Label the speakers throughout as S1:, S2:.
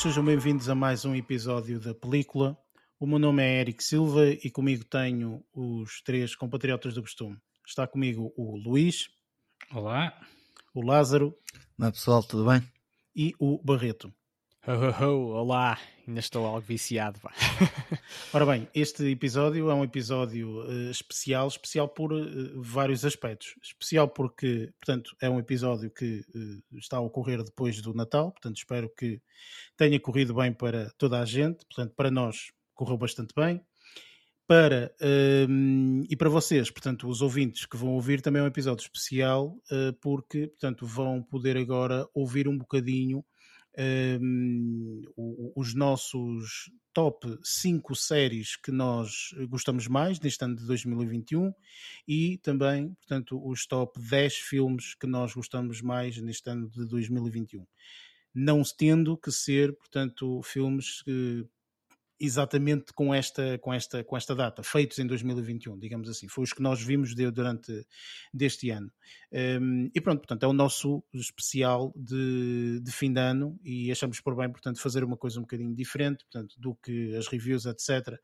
S1: todos, sejam bem-vindos a mais um episódio da película. O meu nome é Eric Silva e comigo tenho os três compatriotas do costume. Está comigo o Luís.
S2: Olá.
S1: O Lázaro.
S3: Olá pessoal, tudo bem?
S1: E o Barreto.
S2: Ho, ho, ho, olá, ainda estou algo viciado. Pá.
S1: Ora bem, este episódio é um episódio uh, especial, especial por uh, vários aspectos. Especial porque, portanto, é um episódio que uh, está a ocorrer depois do Natal, portanto, espero que tenha corrido bem para toda a gente, portanto, para nós correu bastante bem. Para, ehm, e para vocês, portanto, os ouvintes que vão ouvir, também é um episódio especial, porque, portanto, vão poder agora ouvir um bocadinho os nossos top 5 séries que nós gostamos mais neste ano de 2021 e também, portanto, os top 10 filmes que nós gostamos mais neste ano de 2021. Não tendo que ser, portanto, filmes que exatamente com esta, com, esta, com esta data, feitos em 2021, digamos assim. Foi os que nós vimos de, durante deste ano. Um, e pronto, portanto, é o nosso especial de, de fim de ano e achamos por bem, portanto, fazer uma coisa um bocadinho diferente, portanto, do que as reviews, etc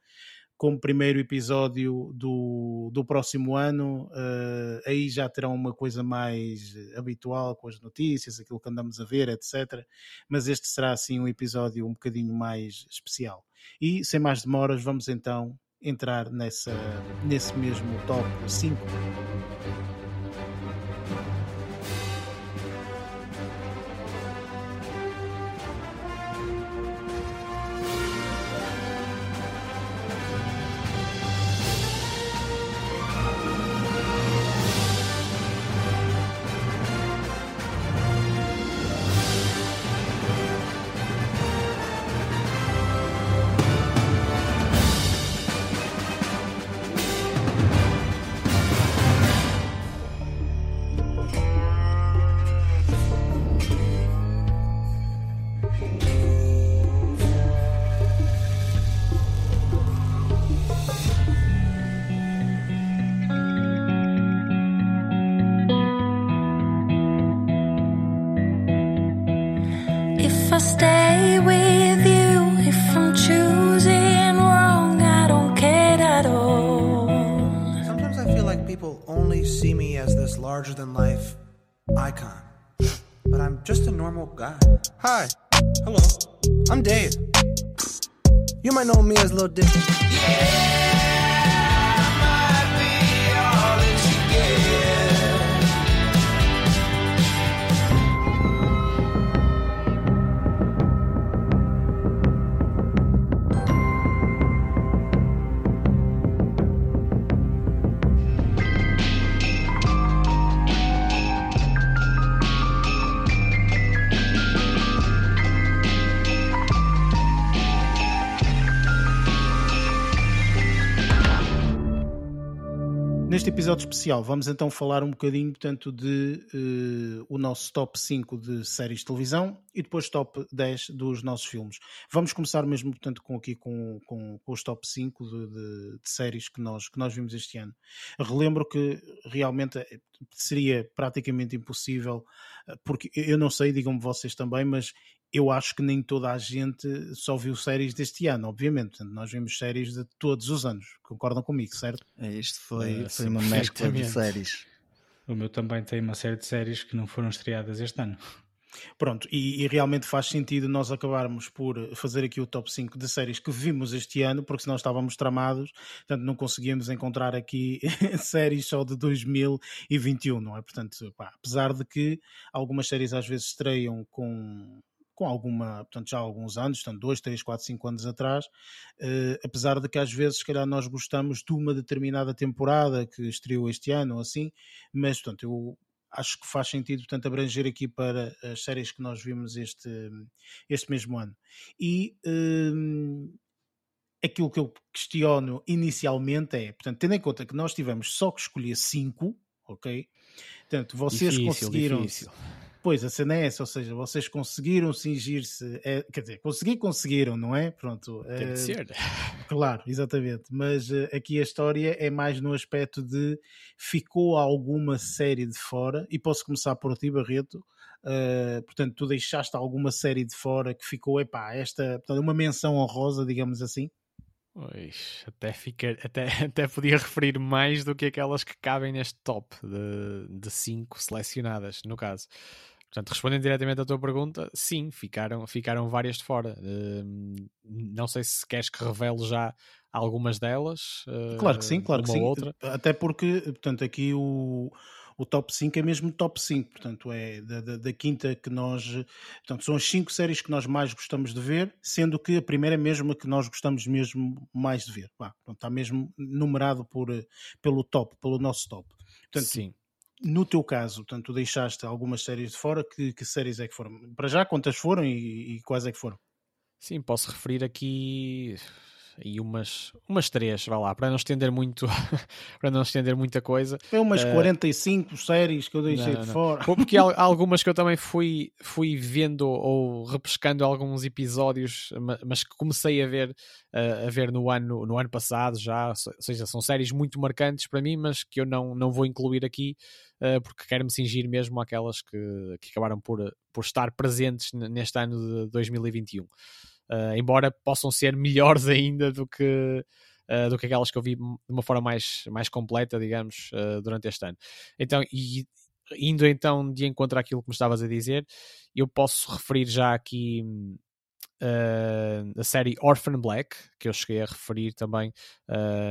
S1: como primeiro episódio do, do próximo ano, uh, aí já terão uma coisa mais habitual com as notícias, aquilo que andamos a ver, etc. Mas este será assim um episódio um bocadinho mais especial. E sem mais demoras, vamos então entrar nessa, nesse mesmo top 5. Hi. Hello. I'm Dave.
S4: You might know me as Lil
S1: Dicky. Vamos então falar um bocadinho portanto, de uh, o nosso top 5 de séries de televisão e depois top 10 dos nossos filmes. Vamos começar mesmo portanto, com, aqui com, com, com os top 5 de, de, de, séries que nós, que nós vimos este ano. Relembro que realmente eh, seria praticamente impossível, eh, porque eu não sei, digam-me vocês também, mas eu acho que nem toda a gente só viu séries deste ano, obviamente. Portanto, nós vimos séries de todos os anos. Concordam comigo, certo?
S3: É, isto foi, é, foi uma mescla de séries.
S2: O meu também tem uma série de séries que não foram estreadas este ano.
S1: Pronto, e, e, realmente faz sentido nós acabarmos por fazer aqui o top 5 de séries que vimos este ano, porque senão estávamos tramados, portanto não conseguíamos encontrar aqui séries só de 2021, não é? Portanto, pá, apesar de que algumas séries às vezes estreiam com com alguma, portanto, já há alguns anos, portanto, dois, três, quatro, cinco anos atrás, uh, apesar de que às vezes, se calhar, nós gostamos de uma determinada temporada que estreou este ano ou assim, mas, portanto, eu acho que faz sentido, portanto, abranger aqui para as séries que nós vimos este, este mesmo ano. E uh, aquilo que eu questiono inicialmente é, portanto, tendo em conta que nós tivemos só que escolher cinco, ok? Portanto, vocês difícil, conseguiram. Difícil Pois, a cena é essa, ou seja, vocês conseguiram cingir-se, é, quer dizer, conseguir, conseguiram, não é? Pronto.
S2: Tem de eh, ser.
S1: Claro, exatamente. Mas uh, aqui a história é mais no aspecto de ficou alguma série de fora, e posso começar por ti, Barreto. Uh, portanto, tu deixaste alguma série de fora que ficou, epá, esta, portanto, uma menção honrosa, digamos assim?
S5: Pois, até, fica, até, até podia referir mais do que aquelas que cabem neste top de, de cinco selecionadas, no caso. Portanto, respondendo diretamente à tua pergunta, sim, ficaram, ficaram várias de fora. Uh, não sei se queres que revele já algumas delas. Uh,
S1: claro que sim, claro que sim. Outra. Até porque, portanto, aqui o, o top 5 é mesmo top 5, portanto, é da, da, da, quinta que nós. Portanto, são as 5 séries que nós mais gostamos de ver, sendo que a primeira é mesmo a que nós gostamos mesmo mais de ver. Bah, pronto, está mesmo numerado por, pelo top, pelo nosso top. Portanto,
S5: Sim.
S1: No teu caso, portanto, tu deixaste algumas séries de fora, que, que séries é que foram? Para já, quantas foram e, e quais é que foram?
S5: Sim, posso referir aqui e umas, umas três, vá lá, para não estender muito, para não estender muita coisa.
S1: É umas uh, 45 séries que eu deixei não, de não. fora.
S5: Porque há algumas que eu também fui, fui vendo ou repescando alguns episódios, mas que comecei a ver, uh, a ver no, ano, no ano passado já, ou seja, são séries muito marcantes para mim, mas que eu não, não vou incluir aqui. Uh, porque quero-me cingir mesmo àquelas que, que acabaram por, por estar presentes neste ano de 2021 uh, embora possam ser melhores ainda do que, uh, do que aquelas que eu vi de uma forma mais, mais completa, digamos, uh, durante este ano. Então, e indo então de encontro àquilo que me estavas a dizer, eu posso referir já aqui a série Orphan Black, que eu cheguei a referir também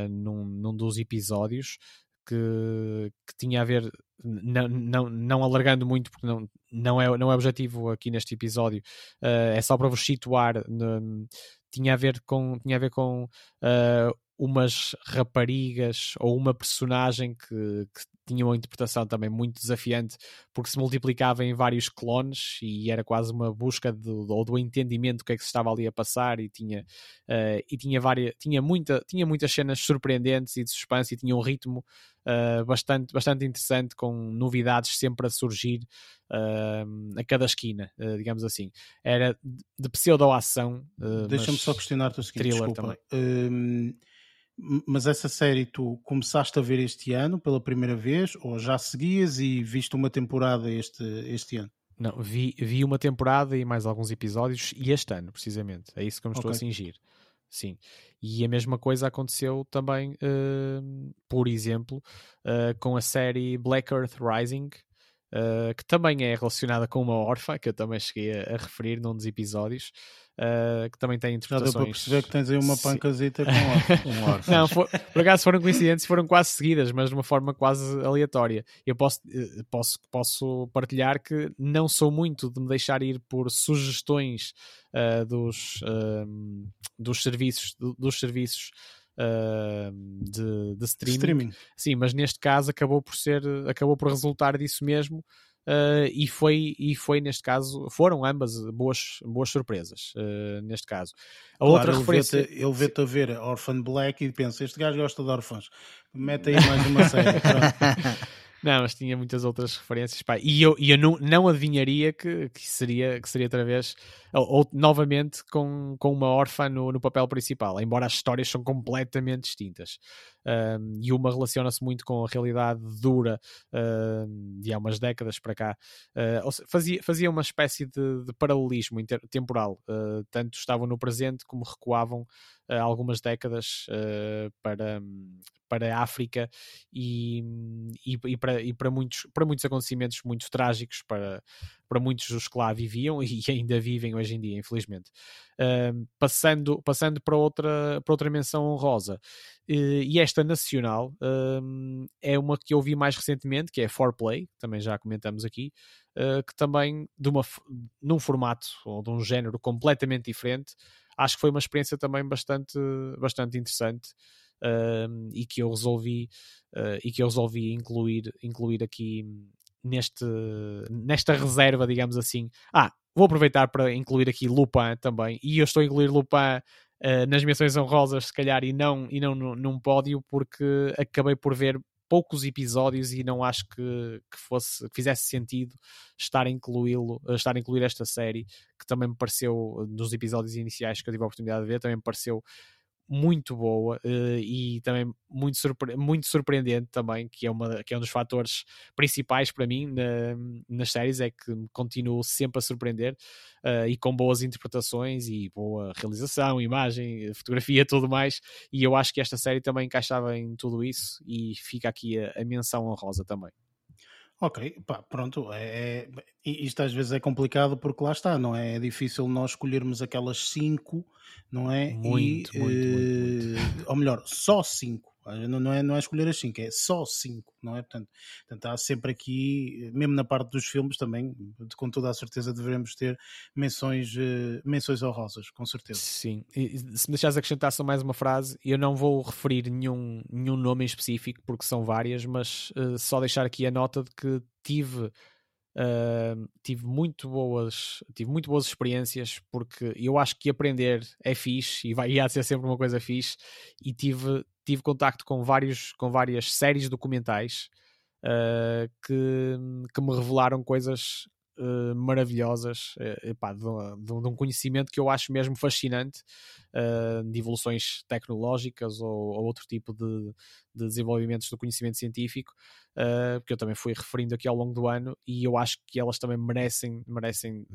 S5: num, num dos episódios, que, que tinha a ver, não, não, não alargando muito, porque não, não, é, não é objetivo aqui neste episódio, uh, é só para vos situar. No, tinha a ver com, tinha a ver com uh, umas raparigas ou uma personagem que, que tinha uma interpretação também muito desafiante porque se multiplicava em vários clones e era quase uma busca do, ou do entendimento do que é que se estava ali a passar e tinha, uh, e tinha, várias, tinha, muita, tinha muitas cenas surpreendentes e de suspense e tinha um ritmo uh, bastante, bastante interessante com novidades sempre a surgir uh, a cada esquina, digamos assim. Era de pseudo-ação.
S1: Deixa-me só questionar-te o seguinte, desculpa. Hum, mas essa série tu começaste a ver este ano pela primeira vez ou já seguias e viste uma temporada este, este ano?
S5: Não, vi, vi uma temporada e mais alguns episódios e este ano, precisamente. É isso que eu me estou okay. a cingir. Sim. E a mesma coisa aconteceu também, uh, por exemplo, uh, com a série Black Earth Rising, uh, que também é relacionada com uma órfã, que eu também cheguei a, a referir num dos episódios uh, que também tem interpretações. Já deu
S1: para perceber que tens aí uma pancazita com um órfão.
S5: Não, for, por acaso foram coincidentes, foram quase seguidas, mas de uma forma quase aleatória. Eu posso, eh, posso, posso partilhar que não sou muito de me deixar ir por sugestões uh, dos, uh, dos serviços, dos serviços Uh, de, de streaming. streaming. Sim, mas neste caso acabou por ser, acabou por resultar disso mesmo, Uh, e foi e foi neste caso foram ambas boas boas surpresas uh, neste caso
S1: a claro, outra ele referência vê ele vê-te a ver Orphan Black e pensa este gajo gosta de órfãos mete aí mais uma série
S5: Não, mas tinha muitas outras referências. Pá. E eu, e eu não, não adivinharia que, que, seria, que seria outra vez, ou, ou novamente, com, com uma órfã no, no papel principal, embora as histórias são completamente distintas. Um, e uma relaciona-se muito com a realidade dura um, de há umas décadas para cá. Uh, fazia, fazia uma espécie de, de paralelismo temporal. Uh, tanto estavam no presente como recuavam uh, algumas décadas para, para a África e, e, e, para, e para, muitos, para muitos acontecimentos muito trágicos para, para muitos dos que lá viviam e ainda vivem hoje em dia, infelizmente. Uh, passando passando para, outra, para outra menção honrosa, uh, e esta nacional uh, é uma que eu vi mais recentemente, que é Foreplay, também já comentamos aqui, ah, que também de uma, num formato ou de um género completamente diferente, acho que foi uma experiência também bastante, bastante interessante uh, e que eu resolvi uh, e que eu resolvi incluir, incluir aqui neste, nesta reserva, digamos assim. Ah, vou aproveitar para incluir aqui Lupin também, e eu estou a incluir Lupin uh, nas menções honrosas, se calhar, e não, e não num pódio, porque acabei por ver poucos episódios e não acho que, que fosse que fizesse sentido estar a incluí-lo, estar a incluir esta série, que também me pareceu, nos episódios iniciais que eu tive a oportunidade de ver, também me pareceu muito boa uh, e também muito, surpre muito surpreendente também, que é, uma, que é um dos fatores principais para mim na, nas séries, é que continuo sempre a surpreender uh, e com boas interpretações e boa realização, imagem, fotografia, tudo mais, e eu acho que esta série também encaixava em tudo isso e fica aqui a, a menção honrosa também.
S1: Ok, pá, pronto. É, é, isto às vezes é complicado porque lá está, não é? É difícil nós escolhermos aquelas cinco, não é?
S5: Muito, e, muito, muito, muito.
S1: Ou melhor, só cinco não é, não é escolher as 5, é só 5, não é? Portanto, portanto, há sempre aqui, mesmo na parte dos filmes também, com toda a certeza devemos ter menções, uh, menções honrosas, com certeza.
S5: Sim, e se me deixares acrescentar só mais uma frase, eu não vou referir nenhum, nenhum nome em específico, porque são várias, mas uh, só deixar aqui a nota de que tive. Tive muito boas tive muito boas experiências porque eu acho que aprender é fixe e vai há de ser sempre uma coisa fixe. E tive tive contacto com, vários, com várias séries documentais uh, que, que me revelaram coisas uh, maravilhosas, uh, epá, de, de, de, um conhecimento que eu acho mesmo fascinante, uh, de evoluções tecnológicas ou, ou outro tipo de, de, desenvolvimentos do conhecimento científico, que eu também fui referindo aqui ao longo do ano, e eu acho que elas também merecem, merecem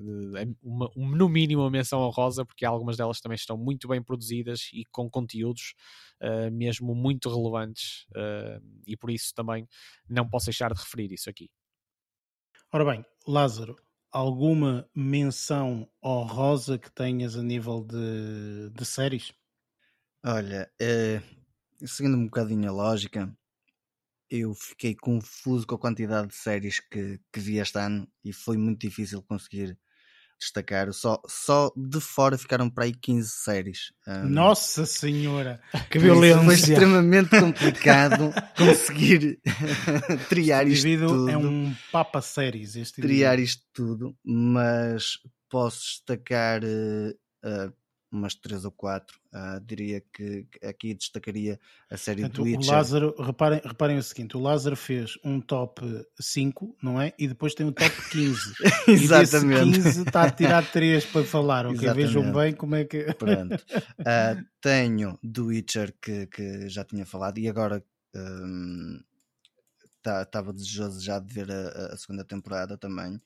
S5: uma, um, no mínimo uma menção honrosa, porque algumas delas também estão muito bem produzidas e com conteúdos mesmo muito relevantes, e por isso também não posso deixar de referir isso aqui.
S1: Ora bem, Lázaro, alguma menção honrosa que tenhas a nível de, de séries?
S3: Olha, é, seguindo um bocadinho a lógica, eu fiquei confuso com a quantidade de séries que, que vi este ano e foi muito difícil conseguir destacar. Só, só de fora ficaram para aí 15 séries.
S1: Um, Nossa Senhora! Que violência!
S3: Foi extremamente complicado conseguir triar isto
S1: indivíduo
S3: tudo.
S1: É um papa séries este
S3: Triar isto tudo, mas posso destacar uh, uh, umas três ou quatro. Uh, diria que, aqui destacaria a série Portanto, do Witcher.
S1: O Lázaro, reparem, reparem o seguinte: o Lázaro fez um top 5, não é? E depois tem um top 15.
S3: Exatamente.
S1: E 15 está a tirar 3 para falar, ok? Vejam bem como é que.
S3: Pronto. Uh, tenho do Witcher que, que já tinha falado e agora. Um, estava desejoso já de ver a, a segunda temporada também.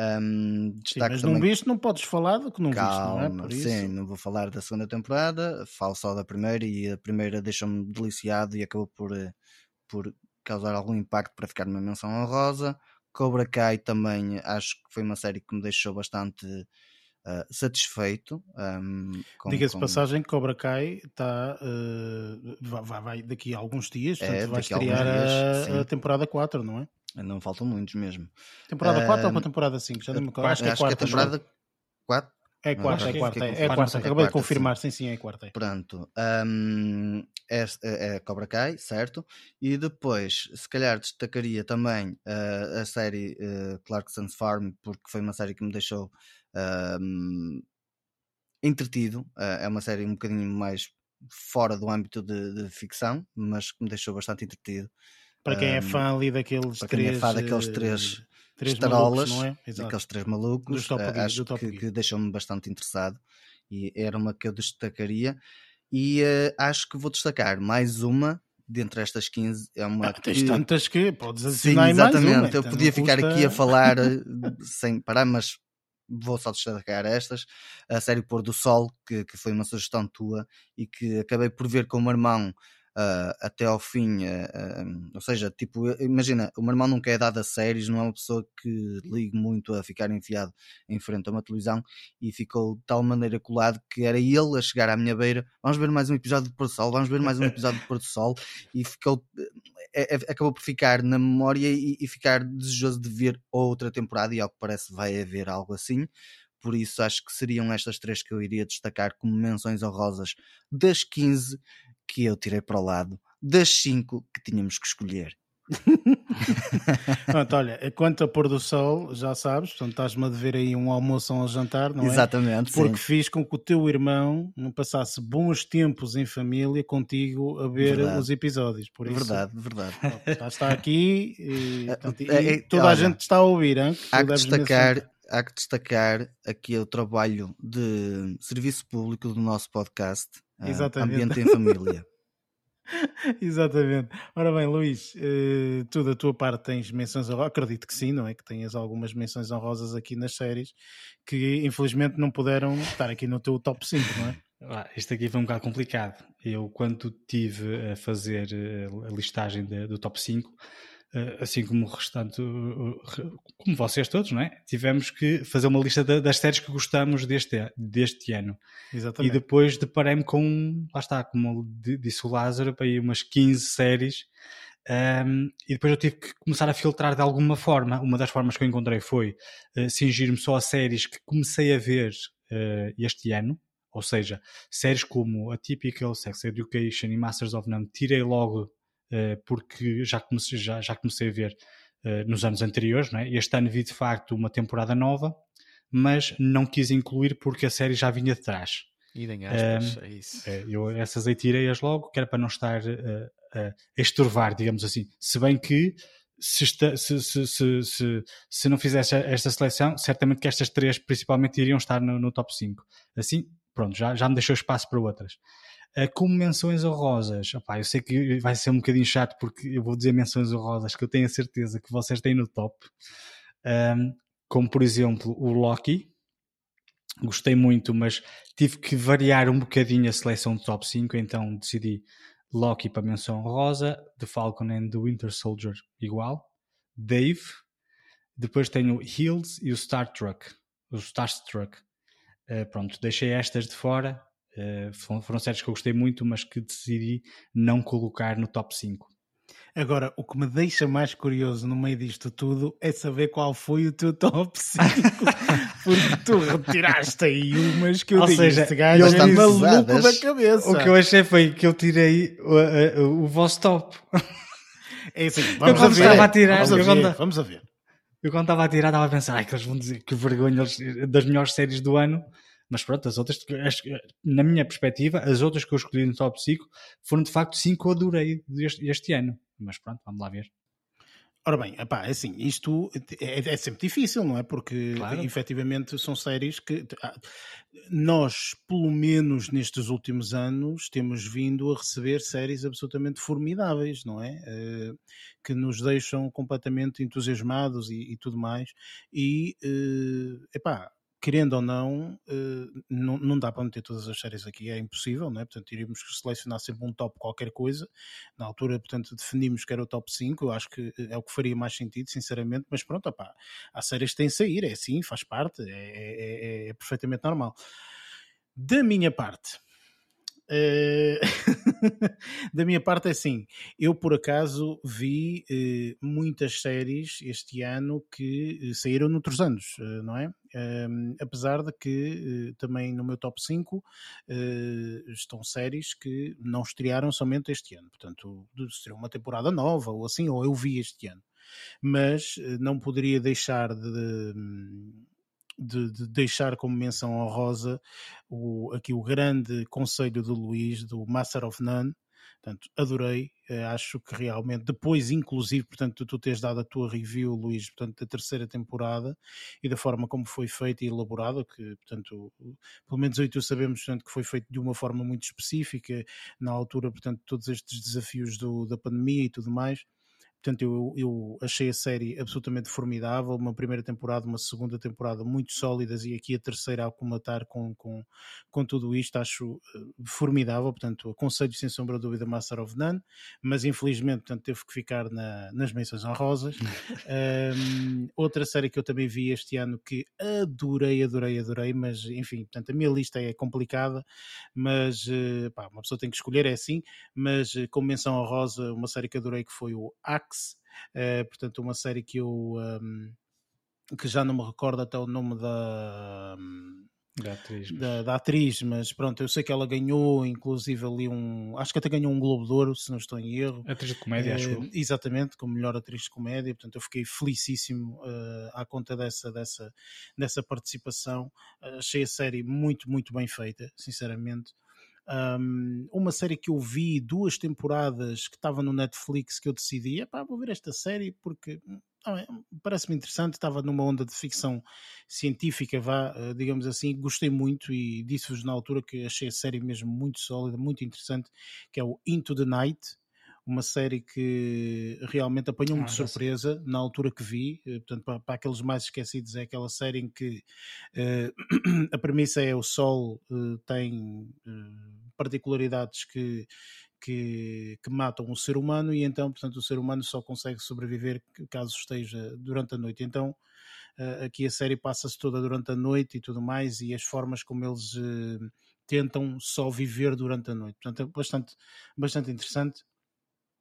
S3: Um,
S1: sim, mas também... não viste, não podes falar do que não
S3: Calma,
S1: viste, não é? Por
S3: sim, não vou falar da segunda temporada, falo só da primeira e a primeira deixou-me deliciado e acabou por, eh, por causar algum impacto para ficar numa menção honrosa. Cobra Kai também acho que foi uma série que me deixou bastante uh, satisfeito. Um,
S1: Diga-se com... passagem que Cobra Kai está uh, vai, vai, daqui a alguns dias, portanto, é, vai estrear a, a, temporada 4, não é?
S3: Não faltam muitos mesmo.
S1: Temporada 4 ou para temporada 5? Já me
S3: acho, que é, acho quarta, que é temporada 4.
S1: É quarta, é quarta, é, é quarta. Acabei de confirmar, sim, sim, é quarta.
S3: Pronto. Um, é, é, Cobra Kai, certo? E depois, se calhar destacaria também uh, a série uh, Clarkson's Farm, porque foi uma série que me deixou um, entretido. Uh, é uma série um bocadinho mais fora do âmbito de, de ficção, mas que me deixou bastante entretido.
S1: Para quem é fã ali daqueles para três. Quem é fã
S3: daqueles eh, três, três estarolas, malucos, é? daqueles três malucos, uh, acho que, que deixou-me bastante interessado e era uma que eu destacaria. E uh, acho que vou destacar mais uma dentre estas 15. É uma
S1: ah, que... Tens tantas que podes
S3: adicionar Sim, exatamente. Uma, eu então podia ficar custa... aqui a falar sem parar, mas vou só destacar estas. A série Pôr do Sol, que, que foi uma sugestão tua e que acabei por ver com o meu irmão uh, até ao fim. Uh, ou seja, tipo, imagina, o meu irmão nunca é dado a séries, não é uma pessoa que ligue muito a ficar enfiado em frente a uma televisão e ficou de tal maneira colado que era ele a chegar à minha beira. Vamos ver mais um episódio de Pôr do Sol, vamos ver mais um episódio de Pôr do Sol e ficou. É, é, acabou por ficar na memória e, e ficar desejoso de ver outra temporada, e ao que parece vai haver algo assim por isso acho que seriam estas três que eu iria destacar como menções honrosas das 15 que eu tirei para o lado das cinco que tínhamos que escolher.
S1: Pronto, olha, quanto a pôr do sol, já sabes, portanto estás-me a dever aí um almoço ou um jantar, não
S3: é? Exatamente.
S1: Porque
S3: sim.
S1: fiz com que o teu irmão não passasse bons tempos em família contigo a ver verdade. os episódios. Por isso,
S3: verdade, verdade.
S1: Está, está aqui e, portanto, e é, é, toda olha, a gente está a ouvir. Hein,
S3: há que destacar há que destacar aqui o trabalho de serviço público do nosso podcast ambiente em família.
S1: Exatamente. Ora bem, Luís, uh, tu da tua parte tens menções honrosas, acredito que sim, não é? Que tenhas algumas menções honrosas aqui nas séries que infelizmente não puderam estar aqui no teu top 5, não é?
S2: Ah, isto aqui foi um bocado complicado. Eu, quando tive a fazer eh, a listagem de, do top 5, eh, assim como o restante, como vocês todos, não é? Tivemos que fazer uma lista das séries que gostamos deste, deste ano.
S1: Exatamente.
S2: E depois deparei-me com, lá está, como disse o Lázaro, para aí umas 15 séries. Um, e depois eu tive que começar a filtrar de alguma forma. Uma das formas que eu encontrei foi uh, cingir-me só a séries que comecei a ver uh, este ano. Ou seja, séries como a Typical, Sex Education e Masters of None tirei logo eh, porque já comecei, já, já comecei a ver eh, nos anos anteriores. Não é? Este ano vi de facto uma temporada nova, mas não quis incluir porque a série já vinha de trás.
S5: Idem aspas, um, é isso.
S2: Eh, eu essas aí tirei-as logo, que era para não estar uh, a estorvar, digamos assim. Se bem que se, está, se, se, se, se, não fizesse esta seleção, certamente que estas três principalmente iriam estar no, no top 5. Assim, pronto, já, já me deixou espaço para outras. Uh, como menções honrosas, opá, eu sei que vai ser um bocadinho chato porque eu vou dizer menções honrosas que eu tenho a certeza que vocês têm no top, um, como por exemplo o Loki. Gostei muito, mas tive que variar um bocadinho a seleção do top 5, então decidi Loki para menção honrosa, The Falcon and the Winter Soldier igual, Dave, depois tenho Hills e o Star Trek, o Starstruck. Uh, pronto, deixei estas de fora Uh, foram, séries que eu gostei muito, mas que decidi não colocar no top 5.
S1: Agora, o que me deixa mais curioso no meio disto tudo é saber qual foi o teu top 5. Porque tu retiraste aí umas que eu
S2: Ou
S1: digo,
S2: seja,
S1: este gajo é maluco da cabeça.
S2: O que eu achei foi que eu tirei o, o, o vosso top.
S1: É assim, vamos, a ver,
S2: a tirar,
S1: vamos, a ver, vamos a ver.
S2: Eu quando estava a tirar estava a pensar, que eles vão dizer que vergonha das melhores séries do ano. Mas pronto, as outras, na minha perspectiva, as outras que eu escolhi no top 5 foram de facto 5 que eu adorei este, este ano. Mas pronto, vamos lá ver.
S1: Ora bem, epá, é assim, isto é, é, sempre difícil, não é? Porque claro. efetivamente são séries que ah, nós, pelo menos nestes últimos anos, temos vindo a receber séries absolutamente formidáveis, não é? Uh, que nos deixam completamente entusiasmados e, e tudo mais. E, uh, epá, querendo ou não, uh, não, não dá para meter todas as séries aqui, é impossível, não é? Portanto, iríamos selecionar sempre um top qualquer coisa. Na altura, portanto, definimos que era o top 5, eu acho que é o que faria mais sentido, sinceramente, mas pronto, opá, há séries que têm a sair, é assim, faz parte, é, é, é, é perfeitamente normal. Da minha parte, da minha parte é assim, eu por acaso vi uh, muitas séries este ano que uh, saíram noutros anos, não é? Ehm, apesar de que também no meu top 5 estão séries que não estrearam somente este ano, portanto, seria uma temporada nova ou assim, ou eu vi este ano. Mas não poderia deixar de, de, de, deixar como menção honrosa o, aqui o grande conselho do Luís, do Master of None. Portanto, adorei, eh, acho que realmente, depois, inclusive, portanto, tu tens dado a tua review, Luís, portanto, da terceira temporada e da forma como foi feita e elaborada, que, portanto, pelo menos eu e tu sabemos, portanto, que foi feito de uma forma muito específica, na altura, portanto, todos estes desafios do, da pandemia e tudo mais Portanto, eu, eu achei a série absolutamente formidável. Uma primeira temporada, uma segunda temporada muito sólidas e aqui a terceira a acumular com, com, com tudo isto, acho uh, formidável. Portanto, aconselho sem sombra de dúvida Master of None, mas infelizmente portanto, teve que ficar na, nas menções honrosas. um, outra série que eu também vi este ano que adorei, adorei, adorei, mas enfim, portanto, a minha lista é complicada, mas uh, pá, uma pessoa tem que escolher, é assim. Mas uh, como menção honrosa, uma série que adorei que foi o Axe uh, portanto, uma série que eu um, que já não me recordo até o nome da. Um,
S2: da atriz,
S1: mas... Da, da, atriz, mas pronto, eu sei que ela ganhou, inclusive ali um. Acho que até ganhou um Globo de Ouro, se não estou em erro.
S2: Atriz de comédia, uh, acho.
S1: Exatamente, como melhor atriz de comédia, portanto eu fiquei felicíssimo uh, à conta dessa, dessa, dessa participação. Uh, achei a série muito, muito bem feita, sinceramente. Um, uma série que eu vi duas temporadas que estava no Netflix que eu decidi, pá, vou ver esta série porque parece-me interessante. Estava numa onda de ficção científica, vá, eh, digamos assim. Gostei muito e disse-vos na altura que achei a série mesmo muito sólida, muito interessante, que é o Into the Night uma série que realmente apanhou-me ah, de surpresa na altura que vi. Eh, portanto, para, para, aqueles mais esquecidos, é aquela série em que uh, a premissa é o Sol uh, tem uh, particularidades que, que, que, matam o ser humano e então, portanto, o ser humano só consegue sobreviver caso esteja durante a noite. Então, aqui a série passa-se toda durante a noite e tudo mais e as formas como eles tentam só viver durante a noite. Portanto, é bastante, bastante interessante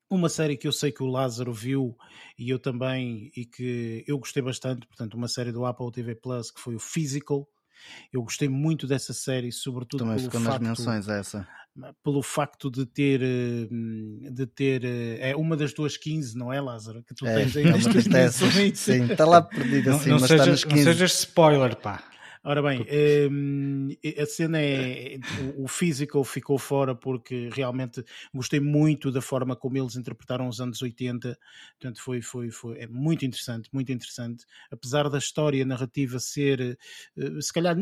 S1: uma série que eu sei que o Lázaro viu e eu também, e que eu gostei bastante, portanto, uma série do Apple TV Plus que foi o Physical. Eu gostei muito dessa série, sobretudo
S3: também
S1: pelo
S3: facto, nas menções essa.
S1: pelo facto de ter hum, de ter eh, é uma das duas 15, não é Lázaro? Que tu
S3: é,
S1: tens
S3: aí é nas menções. Sim, está lá perdido assim,
S2: não,
S3: não
S2: mas seja,
S3: está nos 15.
S2: Não sejas spoiler, pá.
S1: Ora bem, um, a cena é. O, o physical ficou fora porque realmente gostei muito da forma como eles interpretaram os anos 80. Portanto, foi, foi, foi é muito interessante, muito interessante. Apesar da história narrativa ser, uh, se calhar,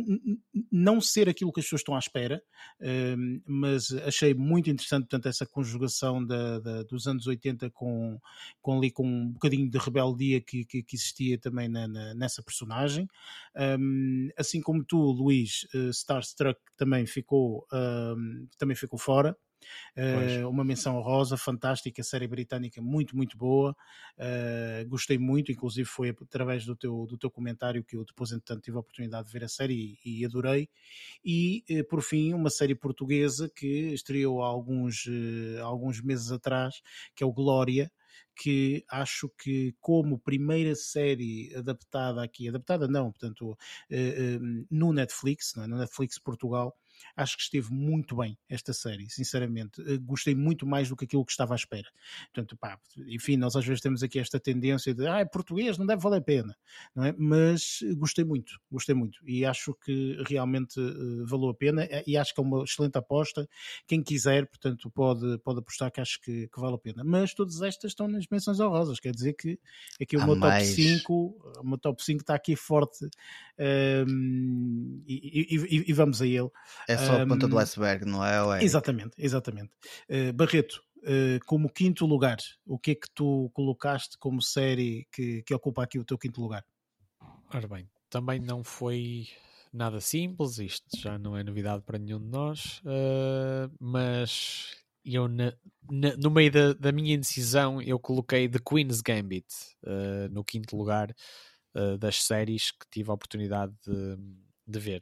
S1: não ser aquilo que as pessoas estão à espera, uh, mas achei muito interessante, portanto, essa conjugação da, da, dos anos 80 com, com ali com um bocadinho de rebeldia que, que, que existia também na, na, nessa personagem. Um, assim como tu, Luís, uh, Starstruck também ficou, uh, também ficou fora. Uh, uma menção rosa, fantástica, série britânica muito, muito boa. Uh, gostei muito, inclusive foi através do teu, do teu comentário que eu depois, entretanto, tive a oportunidade de ver a série e, e adorei. E, uh, por fim, uma série portuguesa que estreou há alguns, alguns meses atrás, que é o Glória que acho que como primeira série adaptada aqui, adaptada não, portanto, eh, eh, no Netflix, é? no Netflix Portugal, acho que esteve muito bem esta série, sinceramente. Eh, gostei muito mais do que aquilo que estava à espera. Portanto, pá, enfim, nós às vezes temos aqui esta tendência de ah, é português, não deve valer a pena, não é? Mas gostei muito, gostei muito e acho que realmente uh, valeu a pena e acho que é uma excelente aposta. Quem quiser, portanto, pode, pode apostar que acho que, que vale a pena. Mas todas estas estão nas menções honrosas, quer dizer que aqui o meu top 5, o meu top 5 está aqui forte um, e, e, e, vamos a ele.
S3: É só a ponta do iceberg, não é?
S1: Exatamente, exatamente. Uh, Barreto, uh, como quinto lugar, o que é que tu colocaste como série que, que ocupa aqui o teu quinto lugar?
S5: Ora bem, também não foi nada simples, isto já não é novidade para nenhum de nós, uh, mas eu na, na, no meio da, da, minha indecisão eu coloquei The Queen's Gambit uh, no quinto lugar uh, das séries que tive a oportunidade de, de ver.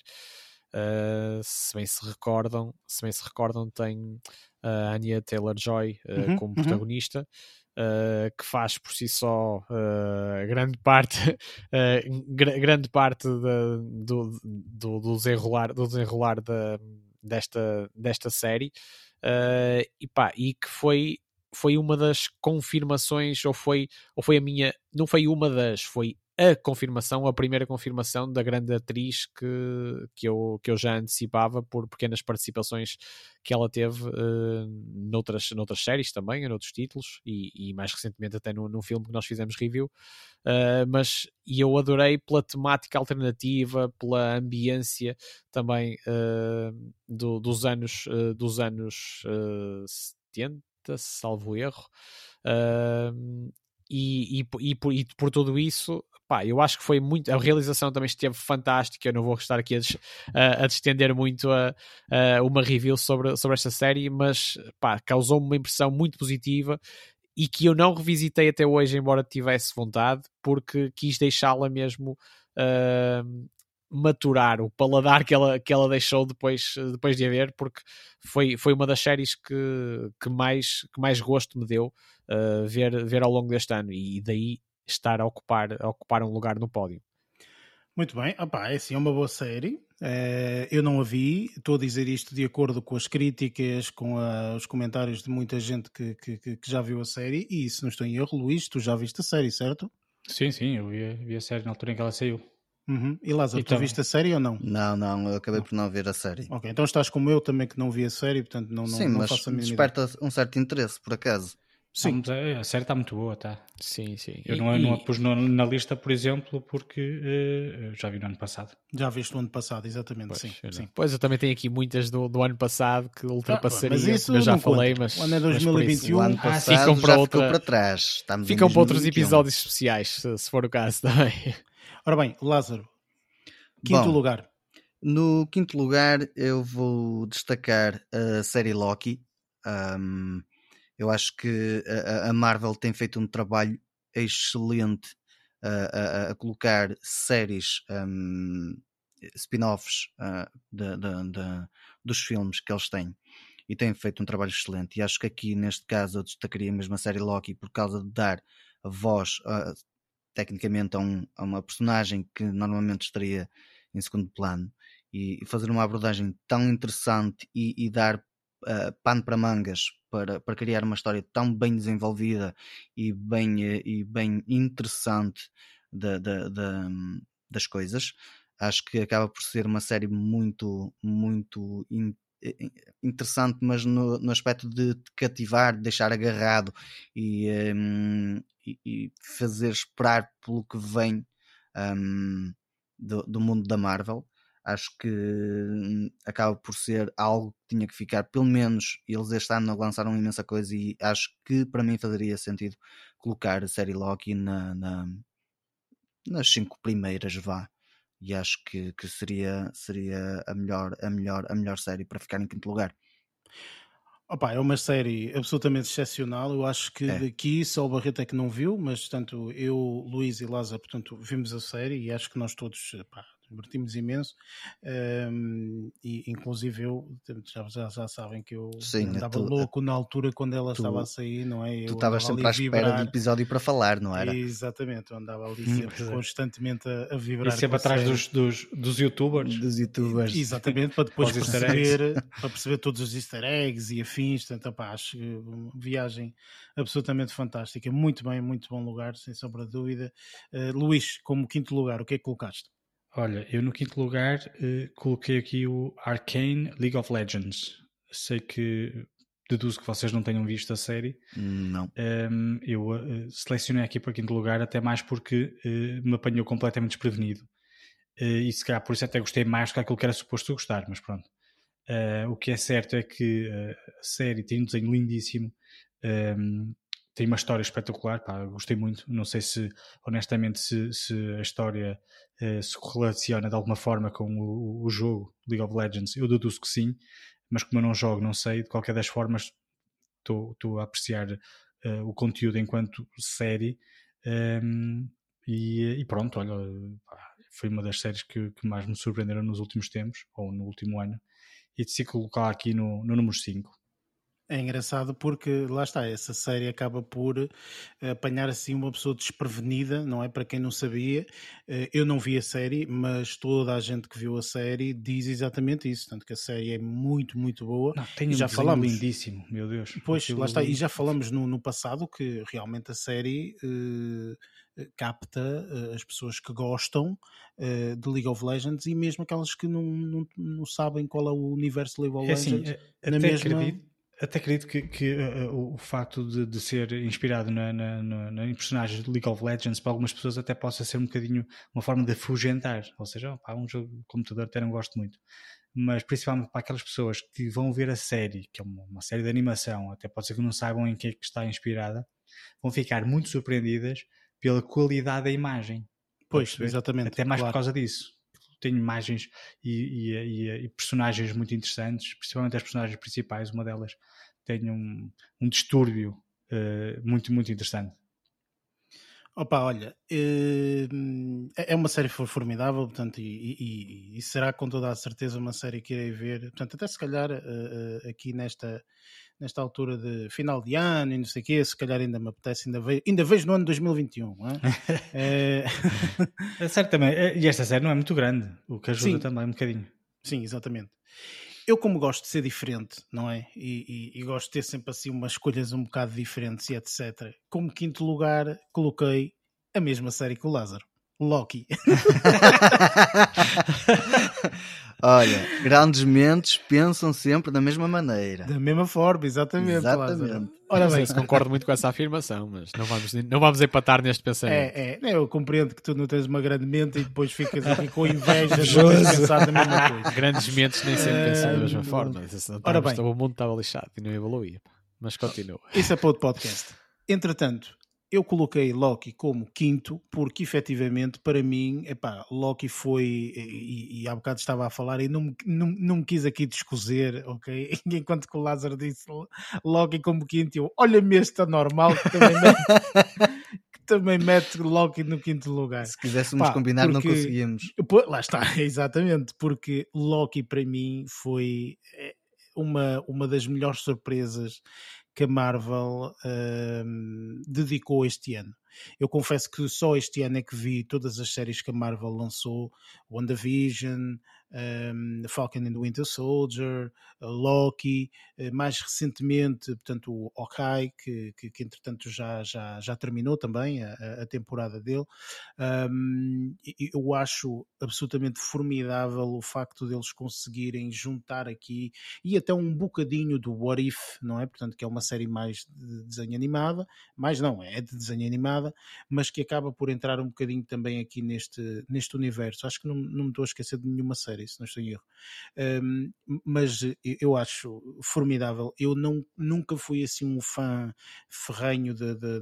S5: Uh, se bem se recordam, se bem se recordam, tem a Anya Taylor-Joy uh, uhum, como uhum. protagonista, uh, que faz por si só grande parte, gr grande parte de, do, do, do, desenrolar, do desenrolar da, desta, desta série, e, pá, e que foi foi uma das confirmações, ou foi, ou foi a minha, não foi uma das, foi a confirmação, a primeira confirmação da grande atriz que, que, eu, que eu já antecipava por pequenas participações que ela teve uh, noutras, noutras séries também, noutros títulos e, e mais recentemente até num filme que nós fizemos review. Uh, mas e eu adorei pela temática alternativa, pela ambiência também uh, do, dos anos, dos anos 70, salvo erro. Uh, e, e, e, por, e, por, tudo isso, pá, eu acho que foi muito. A realização também esteve fantástica. Eu não vou estar aqui a, a, a estender muito a, a, uma review sobre, sobre esta série, mas pá, causou-me uma impressão muito positiva e que eu não revisitei até hoje, embora tivesse vontade, porque quis deixá-la mesmo. Uh, maturar o paladar que ela, que ela deixou depois, depois de a ver, porque foi, foi uma das séries que, que, mais, que mais gosto me deu uh, ver, ver ao longo deste ano e daí estar a ocupar, a ocupar um lugar no pódio.
S1: Muito bem, Opa, é sim, é uma boa série. Uh, eu não a vi, estou a dizer isto de acordo com as críticas, com a, os comentários de muita gente que, que, que, já viu a série, e se não estou em erro, Luís, tu já viste a série, certo?
S2: Sim, sim, eu vi, vi a série na altura em que ela saiu.
S1: Uhum. E Lázaro, então, tu viste a série ou não?
S3: Não, não, eu acabei por não ver a série.
S1: Ok, então estás como eu também que não vi a série, portanto não, não,
S3: Sim,
S1: não
S3: mas
S1: faço a mínima
S3: desperta ideia. um certo interesse, por acaso.
S2: Sim. A, a série está muito boa, tá?
S5: Sim, sim.
S2: Eu e, não, não a pus no, na lista, por exemplo, porque uh, já vi no ano passado.
S1: Já viste no ano passado, exatamente, pois, sim, sim.
S5: Pois eu também tenho aqui muitas do, do ano passado que ultrapassariam, ah, mas isso eu já falei, conta. mas...
S1: O ano é 2021,
S3: o ano passado ficam para, outra... para trás. Estamos
S5: ficam para outros episódios especiais, se, se, for o caso também.
S1: Ora bem, Lázaro, quinto Bom, lugar.
S3: No quinto lugar eu vou destacar a série Loki. Um, eu acho que a, a Marvel tem feito um trabalho excelente a, a, a colocar séries, um, spin-offs uh, de, de, de, dos filmes que eles têm e têm feito um trabalho excelente. E acho que aqui, neste caso, eu destacaria mesmo a série Loki por causa de dar voz, uh, tecnicamente, a, um, a, uma personagem que normalmente estaria em segundo plano e, e fazer uma abordagem tão interessante e, e dar uh, pano para mangas para, para criar uma história tão bem desenvolvida e bem, uh, e bem interessante de, de, de, das coisas. Acho que acaba por ser uma série muito, muito in, interessante, mas no, no aspecto de cativar, de deixar agarrado e, um, e, e, fazer esperar pelo que vem um, do, do mundo da Marvel acho que hum, acaba por ser algo que tinha que ficar, pelo menos eles este ano lançaram imensa coisa e acho que para mim faria sentido colocar a série Loki na, na nas cinco primeiras vá e acho que, que seria, seria a, melhor, a, melhor, a melhor série para ficar em quinto lugar.
S1: Opa, é uma série absolutamente excepcional. Eu acho que é. daqui só o Barreto é que não viu, mas tanto eu, Luís e Lázaro, portanto, vimos a série e acho que nós todos pá, divertimos imenso um, e inclusive eu já, já, já sabem que eu Sim, andava tu, louco na altura quando ela tu, estava a sair, não é?
S3: Eu tu estavas sempre à espera do episódio para falar, não era?
S1: Exatamente, eu andava ali hum, sempre constantemente a, a vibrar.
S2: E sempre atrás dos, dos, dos, youtubers.
S3: Dos youtubers.
S1: Exatamente, para depois perceber, para perceber todos os easter eggs e afins, portanto, opa, acho uma viagem absolutamente fantástica, muito bem, muito bom lugar, sem sombra de dúvida. Uh, Luís, como quinto lugar, o que é que colocaste?
S2: Olha, eu no quinto lugar uh, coloquei aqui o Arcane League of Legends. Sei que deduzo que vocês não tenham visto a série.
S3: Não.
S2: Um, eu uh, selecionei aqui para quinto lugar, até mais porque uh, me apanhou completamente desprevenido. e se calhar por isso até gostei mais do que aquilo que era suposto gostar, mas pronto. o que é certo é que a série tem um desenho lindíssimo. Um, tem uma história espetacular, pá, gostei muito. Não sei se, honestamente, se, se a história eh, se correlaciona de alguma forma com o, o, jogo League of Legends. Eu deduzo que sim, mas como eu não jogo, não sei. De qualquer das formas, estou a apreciar uh, o conteúdo enquanto série. Um, ehm, e, e, pronto, olha, foi uma das séries que, que, mais me surpreenderam nos últimos tempos, ou no último ano. E decidi colocar aqui no, no número 5.
S1: É engraçado porque lá está, essa série acaba por eh, apanhar assim uma pessoa desprevenida, não é? Para quem não sabia, eh, eu não vi a série, mas toda a gente que viu a série diz exatamente isso, tanto que a série é muito, muito boa.
S2: Não, tem um já falamos lindíssimo, meu Deus.
S1: Pois, lá está, e já falamos no, no passado que realmente a série uh, capta uh, as pessoas que gostam uh, de League of Legends e mesmo aquelas que não, não, não sabem qual é o universo de League of Legends.
S2: É assim, na mesma... acredito até acredito que, que uh, o facto de, de ser inspirado na, na, na, na, personagens de League of Legends para algumas pessoas até possa ser um bocadinho uma forma de afugentar, ou seja, pá, um jogo de computador até não gosto muito, mas principalmente para aquelas pessoas que vão ver a série, que é uma, uma série de animação, até pode ser que não saibam em que é que está inspirada, vão ficar muito surpreendidas pela qualidade da imagem.
S1: Pois, exatamente.
S2: Até mais claro. por causa disso tem imagens e, e, e, e, personagens muito interessantes, principalmente as personagens principais, uma delas tem um, um distúrbio uh, muito, muito interessante.
S1: Opa, olha, eh, é uma série formidável, portanto, e, e, e, será com toda a certeza uma série que irei ver, portanto, até se calhar uh, aqui nesta, nesta altura de final de ano e não sei o quê, se calhar ainda me apetece, ainda vejo, ainda vejo no ano 2021. Não é? é...
S2: é Certamente, é, e esta série não é muito grande, o que ajuda Sim. também um bocadinho.
S1: Sim, exatamente. Eu, como gosto de ser diferente, não é? E, e, e, gosto de ter sempre assim umas escolhas um bocado diferentes e etc. Como quinto lugar, coloquei a mesma série que o Lázaro. Loki.
S3: Olha, grandes mentes pensam sempre da mesma maneira.
S1: Da mesma forma, exatamente.
S3: Exatamente.
S5: Ora bem, não sei se concordo muito com essa afirmação, mas não vamos, não vamos empatar neste pensamento.
S1: É, é, eu compreendo que tu não tens uma grande mente e depois ficas aqui com inveja de não teres pensado na mesma coisa.
S5: Grandes mentes nem sempre pensam da mesma forma. Ora bem, o mundo estava lixado e não evoluía. Mas continua.
S1: Isso é para outro podcast. Entretanto, eu coloquei Loki como quinto, porque efetivamente, para mim, epá, Loki foi, e, e há bocado estava a falar, e não, não, não me quis aqui descozer, ok? Enquanto que o Lázaro disse Loki como quinto, eu, olha-me este anormal que também mete, que também mete Loki no quinto lugar.
S3: Se quiséssemos Pá, combinar, porque, não conseguíamos.
S1: Lá está, exatamente, porque Loki para mim foi eh, uma, uma das melhores surpresas que a Marvel uh, dedicou este ano. Eu confesso que só este ano é que vi todas as séries que a Marvel lançou: WandaVision, um, Falcon and the Winter Soldier, Loki, uh, mais recentemente, portanto, o Hawkeye, que, que, que entretanto já, já, já terminou também a, a temporada dele. Um, eu acho absolutamente formidável o facto deles conseguirem juntar aqui e até um bocadinho do What If, não é? Portanto, que é uma série mais de desenho animada, mais não, é de desenho animada, mas que acaba por entrar um bocadinho também aqui neste, neste universo. Acho que não, não me estou a esquecer de nenhuma série, se não estou em erro. Um, mas eu acho formidável. Eu não, nunca fui assim um fã ferrenho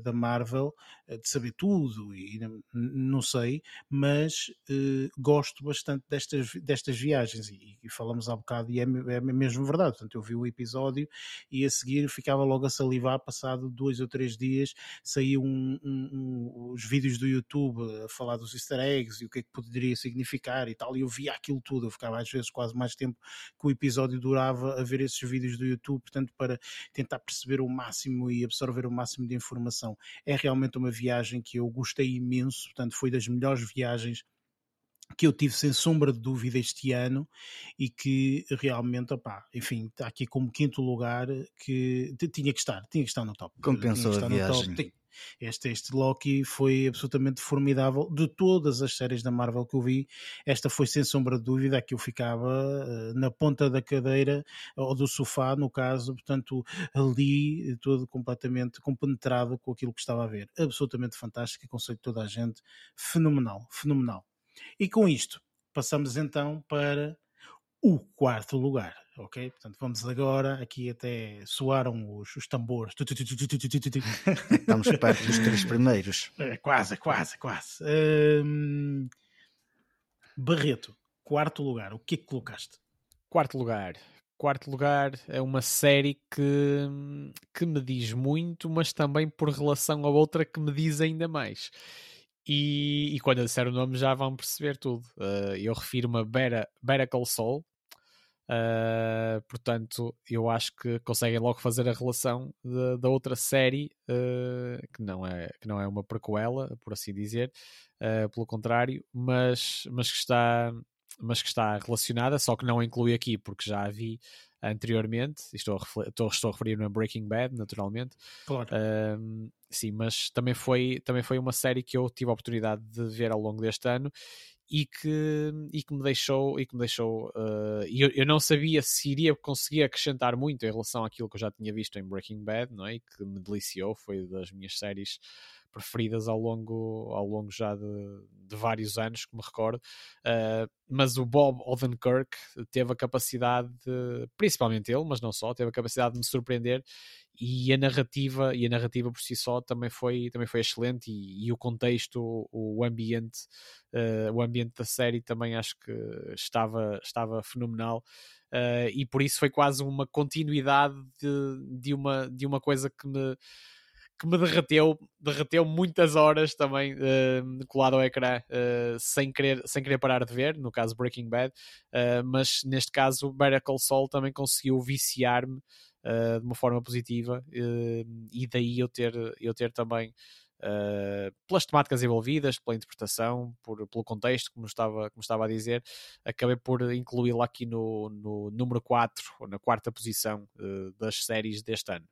S1: da Marvel, de saber tudo e não sei, mas uh, gosto bastante destas, destas viagens. E, e, falamos há bocado e é, é mesmo verdade. Portanto, eu vi o episódio e a seguir ficava logo a salivar, passado dois ou três dias, saía um, um, os vídeos do YouTube a falar dos easter eggs e o que é que poderia significar e tal, e eu via aquilo tudo, eu ficava às vezes quase mais tempo que o episódio durava a ver esses vídeos do YouTube, portanto, para tentar perceber o máximo e absorver o máximo de informação. É realmente uma viagem que eu gostei imenso, portanto, foi das melhores viagens que eu tive sem sombra de dúvida este ano e que realmente, opá, enfim, está aqui como quinto lugar que tinha que estar, tinha que estar no top.
S3: Compensou a viagem.
S1: Este, este Loki foi absolutamente formidável. De todas as séries da Marvel que eu vi, esta foi sem sombra de dúvida a que eu ficava uh, na ponta da cadeira ou do sofá, no caso, portanto, ali todo completamente compenetrado com aquilo que estava a ver. Absolutamente fantástico, aconselho toda a gente. Fenomenal, fenomenal. E com isto, passamos então para o quarto lugar, ok? Portanto, vamos agora, aqui até soaram os, os tambores.
S3: Estamos perto dos três primeiros.
S1: É, quase, quase, quase. Hum... Barreto, quarto lugar, o que é que colocaste?
S5: Quarto lugar. Quarto lugar é uma série que, que me diz muito, mas também por relação a outra que me diz ainda mais. E, e, quando eu disser o nome já vão perceber tudo. Uh, eu refiro-me a Better, Better Call Saul, Uh, portanto, eu acho que conseguem logo fazer a relação da outra série uh, que, não é, que não é uma prequela, por assim dizer, uh, pelo contrário, mas, mas, que está, mas que está relacionada, só que não inclui aqui, porque já a vi anteriormente. Estou a, estou, estou a referir-me a Breaking Bad, naturalmente.
S1: Claro.
S5: sim, mas também foi, também foi uma série que eu tive a oportunidade de ver ao longo deste ano e que, e que me deixou e que me deixou uh, eu, eu não sabia se iria conseguir acrescentar muito em relação àquilo que eu já tinha visto em Breaking Bad, não é? E que me deliciou, foi das minhas séries preferidas ao longo, ao longo já de, de vários anos, que me recordo. Uh, mas o Bob Odenkirk teve a capacidade, de, principalmente ele, mas não só, teve a capacidade de me surpreender e a narrativa e a narrativa por si só também foi também foi excelente. E, e o contexto o, ambiente uh, o ambiente da série também acho que estava estava fenomenal. Uh, e por isso foi quase uma continuidade de, de uma de uma coisa que me que me derreteu, derreteu muitas horas também uh, colado ao ecrã uh, sem, querer, sem querer parar de ver, no caso Breaking Bad, uh, mas neste caso Better Call Saul também conseguiu viciar-me de uma forma positiva e daí eu ter, eu ter também pelas temáticas envolvidas, pela interpretação, por, pelo contexto, como estava, como estava a dizer, acabei por incluí-la aqui no, no número 4, ou na quarta posição das séries deste ano.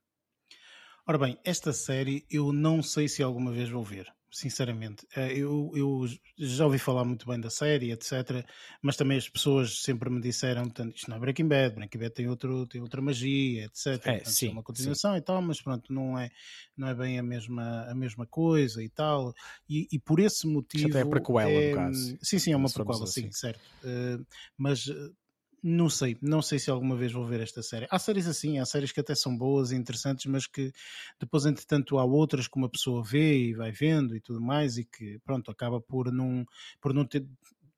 S1: Ora bem, esta série eu não sei se alguma vez vou ver, sinceramente. Eh, eu, eu, já ouvi falar muito bem da série, etc. Mas também as pessoas sempre me disseram: portanto, isto não é Breaking Bad, Breaking Bad tem, outro, tem outra magia, etc. É, portanto, sim, é uma continuação sim. e tal, mas pronto, não é, não é bem a mesma, a mesma coisa e tal. E, e por esse motivo.
S5: Até é prequela, é, no caso.
S1: Sim, sim, é uma prequela, assim. sim, certo. Uh, mas não sei, não sei se alguma vez vou ver esta série. Há séries assim, há séries que até são boas e interessantes, mas que depois, entretanto, há outras que uma pessoa vê e vai vendo e tudo mais, e que pronto, acaba por não, por não ter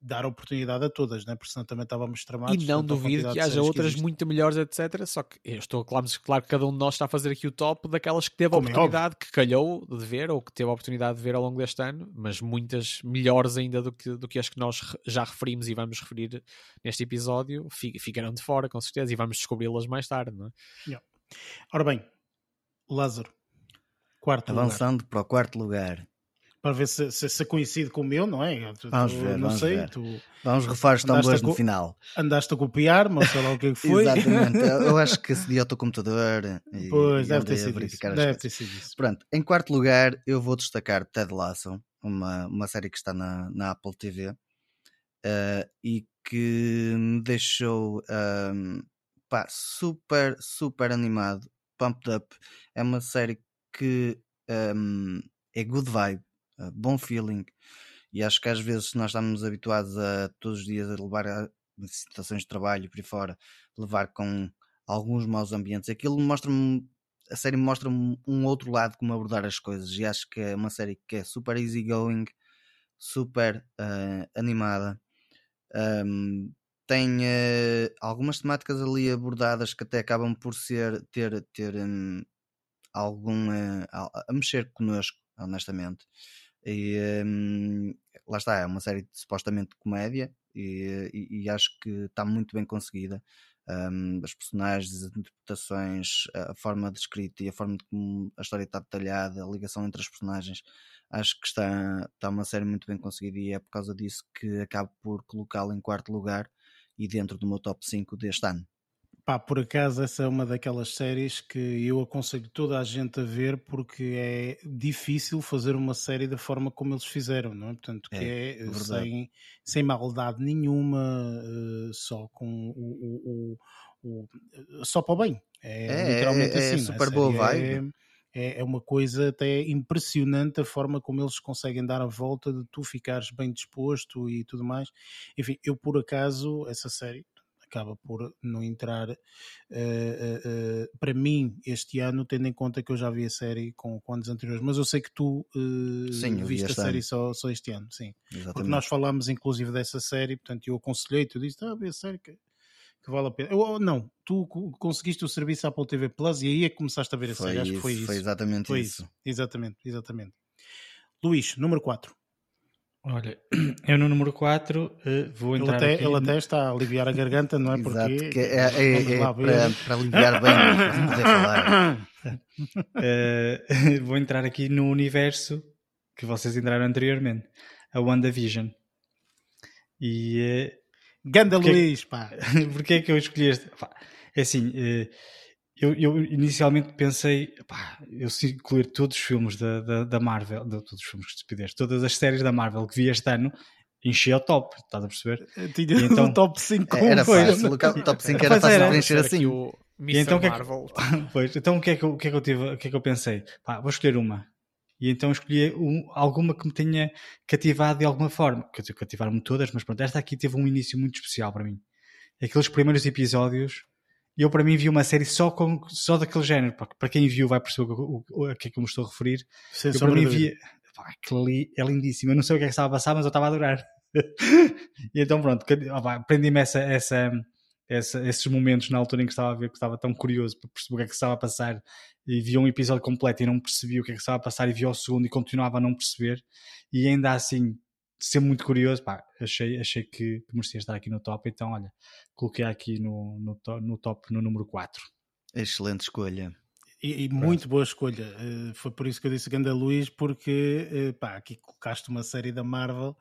S1: dar oportunidade a todas, né? porque senão também estávamos tramados.
S5: E não duvido que haja outras que muito melhores, etc. Só que eu estou claro, claro que cada um de nós está a fazer aqui o top daquelas que teve a é oportunidade, é que calhou de ver, ou que teve a oportunidade de ver ao longo deste ano, mas muitas melhores ainda do que, do que as que nós já referimos e vamos referir neste episódio, ficaram de fora, com certeza, e vamos descobri-las mais tarde. Não é?
S1: yeah. Ora bem, Lázaro, quarto
S3: Avançando
S1: lugar.
S3: para o quarto lugar
S1: para ver se, se, se coincide com o meu, não é?
S3: Tu, vamos ver, não vamos sei. Ver. Tu vamos refazer os tambores no final.
S1: Andaste a copiar, mas sei lá o que é foi.
S3: Exatamente, eu acho que acedi ao teu computador e,
S1: pois, e deve ter sido isso. Deve ter sido isso.
S3: Pronto, em quarto lugar eu vou destacar Ted Lasso, uma, uma série que está na, na Apple TV uh, e que me deixou um, pá, super, super animado, pumped up. É uma série que um, é good vibe ah, bom feeling. E acho que às vezes nós estamos habituados a todos os dias a levar a situações de trabalho por aí fora, levar com alguns maus ambientes. Aquilo mostra-me, a série mostra-me um outro lado como abordar as coisas. E acho que é uma série que é super easygoing, super uh, animada. Um, tem uh, algumas temáticas ali abordadas que até acabam por ser ter, ter um, algum a, a, mexer connosco, honestamente. E um, lá está, é uma série de, supostamente de comédia e, e, e, acho que está muito bem conseguida. Um, as personagens, as interpretações, a forma de escrita e a forma de como a história está detalhada, a ligação entre as personagens, acho que está, está uma série muito bem conseguida e é por causa disso que acabo por colocá-la em quarto lugar e dentro do meu top 5 deste ano.
S1: Pá, por acaso essa é uma daquelas séries que eu aconselho toda a gente a ver porque é difícil fazer uma série da forma como eles fizeram, não é? Portanto, que é, é eh, sem, sem maldade nenhuma, uh, só com o, o, o, o, só para o bem. É, é literalmente é, assim. É
S3: super boa vibe.
S1: É, é uma coisa até impressionante a forma como eles conseguem dar a volta de tu ficares bem disposto e tudo mais. Enfim, eu por acaso, essa série, acaba por não entrar uh, uh, para mim este ano, tendo em conta que eu já vi a série com, com anos anteriores, mas eu sei que tu sim, viste a série só, só este ano, sim. Exatamente. Porque nós falámos inclusive dessa série, portanto eu aconselhei, tu disse, ah, vê a série que, que vale a pena. Eu, não, tu conseguiste o serviço Apple TV Plus e aí é que começaste a ver a série, acho que foi isso.
S3: Foi exatamente foi isso. isso.
S1: Exatamente, exatamente. Luís, número 4.
S2: Olha, eu no número 4 uh, eh, vou entrar.
S1: Ele até,
S2: aqui...
S1: ele até está a aliviar a garganta, não é?
S3: Exato, Porque é, é, é, é para, para, aliviar bem, para poder falar.
S2: Uh, vou entrar aqui no universo que vocês entraram anteriormente, a WandaVision. E. Uh,
S1: Ganda Luís, pá!
S2: Porquê é que eu escolhi este? Pá, é assim. Uh, eu, eu, inicialmente pensei, pá, eu se incluir todos os filmes da, da, da Marvel, de, todos os filmes que estupidez, todas as séries da Marvel que vi este ano, enchia o top, estás a perceber?
S1: Tinha e então, o top 5
S3: Era fácil, o top 5 era fácil preencher assim. O
S2: então, que é que, pois, então o que é que, eu, que, é que eu tive, o que é que eu pensei? Pá, vou escolher uma. E então escolhi um, alguma que me tenha cativado de alguma forma. Cativaram-me todas, mas pronto, esta aqui teve um início muito especial para mim. Aqueles primeiros episódios eu, para mim, vi uma série só, com, só daquele género. Para quem viu, vai perceber o, o, a que é que eu me estou a referir. Sem eu, para mim, vi. Pá, aquilo ali é lindíssimo. Eu não sei o que é que estava a passar, mas eu estava a adorar. e então, pronto, aprendi-me essa, essa, essa, esses momentos na altura em que estava a ver, que estava tão curioso para perceber o que é que estava a passar. E via um episódio completo e não percebia o que é que estava a passar, e via o segundo e continuava a não perceber. E ainda assim, ser muito curioso, pá, achei, achei que, que, merecia estar aqui no top, então olha, coloquei aqui no, no, to, no top no número 4.
S3: Excelente escolha.
S1: E, e muito boa escolha. Uh, foi por isso que eu disse Ganda Luís, porque uh, pá, aqui colocaste uma série da Marvel,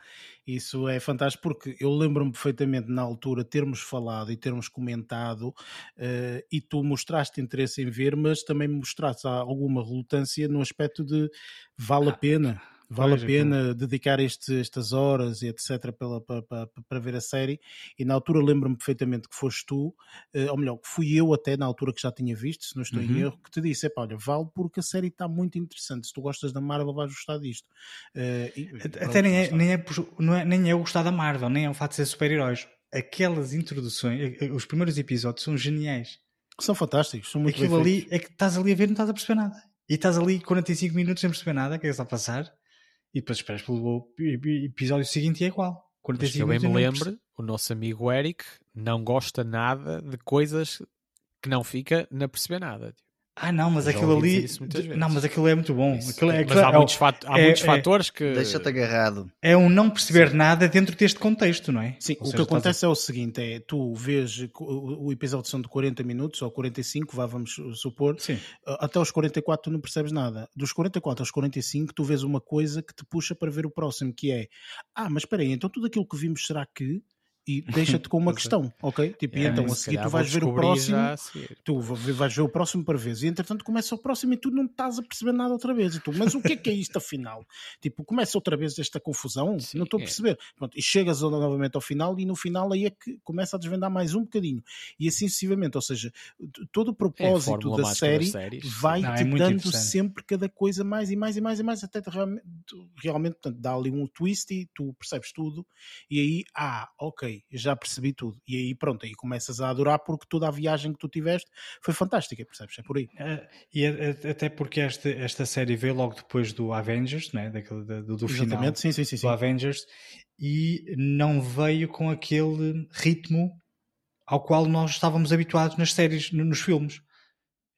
S1: isso é fantástico, porque eu lembro-me perfeitamente na altura termos falado e termos comentado, uh, e tu mostraste interesse em ver, mas também mostraste alguma relutância no aspecto de vale a ah, pena vale pois, a pena dedicar este, estas horas e etc. Pela, para, para, para, ver a série. E na altura lembro-me perfeitamente que foste tu, uh, ou melhor, que fui eu até na altura que já tinha visto, se não estou uhum. em erro, que te disse: olha, vale porque a série está muito interessante. Se tu gostas da Marvel, vais gostar disto.
S2: Uh, e, até nem é, nem, é, não é, nem é o gostar da Marvel, nem é o fato de ser super-heróis. Aquelas introduções, eh, os primeiros episódios são geniais.
S1: São fantásticos, são muito
S2: Aquilo ali é que estás ali a ver, não estás a perceber nada. E estás ali 45 minutos sem perceber nada, que é que está a passar e depois esperas pelo episódio seguinte e é igual. 45
S5: que eu bem me lembro, o nosso amigo Eric não gosta nada de coisas que não fica na perceber nada. Tipo.
S2: Ah, não, mas aquilo ali. Não, mas aquilo é muito bom. Aquilo é,
S5: mas há, é, muitos, fat... há é, muitos é, fatores que.
S3: Deixa-te agarrado.
S2: É um não perceber Sim. nada dentro deste contexto, não é?
S1: Sim, ou o seja, que acontece a... é o seguinte: é tu vês o episódio são de 40 minutos ou 45, vá, vamos supor, Sim. até os 44 tu não percebes nada. Dos 44 aos 45, tu vês uma coisa que te puxa para ver o próximo, que é ah, mas espera aí, então tudo aquilo que vimos será que e deixa-te com uma questão, ok? Tipo, é, e então a seguir tu vais ver o próximo, tu vais ver o próximo para vez, e entretanto começa o próximo e tu não estás a perceber nada outra vez. E tu, mas o que é que é isto afinal? Tipo, começa outra vez esta confusão, Sim, não estou a é. perceber. Pronto, e chegas novamente ao final, e no final aí é que começa a desvendar mais um bocadinho, e assim sucessivamente. Ou seja, todo o propósito é da série vai-te é dando sempre cada coisa mais e mais e mais e mais, até realmente, realmente portanto, dá ali um twist e tu percebes tudo, e aí, ah, ok já percebi tudo. E aí pronto, aí começas a adorar porque toda a viagem que tu tiveste foi fantástica, percebes? É por aí.
S2: Uh, e até porque esta, esta série veio logo depois do Avengers, né? Daquele, do, do final
S1: sim, sim, sim,
S2: do Avengers, e não veio com aquele ritmo ao qual nós estávamos habituados nas séries, nos filmes.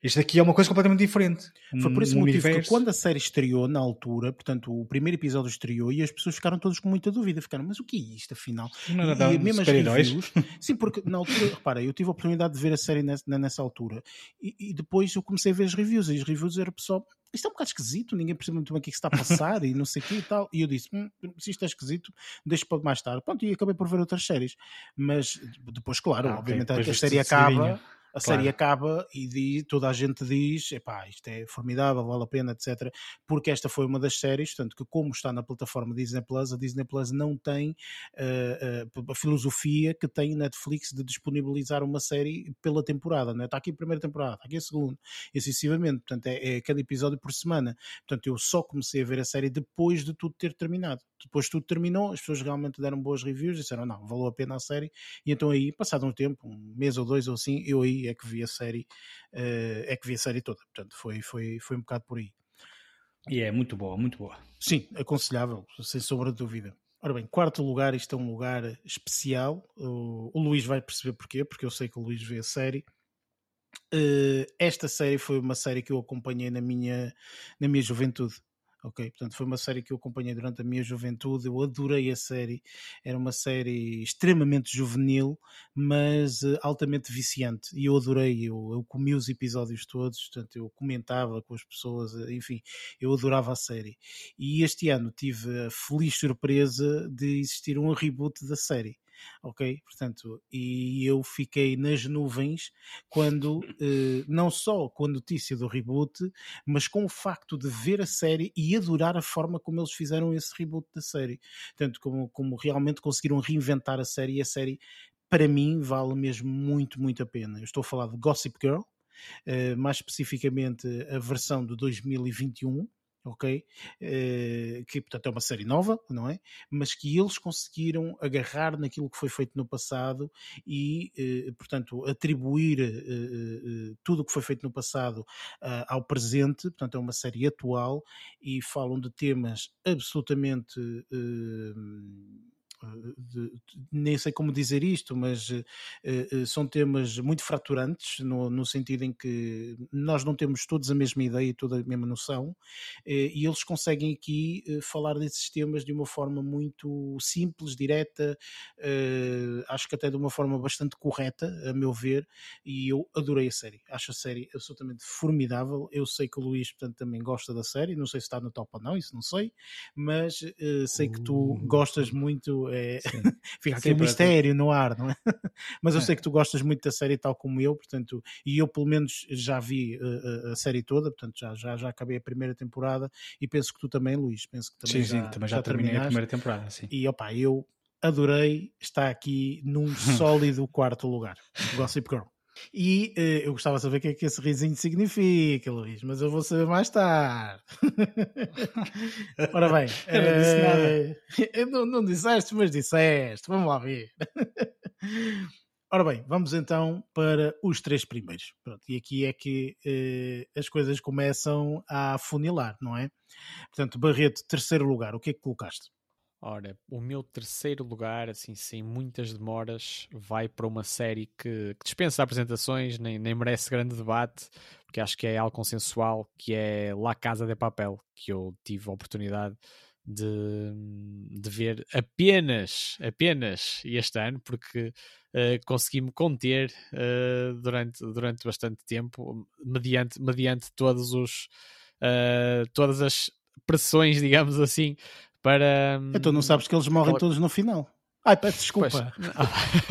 S2: Isto aqui é uma coisa completamente diferente.
S1: Foi por esse um motivo universo... que quando a série estreou na altura, portanto, o primeiro episódio estreou e as pessoas ficaram todas com muita dúvida. Ficaram, mas o que é isto afinal?
S2: Não, não, não, e mesmo as reviews.
S1: sim, porque na altura, repara, eu tive a oportunidade de ver a série nessa, nessa altura e, e, depois eu comecei a ver as reviews e as reviews era pessoal. Isto é um bocado esquisito, ninguém percebe muito bem o que, é que está a passar e não sei o que e tal. E eu disse: hum, se isto é esquisito, deixa para mais tarde. Pronto, e acabei por ver outras séries. Mas depois, claro, ah, obviamente okay. a série acaba a claro. série acaba e diz, toda a gente diz: epá, isto é formidável, vale a pena, etc. Porque esta foi uma das séries, tanto que, como está na plataforma Disney Plus, a Disney Plus não tem uh, uh, a filosofia que tem Netflix de disponibilizar uma série pela temporada, né? está aqui a primeira temporada, está aqui a segunda, e sucessivamente. Portanto, é, é cada episódio por semana. Portanto, eu só comecei a ver a série depois de tudo ter terminado. Depois tudo terminou, as pessoas realmente deram boas reviews, disseram não, valeu a pena a série, e então aí, passado um tempo, um mês ou dois ou assim, eu aí é que vi a série, uh, é que vi a série toda. Portanto, foi, foi, foi um bocado por aí.
S2: E é muito boa, muito boa.
S1: Sim, aconselhável, sem sombra de dúvida. Ora bem, quarto lugar, isto é um lugar especial. O, o Luís vai perceber porquê, porque eu sei que o Luís vê a série. Uh, esta série foi uma série que eu acompanhei na minha, na minha juventude ok? Portanto, foi uma série que eu acompanhei durante a minha juventude, eu adorei a série, era uma série extremamente juvenil, mas uh, altamente viciante, e eu adorei, eu, eu comi os episódios todos, portanto, eu comentava com as pessoas, eh, enfim, eu adorava a série. E este ano tive a feliz surpresa de existir um reboot da série ok? Portanto, e eu fiquei nas nuvens quando, eh, não só com a notícia do reboot, mas com o facto de ver a série e adorar a forma como eles fizeram esse reboot da série. Tanto como, como realmente conseguiram reinventar a série e a série, para mim, vale mesmo muito, muito a pena. Eu estou a falar de Gossip Girl, Uh, mais especificamente a versão de 2021, ok? Uh, que portanto é uma série nova, não é? Mas que eles conseguiram agarrar naquilo que foi feito no passado e, uh, portanto, atribuir uh, tudo o que foi feito no passado ao presente. Portanto, é uma série atual e falam de temas absolutamente de, nem sei como dizer isto, mas uh, são temas muito fraturantes, no, no, sentido em que nós não temos todos a mesma ideia e toda a mesma noção, uh, e eles conseguem aqui falar desses temas de uma forma muito simples, direta, acho que até de uma forma bastante correta, a meu ver, e eu adorei a série. Acho a série absolutamente formidável. Eu sei que o Luís, portanto, também gosta da série, não sei se está no top ou não, isso não sei, mas sei que tu gostas muito É... Fica aqui um mistério no ar, não é? Mas eu é. sei que tu gostas muito da série, tal como eu, portanto, e eu pelo menos já vi uh, a série toda, portanto, já, já, já acabei a primeira temporada e penso que tu também, Luís, penso que também
S2: sim, já, sim, também já, já terminei a primeira temporada, sim.
S1: E opa, eu adorei, está aqui num sólido quarto lugar. Gossip Girl. E uh, eu gostava de saber o que é que esse risinho significa, Luís, mas eu vou saber mais tarde. Ora bem, eu não disse nada. Uh, não, não disseste, mas disseste. Vamos lá ver. Ora bem, vamos então para os três primeiros. Pronto, e aqui é que uh, as coisas começam a funilar, não é? Portanto, Barreto, terceiro lugar, o que é que colocaste?
S5: Ora, o meu terceiro lugar, assim, sem muitas demoras, vai para uma série que, que dispensa apresentações, nem, nem merece grande debate, porque acho que é algo consensual, que é La Casa de Papel, que eu tive a oportunidade de, de ver apenas, apenas este ano, porque uh, consegui-me conter uh, durante, durante bastante tempo, mediante, mediante todos os, uh, todas as pressões, digamos assim, para.
S1: Então não sabes que eles morrem todos no final. Ai, peço desculpa.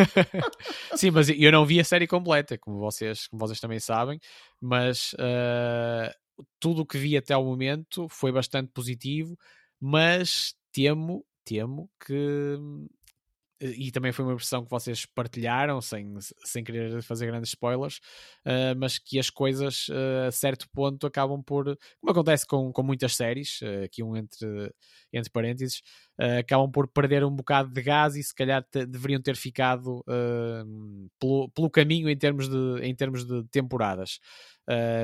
S5: Sim, mas eu não vi a série completa, como vocês, como vocês também sabem, mas uh, tudo o que vi até ao momento foi bastante positivo, mas temo, temo que e também foi uma impressão que vocês partilharam, sem, sem querer fazer grandes spoilers, uh, mas que as coisas uh, a certo ponto acabam por, como acontece com, com muitas séries, uh, aqui um entre, entre parênteses, acabam por perder um bocado de gás e se calhar deveriam ter ficado pelo, pelo caminho em termos de, em termos de temporadas.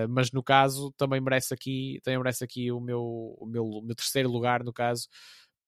S5: mas no caso também merece aqui, também merece aqui o meu, o meu, o meu terceiro lugar no caso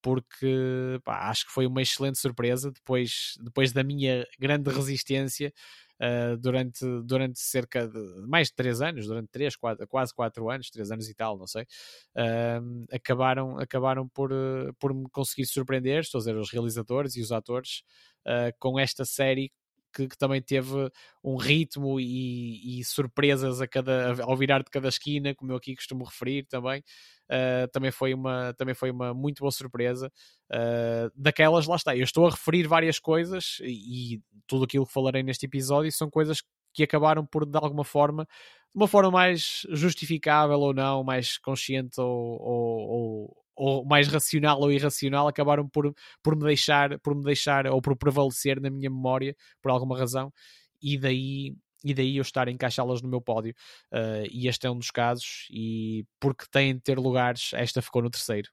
S5: porque pá, acho que foi uma excelente surpresa depois, depois da minha grande resistência uh, durante, durante cerca de mais de 3 anos, durante 3, 4, quase 4 anos, 3 anos e tal, não sei, uh, acabaram, acabaram por, por me conseguir surpreender, estou a dizer, os realizadores e os atores, uh, com esta série que, que, também teve um ritmo e, e, surpresas a cada, ao virar de cada esquina, como eu aqui costumo referir também. Uh, também, foi uma, também foi uma muito boa surpresa. Uh, daquelas, lá está, eu estou a referir várias coisas e, e, tudo aquilo que falarei neste episódio são coisas que acabaram por, de alguma forma, de uma forma mais justificável ou não, mais consciente ou, ou, ou ou mais racional ou irracional acabaram por, por me deixar por me deixar ou por prevalecer na minha memória por alguma razão e daí e daí eu estar a encaixá-las no meu pódio. Uh, e este é um dos casos e porque têm de ter lugares esta ficou no terceiro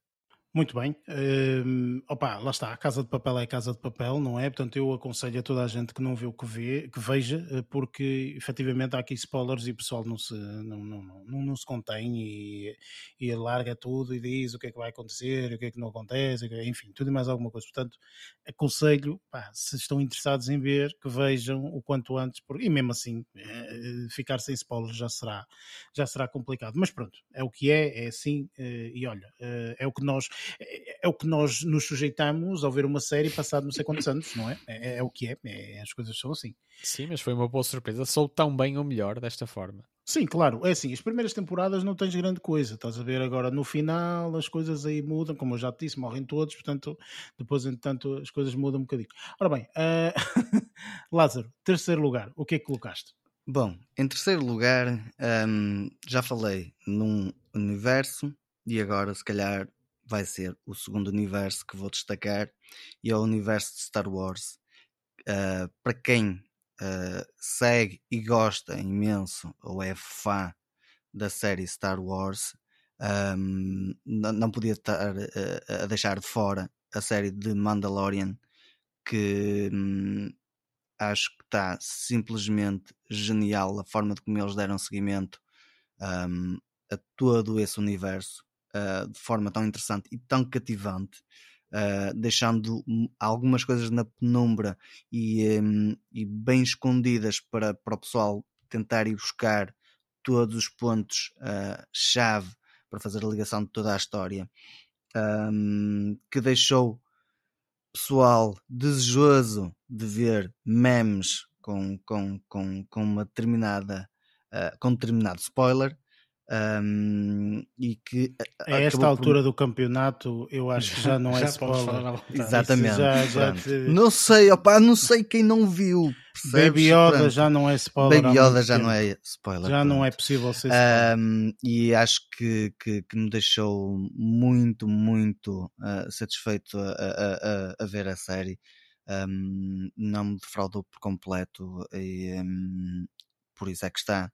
S1: muito bem. Uh, opa, lá está, a Casa de Papel é Casa de Papel, não é? Portanto, eu aconselho a toda a gente que não vê o que vê, que veja, eh, porque efetivamente há aqui spoilers e o pessoal não se, não, não, não, não se contém e, e larga tudo e diz o que é que vai acontecer, o que é que não acontece, enfim, tudo e mais alguma coisa. Portanto, aconselho, pá, se estão interessados em ver, que vejam o quanto antes, porque, e mesmo assim, eh, ficar sem spoilers já será, já será complicado. Mas pronto, é o que é, é assim, e olha, é o que nós é, é, o que nós nos sujeitamos ao ver uma série passado não sei quantos anos, não é? É, é o que é, é, as coisas são assim.
S5: Sim, mas foi uma boa surpresa. Sou tão bem ou melhor desta forma.
S1: Sim, claro, é assim, as primeiras temporadas não tens grande coisa, estás a ver agora no final as coisas aí mudam, como eu já te disse, morrem todos, portanto depois entretanto as coisas mudam um bocadinho. Ora bem, uh... Lázaro, terceiro lugar, o que é que colocaste?
S3: Bom, em terceiro lugar, um, já falei num universo e agora se calhar vai ser o segundo universo que vou destacar e é o universo de Star Wars. Uh, para quem uh, segue e gosta imenso ou é fã da série Star Wars, um, não, podia estar uh, a deixar de fora a série de Mandalorian, que um, acho que está simplesmente genial a forma de como eles deram seguimento um, a todo esse universo uh, de forma tão interessante e tão cativante, uh, deixando algumas coisas na penumbra e, um, e bem escondidas para, para o pessoal tentar ir buscar todos os pontos-chave uh, para fazer a ligação de toda a história, um, que deixou pessoal desejoso de ver memes com, com, com, com uma determinada uh, com determinado spoiler Um, e que
S1: a esta altura por... do campeonato eu acho que já não é já spoiler.
S3: Exatamente. Já, já te... Não sei, opa, não sei quem não viu.
S1: Percebes? Baby Yoda Pronto. já não é spoiler.
S3: Baby Yoda já não é spoiler.
S1: Já pronto. não é possível ser spoiler.
S3: Um, e acho que, que, que, me deixou muito, muito uh, satisfeito a, a, a, a, ver a série. Um, não me defraudou por completo e um, por isso é que está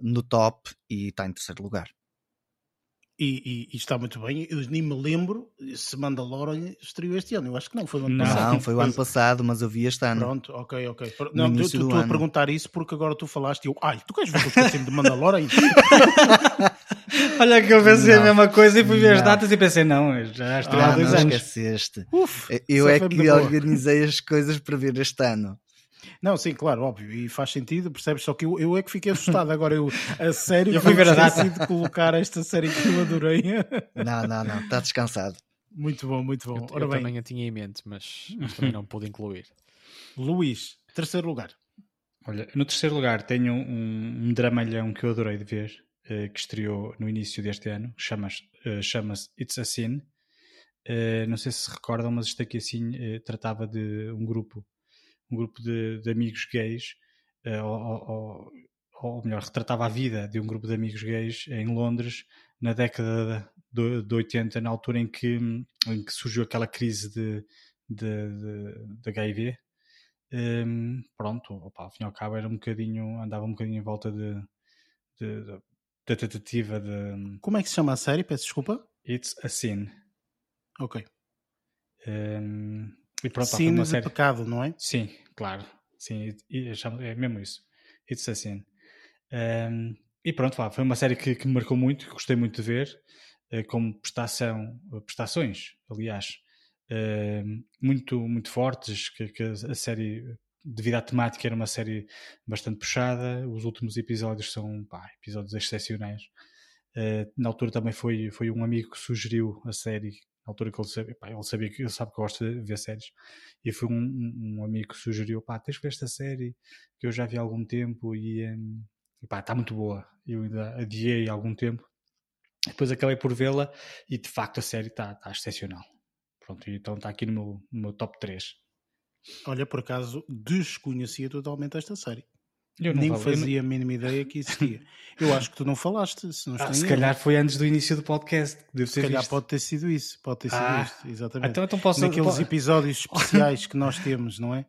S3: no top e está em terceiro lugar.
S1: E, e, e, está muito bem. Eu nem me lembro se Mandalorian estreou este ano. Eu acho que não, foi o ano não, passado.
S3: Não, foi o ano passado, mas eu vi este ano.
S1: Pronto, ok, ok. Não, tu, tu, tu a perguntar isso porque agora tu falaste e eu, ai, tu queres ver o que eu de Mandalorian?
S2: Olha que eu pensei não, a mesma coisa e fui ver as datas e pensei, não, já estreou
S3: ah,
S2: há dois
S3: não
S2: anos.
S3: esqueceste. Uf, eu é que organizei as coisas para ver este ano.
S1: Não, sim, claro, óbvio, e faz sentido, percebes? Só que eu, eu é que fiquei assustado. Agora, eu, a sério,
S2: eu fui ver a data
S1: de colocar esta série que eu adorei.
S3: Não, não, não, está descansado.
S1: Muito bom, muito bom.
S5: Eu, Ora eu bem. também a tinha em mente, mas, mas também não pude incluir.
S1: Luís, terceiro lugar.
S2: Olha, no terceiro lugar tenho um, um dramalhão que eu adorei de ver, uh, que estreou no início deste ano, chama-se uh, chama It's a Sin. Uh, não sei se se recordam, mas isto aqui assim tratava de um grupo um grupo de, de amigos gays, uh, ou, ou, ou, melhor, retratava a vida de um grupo de amigos gays em Londres na década de, de 80, na altura em que, em que surgiu aquela crise de, de, de, de HIV. Um, ehm, pronto, opa, ao fim e ao cabo era um bocadinho, andava um bocadinho em volta de, da tentativa de.
S1: Como é que se chama a série? Peço desculpa.
S2: It's a Sin.
S1: Ok.
S2: Um, ehm, e pronto,
S1: Sin de série... pecado, não é?
S2: Sim, claro. Sim, é mesmo isso. It's a sin. Um, e pronto, foi uma série que, que me marcou muito, que gostei muito de ver, uh, como prestação, prestações, aliás, uh, muito, muito fortes, que, que, a série, devido à temática, era uma série bastante puxada. Os últimos episódios são pá, episódios excepcionais. Uh, na altura também foi, foi um amigo que sugeriu a série na altura que ele sabia, pá, ele sabia que ele sabe que eu gosto de ver séries, e foi um, um, amigo que sugeriu, pá, tens que ver esta série que eu já vi há algum tempo e, um, e pá, está muito boa. Eu ainda adiei há algum tempo, depois acabei por vê-la e de facto a série está tá excepcional. Pronto, então está aqui no meu, no meu top 3.
S1: Olha, por acaso desconhecia totalmente esta série. Eu Nem falei, fazia não... a mínima ideia que existia. Eu acho que tu não falaste, se não
S2: ah, Se calhar foi antes do início do podcast.
S1: Deve se calhar visto. pode ter sido isso. Pode ter sido ah, isto, exatamente.
S2: Então, então posso...
S1: Naqueles episódios especiais que nós temos, não é?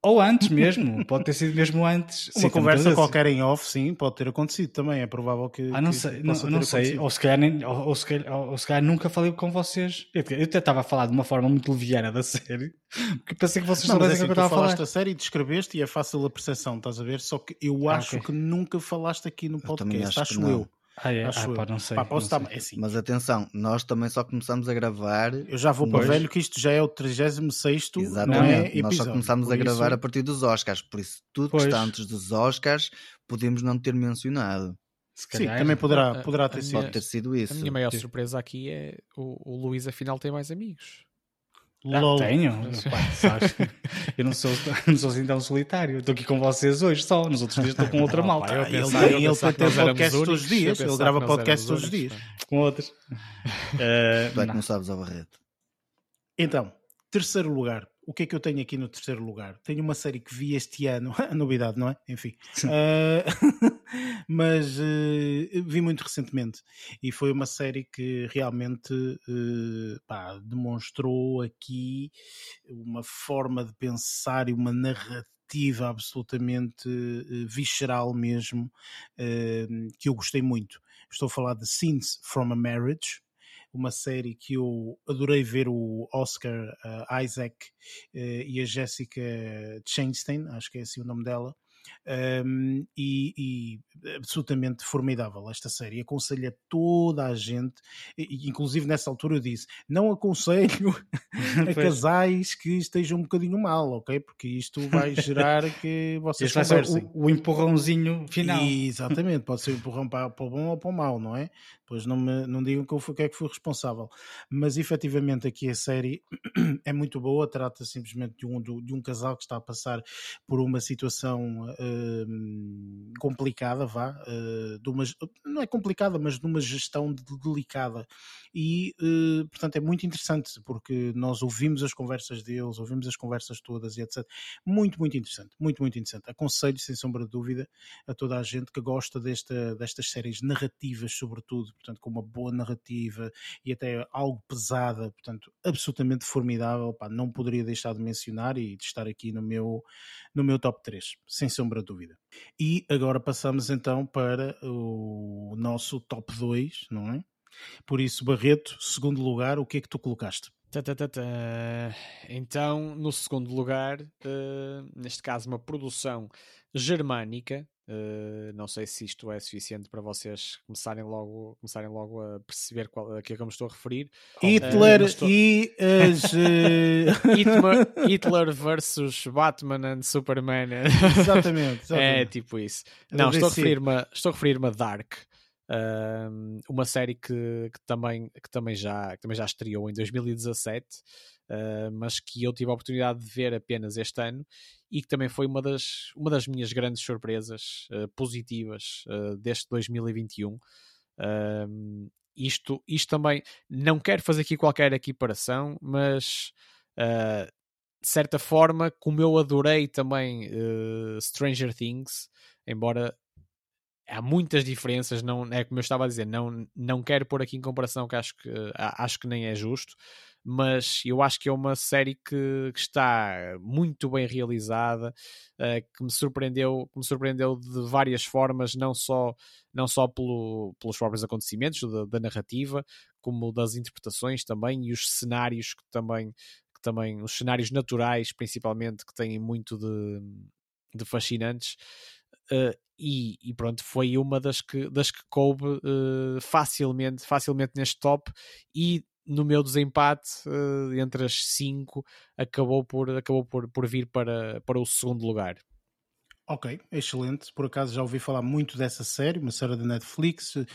S2: Ou antes mesmo, pode ter sido mesmo antes.
S1: Uma sim, conversa qualquer em off, sim, pode ter acontecido também. É provável que.
S2: Ah, não
S1: que
S2: sei, não, não sei. Ou se, calhar, nem, ou, ou, se calhar, ou, se calhar nunca falei com vocês. Eu, eu até estava a falar de uma forma muito leviana da série, porque pensei que vocês não,
S1: mas é
S2: assim,
S1: que
S2: eu estava
S1: a falar. falaste a série e descreveste e é fácil a percepção, estás a ver? Só que eu ah, acho ah, okay. que nunca falaste aqui no podcast, acho, acho eu.
S2: Ah, é? Acho ah, pá, não sei.
S1: Pá, posso
S2: não
S1: estar... é assim.
S3: Mas atenção, nós também só começamos a gravar.
S1: Eu já vou para velho que isto já é o 36 Exatamente.
S3: É nós só começamos por a gravar isso... a partir dos Oscars. Por isso, tudo pois. que está antes dos Oscars podemos não ter mencionado.
S1: Sim, também poderá, poderá ter, sido.
S3: Pode ter sido isso. A
S5: minha maior surpresa aqui é o, o Luís, afinal, tem mais amigos.
S2: Ah, tenho. eu não sou, não sou assim tão solitário. Estou aqui com vocês hoje só. Nos outros dias estou com outra malta.
S1: Ah, ele ele, ele tem podcast todos os dias. Ele grava podcast todos os dias.
S2: Com outros.
S3: Uh, tu é que não sabes a Barreto.
S1: Então, terceiro lugar o que é que eu tenho aqui no terceiro lugar? Tenho uma série que vi este ano, a novidade, não é? Enfim. Uh, mas uh, vi muito recentemente e foi uma série que realmente uh, pá, demonstrou aqui uma forma de pensar e uma narrativa absolutamente visceral mesmo, que eu gostei muito. Estou a falar de Scenes from a Marriage, uma série que eu adorei ver o Oscar uh, Isaac uh, e a Jessica Chastain, acho que é assim o nome dela, um, e, e, absolutamente formidável esta série. Aconselho a toda a gente, e, inclusive nessa altura eu disse: não aconselho a casais que estejam um bocadinho mal, ok? Porque isto vai gerar que vocês Este conversem.
S2: O, o, empurrãozinho final.
S1: E, exatamente, pode ser um empurrão para, para o bom ou para o mau, não é? Pois não, me, não digam que eu fui, que é que fui responsável. Mas efetivamente aqui a série é muito boa, trata simplesmente de um, de um casal que está a passar por uma situação uh, complicada, vá, uh, de uma, não é complicada, mas de uma gestão delicada. E, uh, portanto, é muito interessante, porque nós ouvimos as conversas deles, ouvimos as conversas todas e etc. Muito, muito interessante, muito, muito interessante. Aconselho, sem sombra de dúvida, a toda a gente que gosta desta, destas séries narrativas, sobretudo, portanto, com uma boa narrativa e até algo pesada, portanto, absolutamente formidável, pá, não poderia deixar de mencionar e de estar aqui no meu, no meu top 3, sem sombra de dúvida. E agora passamos então para o nosso top 2, não é? Por isso, Barreto, segundo lugar, o que é que tu colocaste?
S5: Então, no segundo lugar, uh, neste caso, uma produção germânica. Uh, não sei se isto é suficiente para vocês começarem logo, começarem logo a perceber qual, a que é que eu me estou a referir.
S1: Hitler uh, estou... e as.
S5: Hitler, Hitler versus Batman and Superman.
S1: Exatamente. exatamente.
S5: É tipo isso. Não, estou a referir-me estou a referir a Dark. Uh, uma série que, que, também, que, também já, que também já estreou em 2017, uh, mas que eu tive a oportunidade de ver apenas este ano e que também foi uma das, uma das minhas grandes surpresas uh, positivas deste 2021. isto, isto também, não quero fazer aqui qualquer equiparação, mas de certa forma, como eu adorei também Stranger Things, embora há muitas diferenças, não é como eu estava a dizer, não, não quero pôr aqui em comparação que acho que, acho que nem é justo, mas eu acho que é uma série que, que está muito bem realizada, uh, que me surpreendeu, que me surpreendeu de várias formas, não só, não só pelo, pelos próprios acontecimentos da, da narrativa, como das interpretações também e os cenários que também, que também os cenários naturais principalmente que têm muito de, de fascinantes. Uh, e, e, pronto, foi uma das que, das que coube uh, facilmente, facilmente neste top e no meu desempate uh, entre as cinco acabou por, acabou por, por vir para, para o segundo lugar.
S1: Ok, excelente. Por acaso já ouvi falar muito dessa série, uma série da Netflix, uh,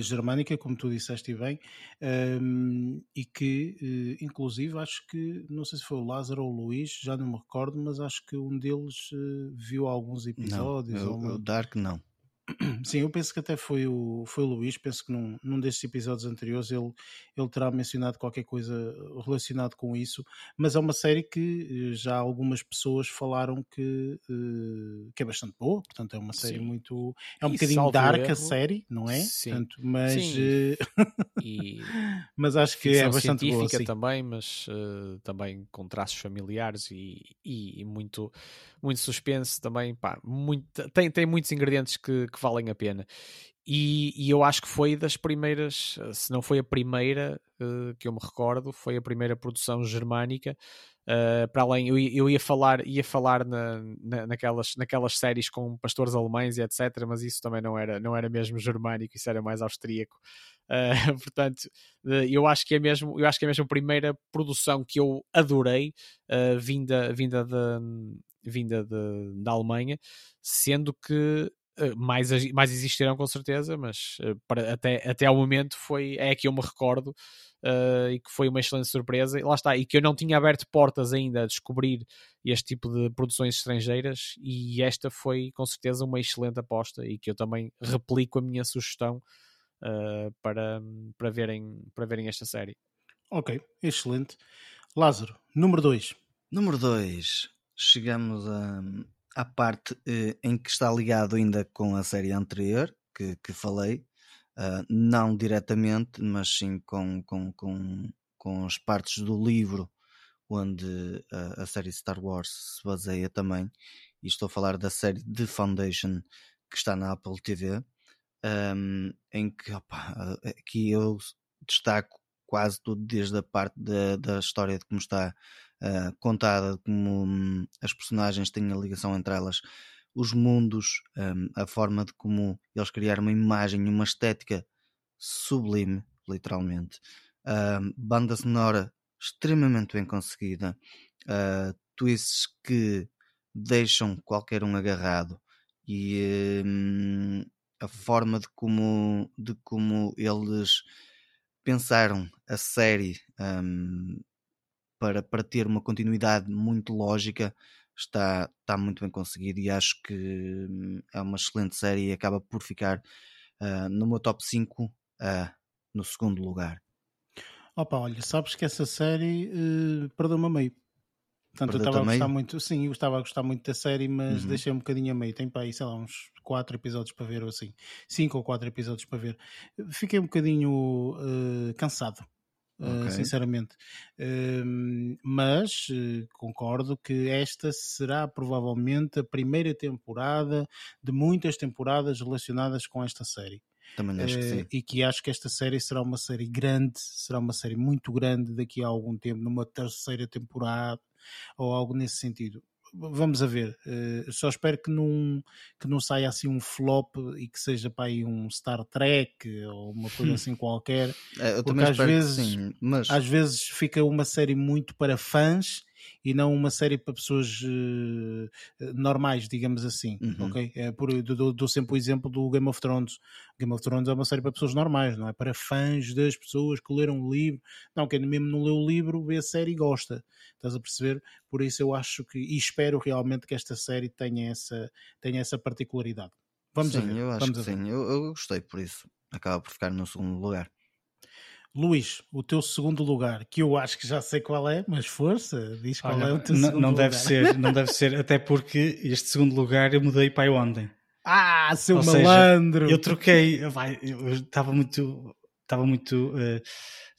S1: germânica, como tu disseste bem, um, ehm, e que, uh, inclusive, acho que, não sei se foi o Lázaro ou o Luís, já não me recordo, mas acho que um deles uh, viu alguns episódios.
S3: Não,
S1: uma...
S3: o Dark não.
S1: Sim, eu penso que até foi o, foi o Luís, penso que num, num destes episódios anteriores ele, ele terá mencionado qualquer coisa relacionado com isso, mas é uma série que eh, já algumas pessoas falaram que, uh, que é bastante boa, portanto é uma série Sim. muito. É um e bocadinho dark erro, a série, não é?
S5: Sim.
S1: Portanto, mas,
S5: Sim. e,
S1: mas acho que é bastante boa.
S5: Sim. também, mas uh, também com traços familiares e, e, e, muito, muito suspense também. Pá, muito, tem, tem muitos ingredientes que que valem a pena. E, e, eu acho que foi das primeiras, se não foi a primeira uh, que eu me recordo, foi a primeira produção germânica. Uh, para além, eu, eu, ia falar, ia falar na, na, naquelas, naquelas séries com pastores alemães e etc., mas isso também não era, não era mesmo germânico, isso era mais austríaco. Uh, portanto, eu acho que é mesmo, eu acho que é mesmo a primeira produção que eu adorei, vinda, vinda, de, vinda de, da Alemanha, sendo que eh, mais, mais existirão com certeza, mas uh, para, até, até ao momento foi, é que eu me recordo uh, e que foi uma excelente surpresa. E lá está, e que eu não tinha aberto portas ainda a descobrir este tipo de produções estrangeiras, e esta foi com certeza uma excelente aposta e que eu também replico a minha sugestão uh, para, para, verem, para verem esta série.
S1: Ok, excelente. Lázaro, número 2.
S3: Número 2, chegamos a, à parte eh, em que está ligado ainda com a série anterior que, que falei, uh, não diretamente, mas sim com, com, com, com as partes do livro onde a, a série Star Wars se baseia também. E estou a falar da série The Foundation que está na Apple TV, um, em que opa, aqui eu destaco quase tudo desde a parte da, da história de como está uh, contada, como um, as personagens têm a ligação entre elas, os mundos, um, a forma de como eles criaram uma imagem, uma estética sublime, literalmente. Uh, banda sonora extremamente bem conseguida, uh, twists que deixam qualquer um agarrado e um, a forma de como, de como eles pensaram a série um, para, para ter uma continuidade muito lógica está, está muito bem conseguido e acho que hum, é uma excelente série e acaba por ficar uh, no meu top 5 uh, no segundo lugar.
S1: Opa, olha, sabes que essa série uh, perdeu-me a meio. Portanto, eu estava a gostar muito, sim, eu estava a gostar muito da série, mas uhum. deixei um bocadinho a meio. Tem para aí, sei lá, uns 4 episódios para ver ou assim. 5 ou 4 episódios para ver. Fiquei um bocadinho uh, cansado. Uh, okay. sinceramente, uh, mas uh, concordo que esta será provavelmente a primeira temporada de muitas temporadas relacionadas com esta série.
S3: Também acho que sim.
S1: Eh, e que acho que esta série será uma série grande, será uma série muito grande daqui a algum tempo, numa terceira temporada ou algo nesse sentido. Vamos a ver, uh, só espero que não, que não saia assim um flop e que seja para aí um Star Trek ou uma coisa hum. assim qualquer.
S3: É, eu porque às vezes, sim, mas...
S1: às vezes fica uma série muito para fãs e não uma série para pessoas uh, normais, digamos assim. Uhum. Ok? É por, dou, dou, sempre o exemplo do Game of Thrones. Game of Thrones é uma série para pessoas normais, não é para fãs das pessoas que leram o livro. Não, quem mesmo não leu o livro vê a série e gosta. Estás a perceber? Por isso eu acho que e espero realmente que esta série tenha essa, tenha essa particularidade. Vamos
S3: sim,
S1: ver.
S3: eu acho Vamos que sim. Eu, eu gostei por isso. Acaba por ficar no segundo lugar.
S1: Luís, o teu segundo lugar, que eu acho que já sei qual é, mas força, diz qual Olha, é o teu segundo
S2: não
S1: lugar.
S2: Deve ser, não deve ser, até porque este segundo lugar eu mudei para ontem.
S1: Ah, seu Ou malandro!
S2: Seja, eu troquei, eu estava muito, estava muito, uh,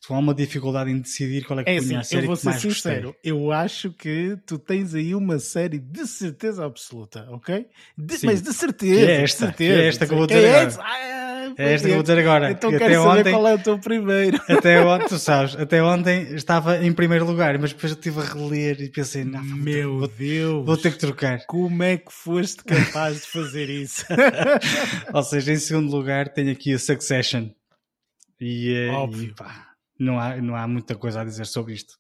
S2: com uma dificuldade em decidir qual é que é assim, a série eu vou ser sincero,
S1: gostei. eu acho que tu tens aí uma série de certeza absoluta, ok? De, mas de certeza. Que
S2: é esta,
S1: certeza, que
S2: é esta que eu vou dizer é agora. Ah, é esta que eu vou dizer agora.
S1: Então quero até saber ontem, qual é o teu primeiro.
S2: Até ontem, tu sabes, até ontem estava em primeiro lugar, mas depois eu estive a reler e pensei, não,
S1: meu
S2: vou,
S1: Deus,
S2: vou ter que trocar.
S1: Como é que foste capaz de fazer isso?
S2: Ou seja, em segundo lugar tenho aqui a Succession. E,
S1: eh, Óbvio.
S2: E, pá, não, há, não há muita coisa a dizer sobre isto.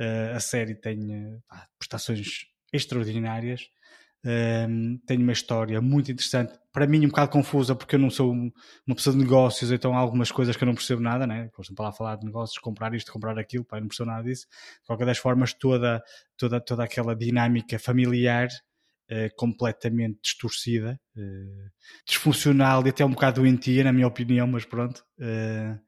S2: Uh, a série tem uh, prestações extraordinárias. Um, tem uma história muito interessante, para mim um bocado confusa, porque eu não sou uma pessoa de negócios, então há algumas coisas que eu não percebo nada, né? Estou para lá falar de negócios, comprar isto, comprar aquilo, pá, não percebo nada disso. De qualquer das formas, toda, toda, toda aquela dinâmica familiar uh, completamente distorcida, uh, disfuncional e até um bocado doentia, na minha opinião, mas pronto, uh,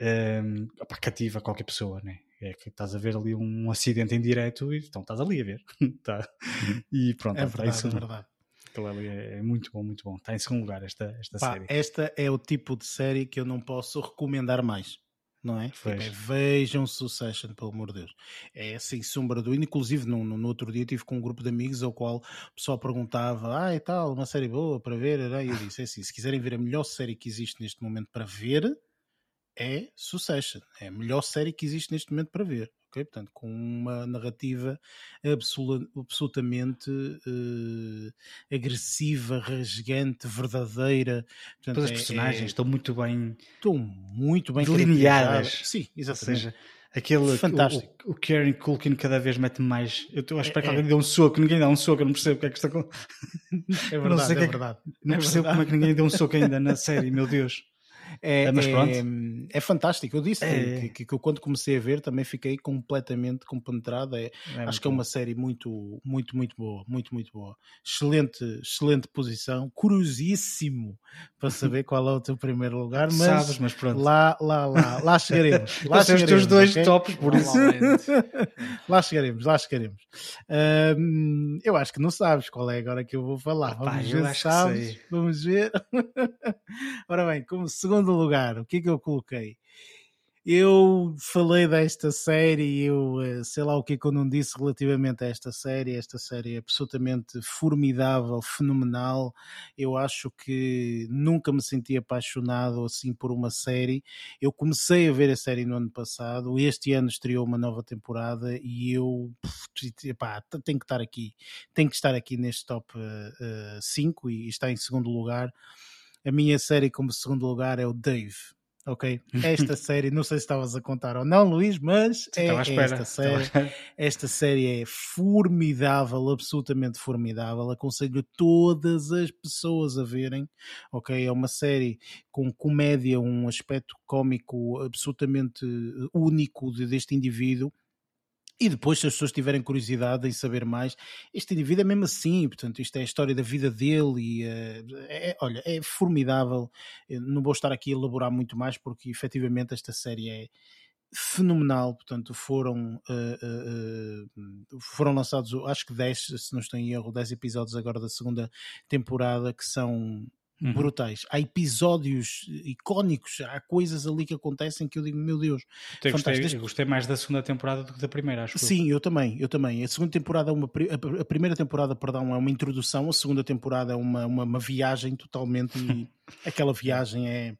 S2: um, cativa qualquer pessoa, né? é que estás a ver ali um acidente em direto e então estás ali a ver. tá. E pronto,
S1: é verdade, está
S2: é
S1: verdade.
S2: Ali é, é, muito bom, muito bom. Está em segundo lugar esta, esta Pá, série.
S1: Esta é o tipo de série que eu não posso recomendar mais. Não é? Tipo, é vejam Succession, pelo amor de Deus. É sem sombra do. Inclusive, no, no, outro dia tive com um grupo de amigos ao qual o pessoal perguntava: Ah, e tal, uma série boa para ver. E eu disse: é assim, se quiserem ver a melhor série que existe neste momento para ver, é Succession. É a melhor série que existe neste momento para ver. Okay? Portanto, com uma narrativa absolutamente uh, agressiva, rasgante, verdadeira.
S2: Portanto, Todas as é, personagens é, estão muito bem
S1: estão muito bem
S2: delineadas.
S1: Sim, exatamente.
S2: Ou seja, aquele
S1: Fantástico.
S2: O, o Kieran Culkin cada vez mete mais. Eu estou a esperar é, que alguém dê um soco, ninguém dá um soco, eu não percebo o que é que está com.
S1: É verdade, não sei é, é verdade.
S2: Não
S1: é
S2: percebo
S1: verdade.
S2: como é que ninguém deu um soco ainda na série, meu Deus.
S1: É, é, é, fantástico. Eu disse é. que, que, eu, quando comecei a ver, também fiquei completamente compenetrado. É, é acho que é uma série muito, muito, muito boa. Muito, muito boa. Excelente, excelente posição. Curiosíssimo para saber qual é o teu primeiro lugar. Mas,
S2: Sabes, mas pronto.
S1: Lá, lá, lá, lá chegaremos. Lá
S2: chegaremos, os teus dois okay? tops, por isso.
S1: lá chegaremos, lá chegaremos. Eu acho que não sabes qual é agora que eu vou falar. Vamos ver se sabes. Vamos ver. Ora bem, como segundo lugar, o que é que eu coloquei? Eu falei desta série, eu eh, sei lá o que é que eu não disse relativamente a esta série. Esta série é absolutamente formidável, fenomenal. Eu acho que nunca me senti apaixonado assim por uma série. Eu comecei a ver a série no ano passado, este ano estreou uma nova temporada e eu tenho que estar aqui, tenho que estar aqui neste top 5 uh, uh, e está em segundo lugar. A minha série como segundo lugar é o Dave ok? Esta série, não sei se estavas a contar ou não, Luís, mas é, esta série. Esta série é formidável, absolutamente formidável. Aconselho todas as pessoas a verem, ok? É uma série com comédia, um aspecto cómico absolutamente único deste indivíduo E depois, se as pessoas tiverem curiosidade em saber mais, este indivíduo é mesmo assim, portanto, isto é a história da vida dele e uh, é, olha, é formidável. Eu não vou estar aqui a elaborar muito mais porque efetivamente esta série é fenomenal, portanto foram uh, uh, foram lançados acho que 10, se não estou em erro 10 episódios agora da segunda temporada que são uhum. brutais. Há episódios icónicos, há coisas ali que acontecem que eu digo, meu Deus.
S2: Eu gostei, eu gostei mais da segunda temporada do que da primeira, acho.
S1: Sim, eu. eu também, eu também. A segunda temporada é uma a primeira temporada, perdão, é uma introdução, a segunda temporada é uma, uma, uma viagem totalmente e aquela viagem é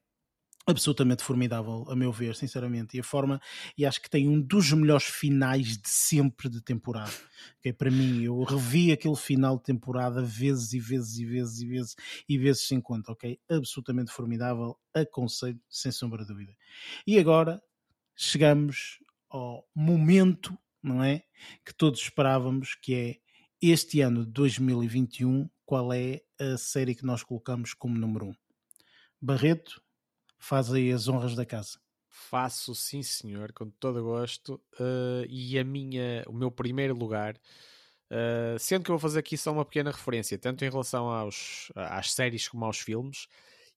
S1: absolutamente formidável, a meu ver, sinceramente. E a forma, e acho que tem um dos melhores finais de sempre de temporada. Okay? Para mim, eu revi aquele final de temporada vezes e vezes e vezes e vezes e vezes sem conta, ok? Absolutamente formidável, aconselho, sem sombra de dúvida. E agora chegamos ao momento, não é? Que todos esperávamos, que é este ano de 2021, qual é a série que nós colocamos como número 1? Um? Barreto, faz aí as honras da casa.
S5: Faço sim, senhor, com todo o gosto. Uh, e a minha, o meu primeiro lugar, uh, sendo que eu vou fazer aqui só uma pequena referência, tanto em relação aos, às séries como aos filmes,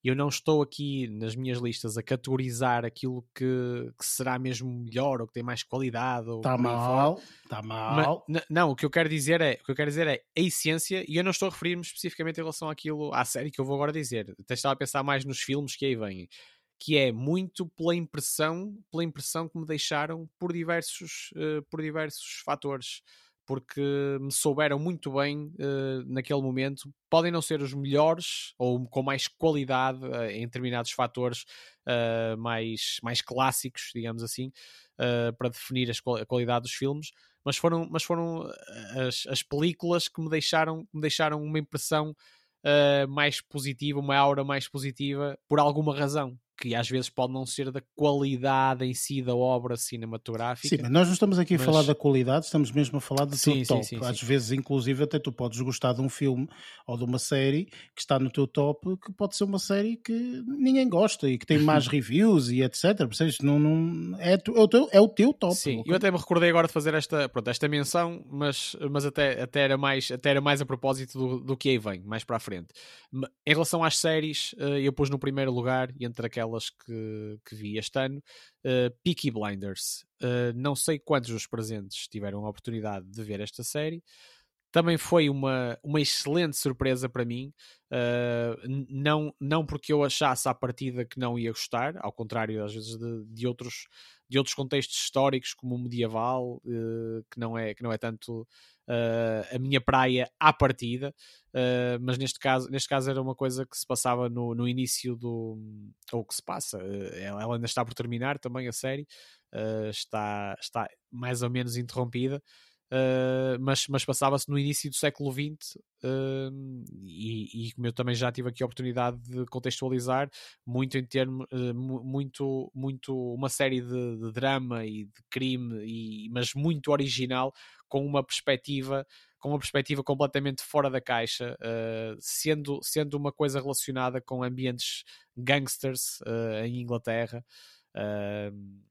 S5: eu não estou aqui nas minhas listas a categorizar aquilo que, que será mesmo melhor ou que tem mais qualidade.
S1: Está mal, está mal.
S5: Mas, não, o que eu quero dizer é o que eu quero dizer é a essência, e eu não estou a referir-me especificamente em relação àquilo, à série que eu vou agora dizer. Até estava a pensar mais nos filmes que aí vêm que é muito pela impressão, pela impressão que me deixaram por diversos, uh, por diversos fatores, porque me souberam muito bem uh, naquele momento. Podem não ser os melhores ou com mais qualidade uh, em determinados fatores mais, mais clássicos, digamos assim, para definir a qualidade dos filmes, mas foram, mas foram as, as películas que me deixaram, me deixaram uma impressão mais positiva, uma aura mais positiva por alguma razão que às vezes pode não ser da qualidade em si da obra cinematográfica.
S1: Sim, mas nós não estamos aqui mas... a falar da qualidade, estamos mesmo a falar do sim, teu top. Sim, sim, às vezes, inclusive, até tu podes gostar de um filme ou de uma série que está no teu top, que pode ser uma série que ninguém gosta e que tem mais reviews e etc. Percebes? Não, não, é, é, o teu, é o teu top.
S5: Sim, eu até me recordei agora de fazer esta, pronto, esta menção, mas, mas até, até, era mais, até era mais a propósito do, do que aí vem, mais para a frente. Em relação às séries, eh, eu pus no primeiro lugar, e entre aquelas aquelas que, que vi este ano. Uh, Peaky Blinders. Uh, não sei quantos dos presentes tiveram a oportunidade de ver esta série. Também foi uma, uma excelente surpresa para mim. Uh, não, não porque eu achasse à partida que não ia gostar, ao contrário, às vezes, de, de outros, de outros contextos históricos, como o medieval, que, não é, que não é tanto uh, a minha praia à partida, uh, mas neste caso, neste caso era uma coisa que se passava no, no início do. ou que se passa, uh, ela ainda está por terminar também a série, está, está mais ou menos interrompida. Uh, mas, mas passava-se no início do século XX uh, e, e, como eu também já tive aqui a oportunidade de contextualizar muito em termos uh, muito, muito uma série de, de, drama e de crime e, mas muito original com uma perspectiva com uma perspectiva completamente fora da caixa, uh, sendo, sendo uma coisa relacionada com ambientes gangsters uh, em Inglaterra. Uh,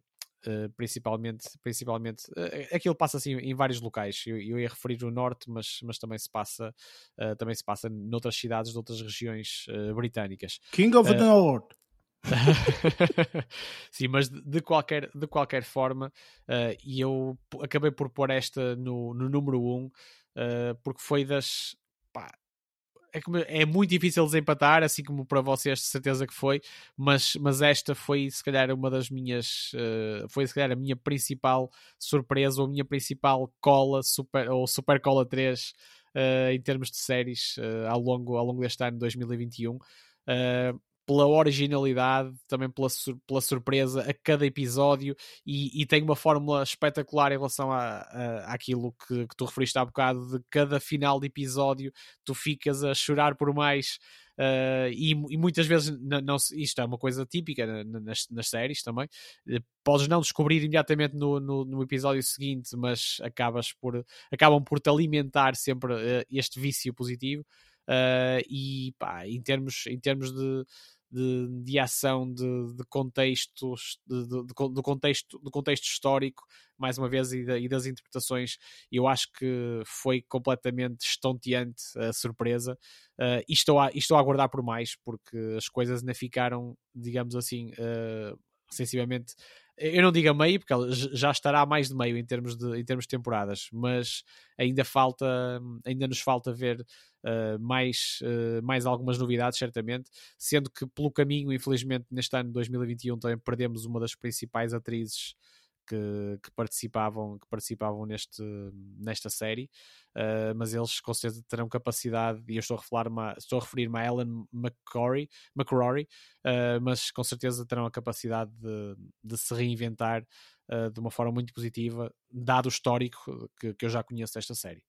S5: principalmente, principalmente aquilo passa assim em vários locais. Eu, eu, ia referir o norte, mas, mas também se passa também se passa noutras cidades de outras regiões britânicas.
S1: King of the North.
S5: Sim, mas de, qualquer, de qualquer forma, uh, e eu acabei por pôr esta no, no número 1, um, uh, porque foi das. Pá, é, é, muito difícil desempatar, assim como para vocês, de certeza que foi, mas, mas esta foi, se calhar, uma das minhas. Uh, foi, se calhar, a minha principal surpresa, ou a minha principal cola, super, ou Super Cola 3, em termos de séries, ao, longo, ao longo deste ano 2021. Pela originalidade, também pela, sur pela surpresa a cada episódio e, e, tem uma fórmula espetacular em relação a, a, àquilo que, que tu referiste há bocado de cada final de episódio tu ficas a chorar por mais uh, e, e, muitas vezes não, não, isto é uma coisa típica nas, nas séries também uh, podes não descobrir imediatamente no, no, no, episódio seguinte mas acabas por acabam por te alimentar sempre uh, este vício positivo Uh, e pá, em termos, em termos de, de, de ação, de, de contextos, de, de, do, contexto, do contexto histórico, mais uma vez, e, e das interpretações. Eu acho que foi completamente estonteante a surpresa. Uh, e, estou a, e estou a aguardar por mais, porque as coisas ainda ficaram, digamos assim, uh, sensivelmente eu não digo a meio, porque ela já estará a mais de meio em termos de, em termos de temporadas, mas ainda falta, ainda nos falta ver uh, mais, uh, mais algumas novidades, certamente, sendo que pelo caminho, infelizmente, neste ano de 2021 também perdemos uma das principais atrizes que, que, participavam, que participavam neste, nesta série, uh, mas eles com certeza terão capacidade, e eu estou a referir-me estou a, referir a Ellen McCrory, McCrory uh, mas com certeza terão a capacidade de, de se reinventar uh, de uma forma muito positiva, dado o histórico que, que eu já conheço desta série.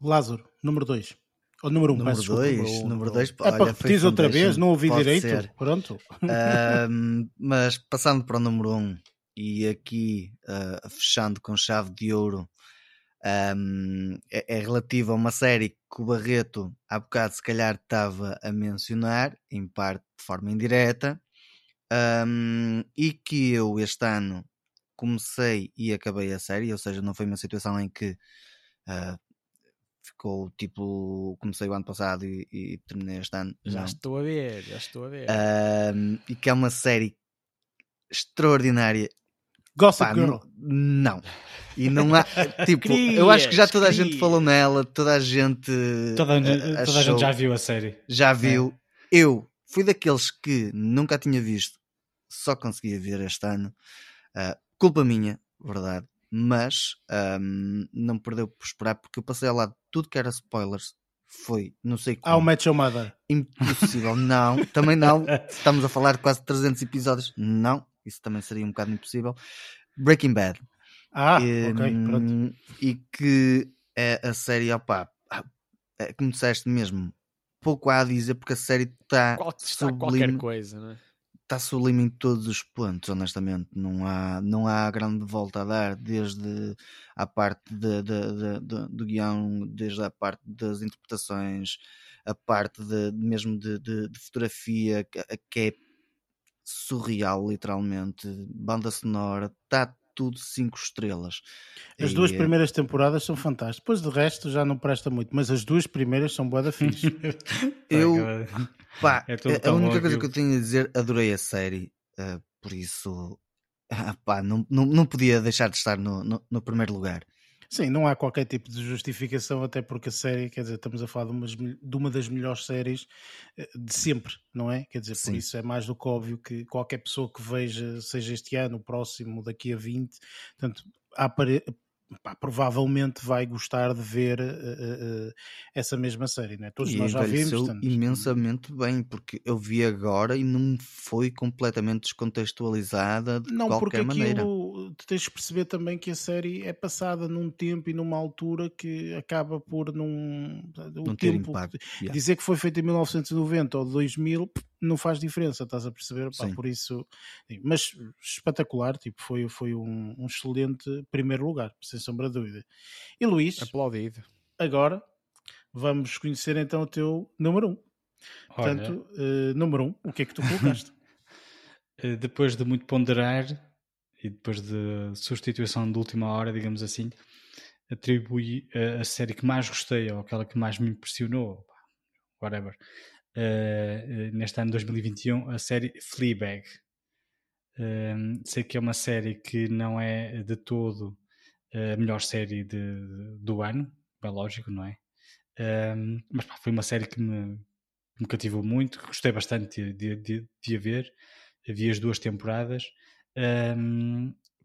S1: Lázaro, número 2. Ou número 1, um,
S3: número 2, número 2,
S1: é para repetir outra vez, não ouvi direito. Ser. Pronto.
S3: mas passando para o número 1, um, e aqui uh, fechando com chave de ouro um, é, é relativo a uma série que o Barreto há bocado se calhar estava a mencionar, em parte de forma indireta, um, e que eu este ano comecei e acabei a série, ou seja, não foi uma situação em que uh, ficou tipo, comecei o ano passado e, e terminei este ano.
S5: Já não. estou a ver, já estou a ver.
S3: Um, e que é uma série extraordinária
S1: Gossip Pá, Girl.
S3: Não. E não há. Tipo, eu acho que já toda a gente falou nela, toda a gente.
S2: Toda, a, eh, toda a gente já viu a série.
S3: Já viu. É. Eu fui daqueles que nunca tinha visto, só conseguia ver este ano. Uh, culpa minha, verdade. Mas um, não perdeu por esperar, porque eu passei ao lado de tudo que era spoilers. Foi, não sei como.
S1: Ah, o Match Mother.
S3: Impossível, não. Também não. Estamos a falar de quase 300 episódios. Não isso também seria um bocado impossível. Breaking Bad.
S1: Ah, e, ok, pronto.
S3: E que é a série, opá, é, como disseste mesmo, pouco há a dizer porque a série está sublime.
S5: Qualquer coisa, não é?
S3: Está sublime em todos os pontos, honestamente. Não há, não há grande volta a dar, desde a parte de, de, de, do guião, desde a parte das interpretações, a parte de, mesmo de, fotografia, que é surreal, literalmente. Banda sonora, está tudo cinco estrelas.
S1: As e, duas é primeiras temporadas são fantásticas. Depois do resto já não presta muito, mas as duas primeiras são boa da fixe.
S3: eu, pá, é a única coisa que eu tenho a dizer, adorei a série, uh, por isso, uh, pá, não, não, não podia deixar de estar no, no, no primeiro lugar.
S1: Sim, não há qualquer tipo de justificação, até porque a série, quer dizer, estamos a falar de, umas, de uma das melhores séries eh, de sempre, não é? Quer dizer, Sim. por isso é mais do que óbvio que qualquer pessoa que veja, seja este ano, o próximo, daqui a 20, portanto, pá, provavelmente vai gostar de ver uh, uh, essa mesma série, né? Todos
S3: e
S1: nós já vimos.
S3: Portanto... imensamente bem, porque eu vi agora e não foi completamente descontextualizada de não, qualquer maneira. Não,
S1: porque tu tens de perceber também que a série é passada num tempo e numa altura que acaba por num,
S3: não ter impacto.
S1: Yeah. Dizer que foi feito em 1990 ou 2000 não faz diferença, estás a perceber? Pá, por isso, mas espetacular, tipo, foi, foi um, um, excelente primeiro lugar, sem sombra de dúvida. E Luís,
S5: aplaudido.
S1: Agora vamos conhecer então o teu número 1. Um. Portanto, uh, número 1, um, o que é que tu colocaste?
S2: Eh, depois de muito ponderar e depois de substituição de última hora, digamos assim, atribuí a, a série que mais gostei ou aquela que mais me impressionou, whatever, neste ano de 2021 a série Fleabag. Uh, sei que é uma série que não é de todo a melhor série de, do ano, é lógico, não é? Uh, mas pá, foi uma série que me, me cativou muito, gostei bastante de, de, de a ver. Vi as duas temporadas.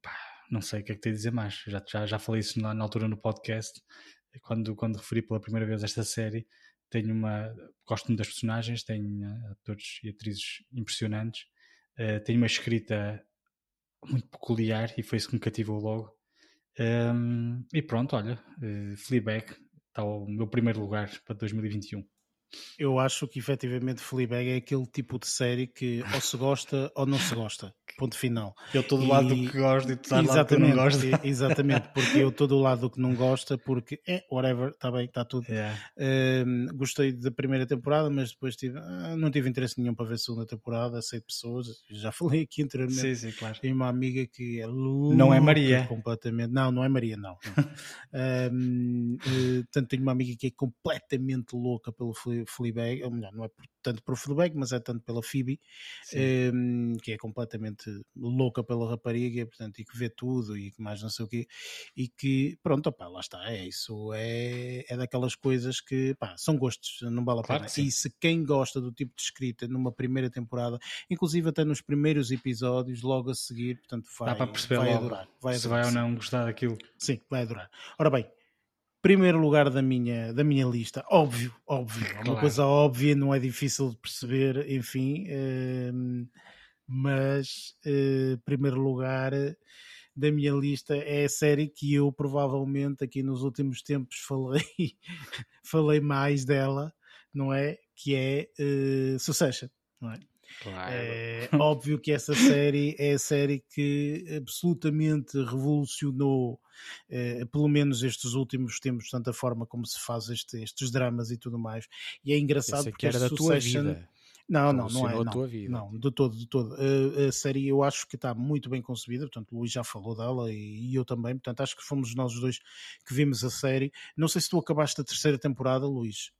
S2: Pá, não sei o que é que tenho a dizer mais. Já, já, já falei isso na, na altura no podcast, quando, quando referi pela primeira vez esta série tenho uma gosto muito das personagens, tenho eh, atores e atrizes impressionantes, uh, tenho uma escrita muito peculiar e foi isso que me cativou logo. Um, e pronto, olha, uh, Fleabag está o meu primeiro lugar para 2021.
S1: Eu acho que efetivamente Fleabag é aquele tipo de série que ou se gosta ou não se gosta. ponto final.
S2: Eu estou do lado do que gosto e tu estás do lado do que não gosta.
S1: Exatamente, porque eu estou do lado do que não gosta, porque é, whatever, está bem, está tudo. Yeah. Uh, gostei da primeira temporada, mas depois tive, uh, não tive interesse nenhum para ver a segunda temporada, sei de pessoas, já falei aqui anteriormente.
S2: Sim, sim, claro.
S1: Tem uma amiga que é
S2: Não é Maria.
S1: Completamente. Não, não é Maria, não. não. uh, tanto tenho uma amiga que é completamente louca pelo Fleabag, ou melhor, não é tanto por Fleabag, mas é tanto pela Phoebe, um, que é completamente louca pela rapariga, portanto, e que vê tudo e que mais não sei o quê, e que, pronto, opa, lá está, é isso, é, é daquelas coisas que, pá, são gostos, não vale a
S2: claro
S1: pena. E se quem gosta do tipo de escrita numa primeira temporada, inclusive até nos primeiros episódios, logo a seguir, portanto, vai,
S2: Dá para perceber
S1: vai
S2: logo
S1: adorar. Vai
S2: se
S1: adorar,
S2: vai ou não gostar daquilo.
S1: Sim, vai adorar. Ora bem, primeiro lugar da minha, da minha lista, óbvio, óbvio, é uma coisa óbvia, não é difícil de perceber, enfim, uh, mas uh, primeiro lugar da minha lista é a série que eu provavelmente aqui nos últimos tempos falei, falei mais dela, não é? Que é uh, Succession, não é?
S5: Claro.
S1: É óbvio que essa série é a série que absolutamente revolucionou, eh, pelo menos estes últimos tempos, tanto a forma como se faz este, estes dramas e tudo mais. E é engraçado porque
S5: era da Succession... tua vida.
S1: Não, não, não é. Não, não, de todo, de todo. A, a, série eu acho que está muito bem concebida, portanto, o Luís já falou dela e, e, eu também, portanto, acho que fomos nós os dois que vimos a série. Não sei se tu acabaste a terceira temporada, Luís.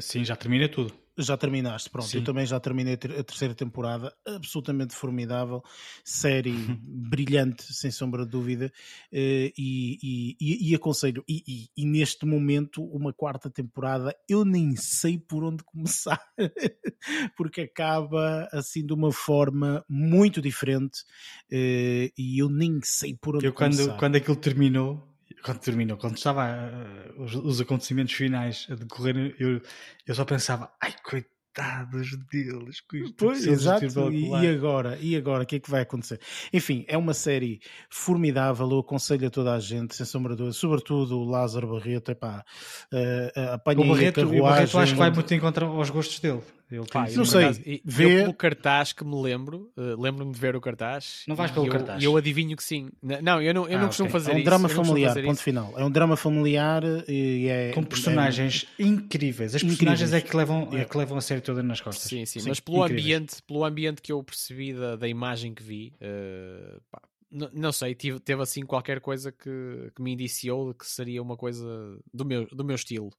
S2: Sim, já terminei tudo.
S1: Já terminaste, pronto. Sim. Eu também já terminei a terceira temporada, absolutamente formidável, série brilhante, sem sombra de dúvida, eh, e, e, e aconselho. E, e, neste momento, uma quarta temporada, eu nem sei por onde começar, porque acaba assim de uma forma muito diferente, eh, e eu nem sei por onde
S2: eu,
S1: começar.
S2: Quando, quando aquilo terminou, quando terminou, quando estava uh, os, os, acontecimentos finais a decorrer, eu, eu só pensava, ai coitados deles,
S1: pois, exato, e, e, agora? E agora? O que é que vai acontecer? Enfim, é uma série formidável, eu aconselho a toda a gente, sem sombra de dúvida, sobretudo o Lázaro Barreto, epá, uh, apanha
S2: o Barreto, o Barreto acho que vai muito em contra aos gostos dele.
S1: Ele Pá, não sei,
S5: acaso, vê... pelo cartaz que me lembro, uh, lembro-me de ver o cartaz.
S2: Não vais pelo
S5: e
S2: cartaz?
S5: E eu, eu adivinho que sim. Não, eu não, eu ah, não costumo okay. fazer isso.
S1: É um drama familiar, ponto isso. final. É um drama familiar e é...
S2: Com personagens é... incríveis. As personagens incríveis. é que, levam, é. é que levam a série toda nas costas.
S5: Sim, sim, sim. mas pelo ambiente, pelo ambiente que eu percebi da, da imagem que vi, uh, pá, não, não, sei, tive, teve assim qualquer coisa que, que me indiciou de que seria uma coisa do meu, do meu estilo,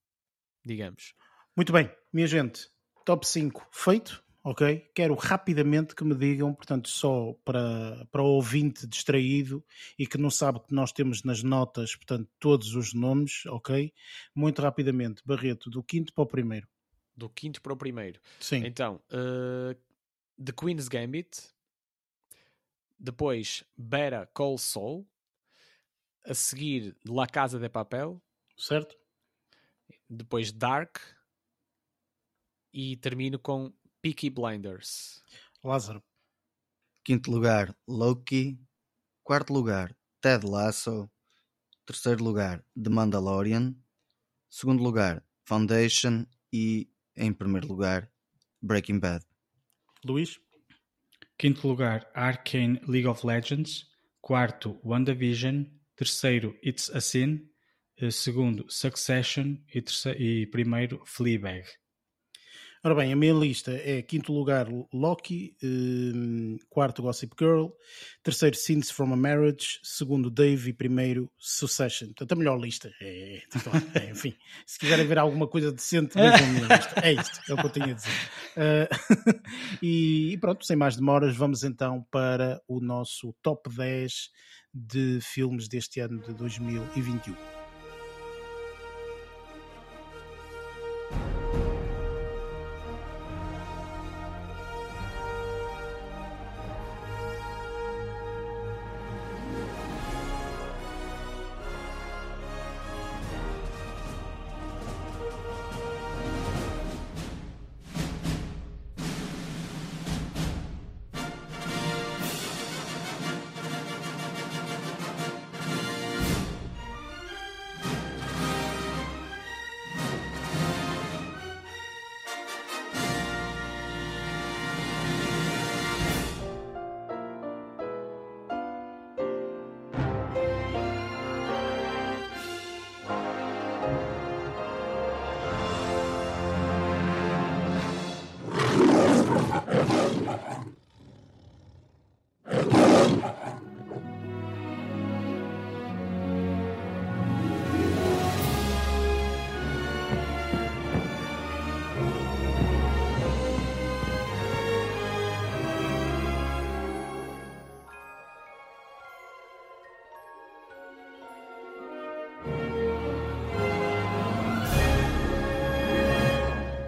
S5: digamos.
S1: Muito bem, minha gente, top 5 feito, ok? Quero rapidamente que me digam, portanto, só para, para o ouvinte distraído e que não sabe que nós temos nas notas, portanto, todos os nomes, ok? Muito rapidamente, Barreto, do quinto para o primeiro.
S5: Do quinto para o primeiro.
S1: Sim.
S5: Então, uh, The Queen's Gambit, depois Better Call Saul, a seguir La Casa de Papel,
S1: certo?
S5: Depois Dark, e termino com Peaky Blinders.
S1: Lázaro.
S3: Quinto lugar, Loki. Quarto lugar, Ted Lasso. Terceiro lugar, The Mandalorian. Segundo lugar, Foundation. E em primeiro lugar, Breaking Bad.
S1: Luís.
S2: Quinto lugar, Arcane League of Legends. Quarto, WandaVision. Terceiro, It's a Sin. Eh, segundo, Succession. E, terceiro, e primeiro, Fleabag.
S1: Ora bem, a minha lista é quinto lugar Loki, um, quarto Gossip Girl, terceiro Scenes from a Marriage, segundo Dave e primeiro Succession. Portanto, a melhor lista. É, é, é, enfim, se quiserem ver alguma coisa decente, vejam a minha lista. É isto, é o que eu tinha a dizer. Uh, e, pronto, sem mais demoras, vamos então para o nosso top 10 de filmes deste ano de 2021.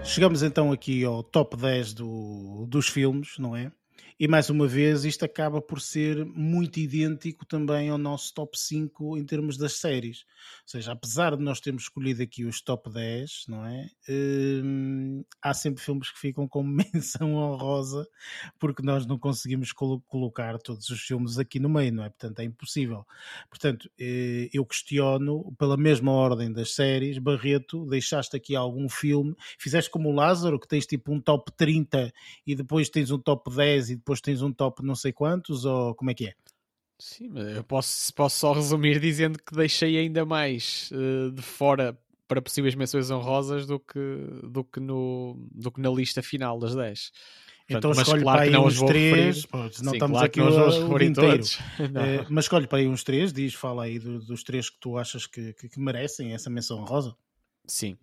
S1: Chegamos então aqui ao top 10 do, dos filmes, não é? E mais uma vez, isto acaba por ser muito idêntico também ao nosso top 5 em termos das séries. Ou seja, apesar de nós termos escolhido aqui os top 10, não é? Hum, há sempre filmes que ficam com menção honrosa porque nós não conseguimos colo colocar todos os filmes aqui no meio, não é? Portanto, é impossível. Portanto, eh, eu questiono, pela mesma ordem das séries, Barreto, deixaste aqui algum filme, fizeste como o Lázaro, que tens tipo um top 30 e depois tens um top 10 e depois tens um top não sei quantos, ou como é que é?
S5: Sim, mas eu posso, posso só resumir dizendo que deixei ainda mais uh, de fora para possíveis menções honrosas do que, do que, no, do que na lista final das 10.
S1: Então Portanto, escolhe claro para aí uns três, pô, não Sim, estamos claro aqui não o, o inteiro. É, mas escolhe para aí uns três, diz, fala aí do, dos três que tu achas que, que, que merecem essa menção honrosa.
S5: Sim.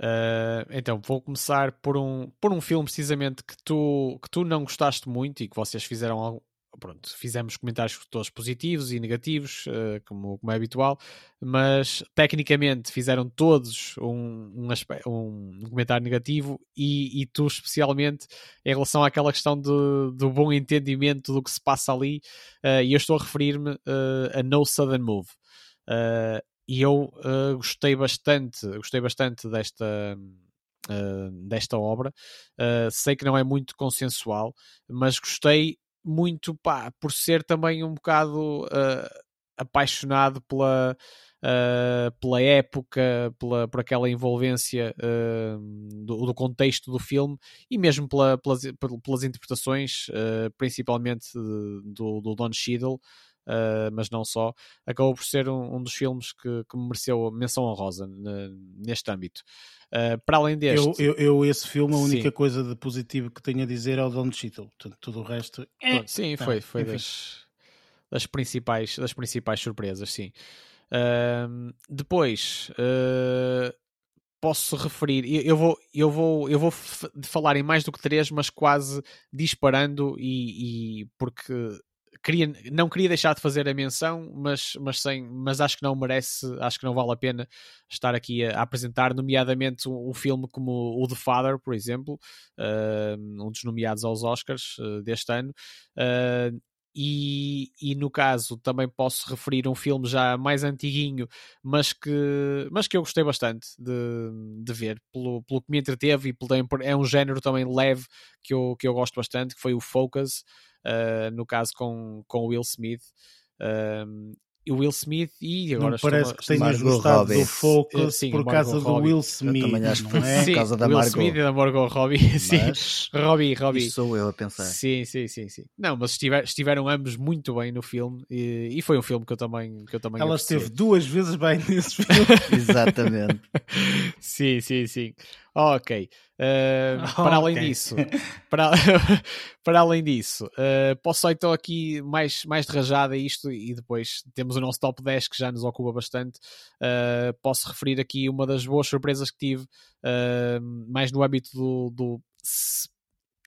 S5: Uh, então, vou começar por um, por um filme precisamente que tu, que tu não gostaste muito e que vocês fizeram pronto, fizemos comentários todos positivos e negativos, uh, como, como, é habitual, mas tecnicamente fizeram todos um, um, um comentário negativo e, e, tu especialmente em relação àquela questão do, do bom entendimento do que se passa ali, uh, e eu estou a referir-me uh, a No Sudden Move e eu uh, gostei bastante, gostei bastante desta, uh, desta obra. Uh, sei que não é muito consensual, mas gostei muito pá, por ser também um bocado apaixonado pela, pela época, pela, por aquela envolvência do, do, contexto do filme e mesmo pela, pelas, pelas interpretações, principalmente do, do Don Cheadle uh, mas não só, acabou por ser um, um dos filmes que, que me mereceu menção honrosa neste âmbito. Uh, para além deste.
S1: Eu, eu, eu, esse filme, a única sim. coisa de positivo que tenho a dizer é o Don Cheadle, portanto, tudo o resto.
S5: É, sim, tá, foi, foi das, das, principais, das principais surpresas, sim. Uh, depois. Uh, posso referir, eu vou, eu vou, eu vou falar em mais do que três, mas quase disparando e, e porque queria, não queria deixar de fazer a menção, mas, mas, sem, mas acho que não merece, acho que não vale a pena estar aqui a, a apresentar, nomeadamente um, um, filme como o The Father, por exemplo, uh, um dos nomeados aos Oscars uh, deste ano. Uh, e, e, no caso também posso referir um filme já mais antiguinho, mas que, mas que eu gostei bastante de, de ver, pelo, pelo que me entreteve e pelo, é um género também leve que eu, que eu gosto bastante, que foi o Focus, uh, no caso com, com Will Smith. Um, o Will Smith e agora
S1: não parece que tenhas gostado Robbie. do Focus uh, sim, por causa do Will Smith.
S3: Eu também acho que é?
S5: sim,
S3: por causa da
S5: Will
S3: Margot.
S5: Smith e da Margot Robbie. Sim, Robbie, Robbie.
S3: Isso sou eu a pensar.
S5: Sim, sim, sim, sim. Não, mas estiver, estiveram ambos muito bem no filme e, e, foi um filme que eu também que eu também
S1: Ela
S5: apreciei.
S1: esteve duas vezes bem nesse filme.
S3: Exatamente.
S5: sim, sim, sim. Ok. Uh, para além disso, para, para além disso, uh, posso só então aqui mais, mais de rajada isto e depois temos o nosso top 10 que já nos ocupa bastante. Uh, posso referir aqui uma das boas surpresas que tive, mais no âmbito do, do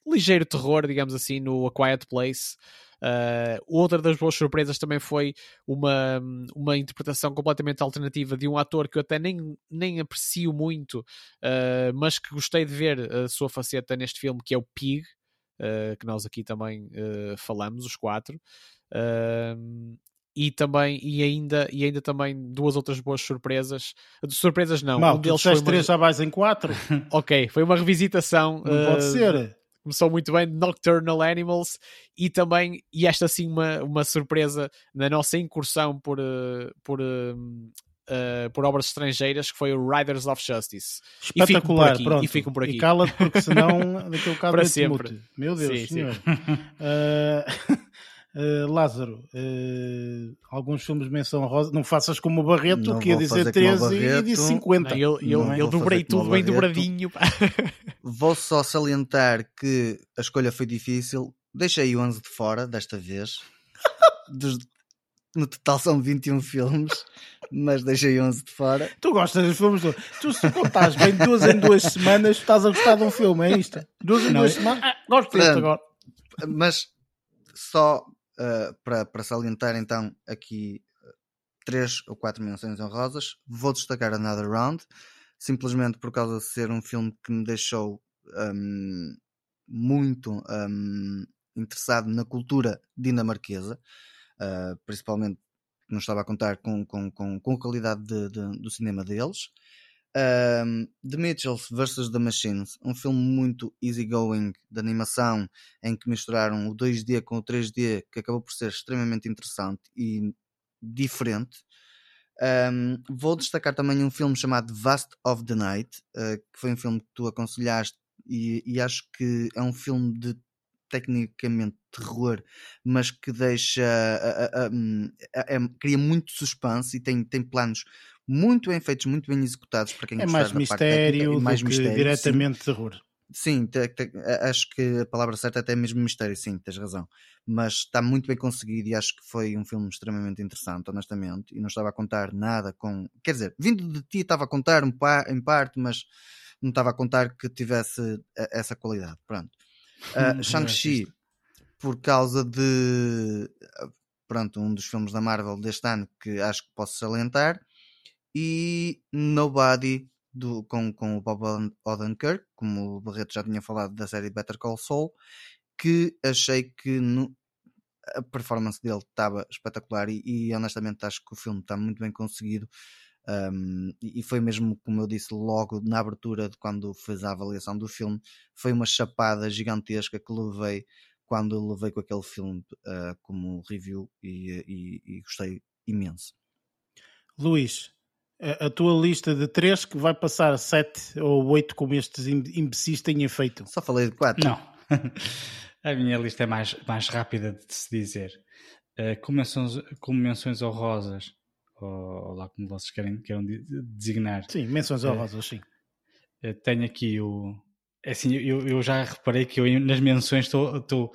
S5: ligeiro terror, digamos assim, no A Quiet Place. Uh, outra das boas surpresas também foi uma, uma interpretação completamente alternativa de um ator que eu até nem, nem aprecio muito, uh, mas que gostei de ver a sua faceta neste filme, que é o Pig, uh, que nós aqui também falamos, os quatro. e também e ainda e ainda também duas outras boas surpresas. Surpresas não
S1: Mal, um deles foi uma... três já vais em quatro.
S5: Ok foi uma revisitação
S1: não pode ser
S5: começou muito bem, Nocturnal Animals, e também, e esta sim uma, uma surpresa na nossa incursão por, eh, por, uh, por obras estrangeiras, que foi o Riders of Justice.
S1: Espetacular,
S5: e
S1: pronto.
S5: E ficam por aqui.
S1: E cala-te, porque senão daquele caso
S5: Para sempre.
S1: Meu Deus, sim, senhor. Sim. Uh, Uh, Lázaro, uh, alguns filmes de menção rosa, não faças como o Barreto, não que ia dizer 13 e disse 50.
S5: Não, eu, eu, eu dobrei tudo bem dobradinho.
S3: Vou só salientar que a escolha foi difícil. Deixei 11 de fora desta vez. Dos, no total são 21 filmes, mas deixei 11 de fora.
S1: Tu gostas dos filmes? Do... Tu se contares bem duas em duas semanas, estás a gostar de um filme, é isto? Duas em não, duas semanas? Ah, gosto disto agora.
S3: Mas só uh, para, para salientar então aqui uh, três ou quatro menções honrosas, vou destacar Another Round. simplesmente por causa de ser um filme que me deixou um, muito um, interessado na cultura dinamarquesa, uh, principalmente não estava a contar com, com, com, com a qualidade de, de, do cinema deles. Um, The Mitchells vs. The Machines, um filme muito easygoing de animação em que misturaram o 2D com o 3D, que acabou por ser extremamente interessante e diferente. Um, vou destacar também um filme chamado Vast of the Night, uh, que foi um filme que tu aconselhaste e, e, acho que é um filme de tecnicamente terror, mas que deixa uh, uh, cria muito suspense e tem, tem planos muito bem feitos, muito bem executados para quem
S1: é mais mistério, mais do mistério, diretamente
S3: sim.
S1: terror.
S3: Sim, te, te, acho que a palavra certa é até mesmo mistério, sim, tens razão. Mas está muito bem conseguido e acho que foi um filme extremamente interessante, honestamente. E não estava a contar nada com. Quer dizer, vindo de ti estava a contar um pa, em parte, mas não estava a contar que tivesse essa qualidade. Pronto. Uh, Shang-Chi, por causa de. Pronto, um dos filmes da Marvel deste ano que acho que posso salientar. E Nobody do, com, com o Bob Odenkirk, como o Barreto já tinha falado da série Better Call Saul, que achei que no, a performance dele estava espetacular e, e, honestamente acho que o filme está muito bem conseguido. Um, e foi mesmo como eu disse logo na abertura de quando fiz a avaliação do filme, foi uma chapada gigantesca que levei quando levei com aquele filme uh, como review e, e, e gostei imenso.
S1: Luís, a, tua lista de três que vai passar a sete ou oito como estes imbecis têm feito.
S3: Só falei de quatro.
S2: Não. a minha lista é mais, mais rápida de se dizer. Uh, com, menções, com menções honrosas, ou, ou, lá como vocês querem, querem designar.
S1: Sim, menções honrosas, uh, sim.
S2: Uh, tenho aqui o. É assim, eu, eu já reparei que eu nas menções estou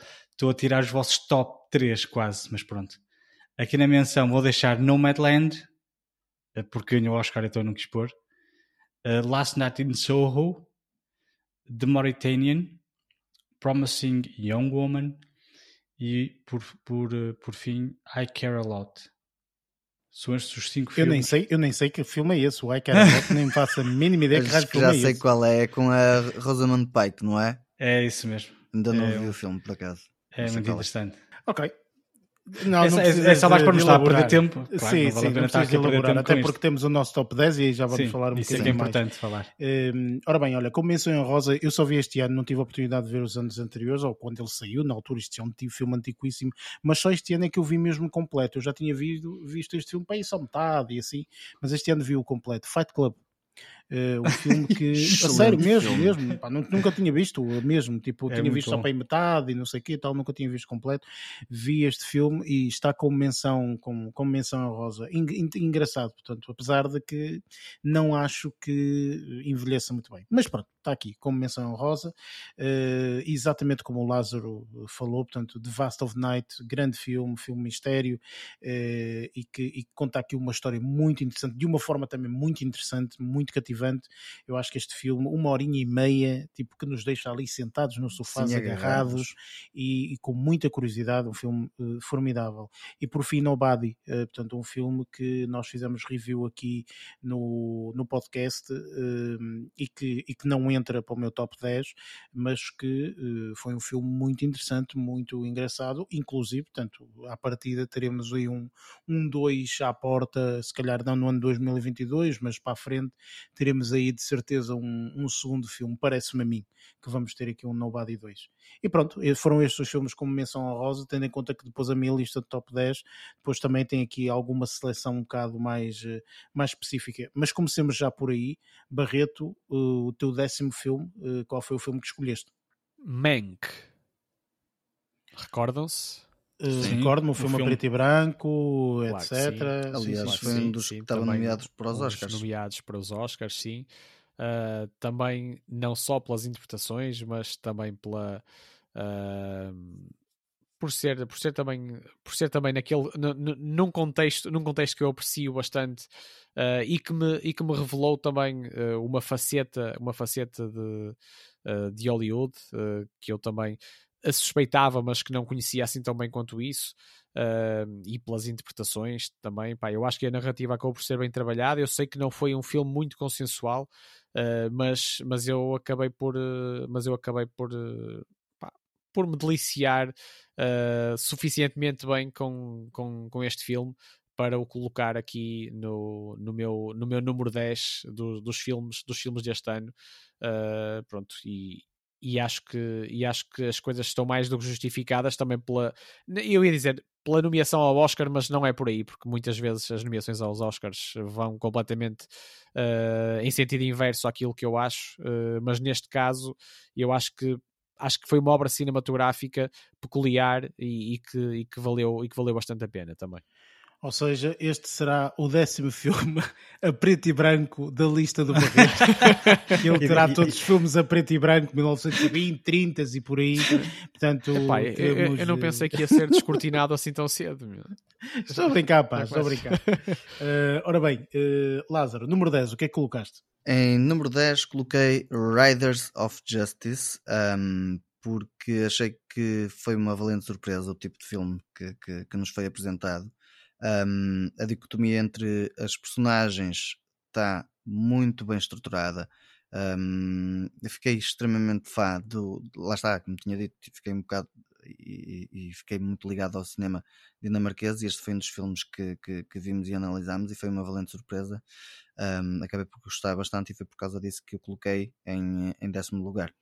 S2: a tirar os vossos top 3 quase, mas pronto. Aqui na menção vou deixar Nomadland, eh, porque ganhou o Oscar, então não quis pôr. Uh, Last Night in Soho, The Mauritanian, Promising Young Woman e, por, por, uh, por fim, I Care A Lot. São estes os cinco filmes.
S1: Eu nem sei, eu nem sei que filme é esse, o I Care A Lot, nem faço a mínima ideia que
S3: filme
S1: já
S3: é sei qual é, é com a Rosamund Pike, não é?
S2: É isso mesmo.
S3: Ainda não é, vi o filme, por acaso.
S2: É muito é. interessante.
S1: Ok,
S2: não, essa, não é, é só mais para nos dar a perder tempo.
S1: Claro, sim, sim, não elaborar, até porque temos o nosso top 10 e aí já vamos
S2: sim,
S1: falar um
S2: isso é
S1: bocadinho
S2: é importante
S1: mais.
S2: falar.
S1: Um, ora bem, olha, como menção em rosa, eu só vi este ano, não tive a oportunidade de ver os anos anteriores, ou quando ele saiu, na altura isto é um filme antiquíssimo, mas só este ano é que eu vi mesmo completo. Eu já tinha visto, visto este filme para aí só metade e assim, mas este ano vi o completo. Fight Club. Uh, um filme que, a sério mesmo, filme. mesmo pá, nunca tinha visto mesmo, tipo, é tinha visto bom. só para aí metade e não sei o que tal, nunca tinha visto completo. Vi este filme e está como menção, como, como menção rosa. engraçado, portanto, apesar de que não acho que envelheça muito bem. Mas pronto, está aqui como menção rosa, uh, exatamente como o Lázaro falou, portanto, The Vast of Night, grande filme, filme mistério, uh, e, que, e que conta aqui uma história muito interessante, de uma forma também muito interessante, muito cativante cativante. Eu acho que este filme, uma horinha e meia, tipo, que nos deixa ali sentados no sofá, agarrados e, e, com muita curiosidade, um filme uh, formidável. E por fim, Nobody, uh, portanto, um filme que nós fizemos review aqui no, no podcast uh, e, que, e que não entra para o meu top 10, mas que foi um filme muito interessante, muito engraçado, inclusive, portanto, à partida teremos aí um 2 um, à porta, se calhar não no ano 2022, mas para a frente teremos aí de certeza um, um segundo filme, parece-me a mim, que vamos ter aqui um Nobody 2. E pronto, foram estes os filmes como menção honrosa, tendo em conta que depois a minha lista de top 10, depois também tem aqui alguma seleção um bocado mais, eh, mais específica. Mas comecemos já por aí. Barreto, o teu décimo filme, eh, qual foi o filme que escolheste?
S5: Mank. Recordam-se?
S1: Uh, Recordo-me, o filme, filme preto e branco, claro etc.
S3: Aliás,
S1: sim,
S3: foi um dos sim, que estavam nomeados para os Oscars.
S5: Nomeados para os Oscars, sim. Uh, também não só pelas interpretações, mas também pela. Uh, por ser, por ser também por ser também naquele num contexto num contexto que eu aprecio bastante uh, e que me e que me revelou também uh, uma faceta uma faceta de uh, de Hollywood que eu também suspeitava, mas que não conhecia assim tão bem quanto isso. Uh, e pelas interpretações também, pá, eu acho que a narrativa acabou por ser bem trabalhada. Eu sei que não foi um filme muito consensual, uh, mas, mas eu acabei por, uh, mas eu acabei por, pá, por me deliciar suficientemente bem com, com, com este filme para o colocar aqui no, no, meu, no meu número 10 do, dos, filmes, dos filmes deste ano. pronto, e, e acho que e acho que as coisas estão mais do que justificadas também pela eu ia dizer pela nomeação ao Oscar mas não é por aí porque muitas vezes as nomeações aos Oscars vão completamente uh, em sentido inverso àquilo que eu acho uh, mas neste caso eu acho que acho que foi uma obra cinematográfica peculiar e, e, que, e que valeu e que valeu bastante a pena também
S1: ou seja, este será o décimo filme a preto e branco da lista do Barreto. Ele terá todos os filmes a preto e branco, 1920, 30 e por aí. Portanto,
S5: Epá, temos... eu, eu, não pensei que ia ser descortinado assim tão cedo. Meu.
S1: Estou a brincar, pá, estou a brincar. Uh, ora bem, uh, Lázaro, número 10, o que é que colocaste?
S3: Em número 10 coloquei Riders of Justice, um, porque achei que foi uma valente surpresa o tipo de filme que, que, que nos foi apresentado. Um, a dicotomia entre as personagens está muito bem estruturada. Um, eu fiquei extremamente fã do. Lá está, como tinha dito, fiquei um bocado e, e, fiquei muito ligado ao cinema dinamarquês. E este foi um dos filmes que, que, que vimos e analisámos, e foi uma valente surpresa. Um, acabei por gostar bastante, e foi por causa disso que eu coloquei em, em décimo lugar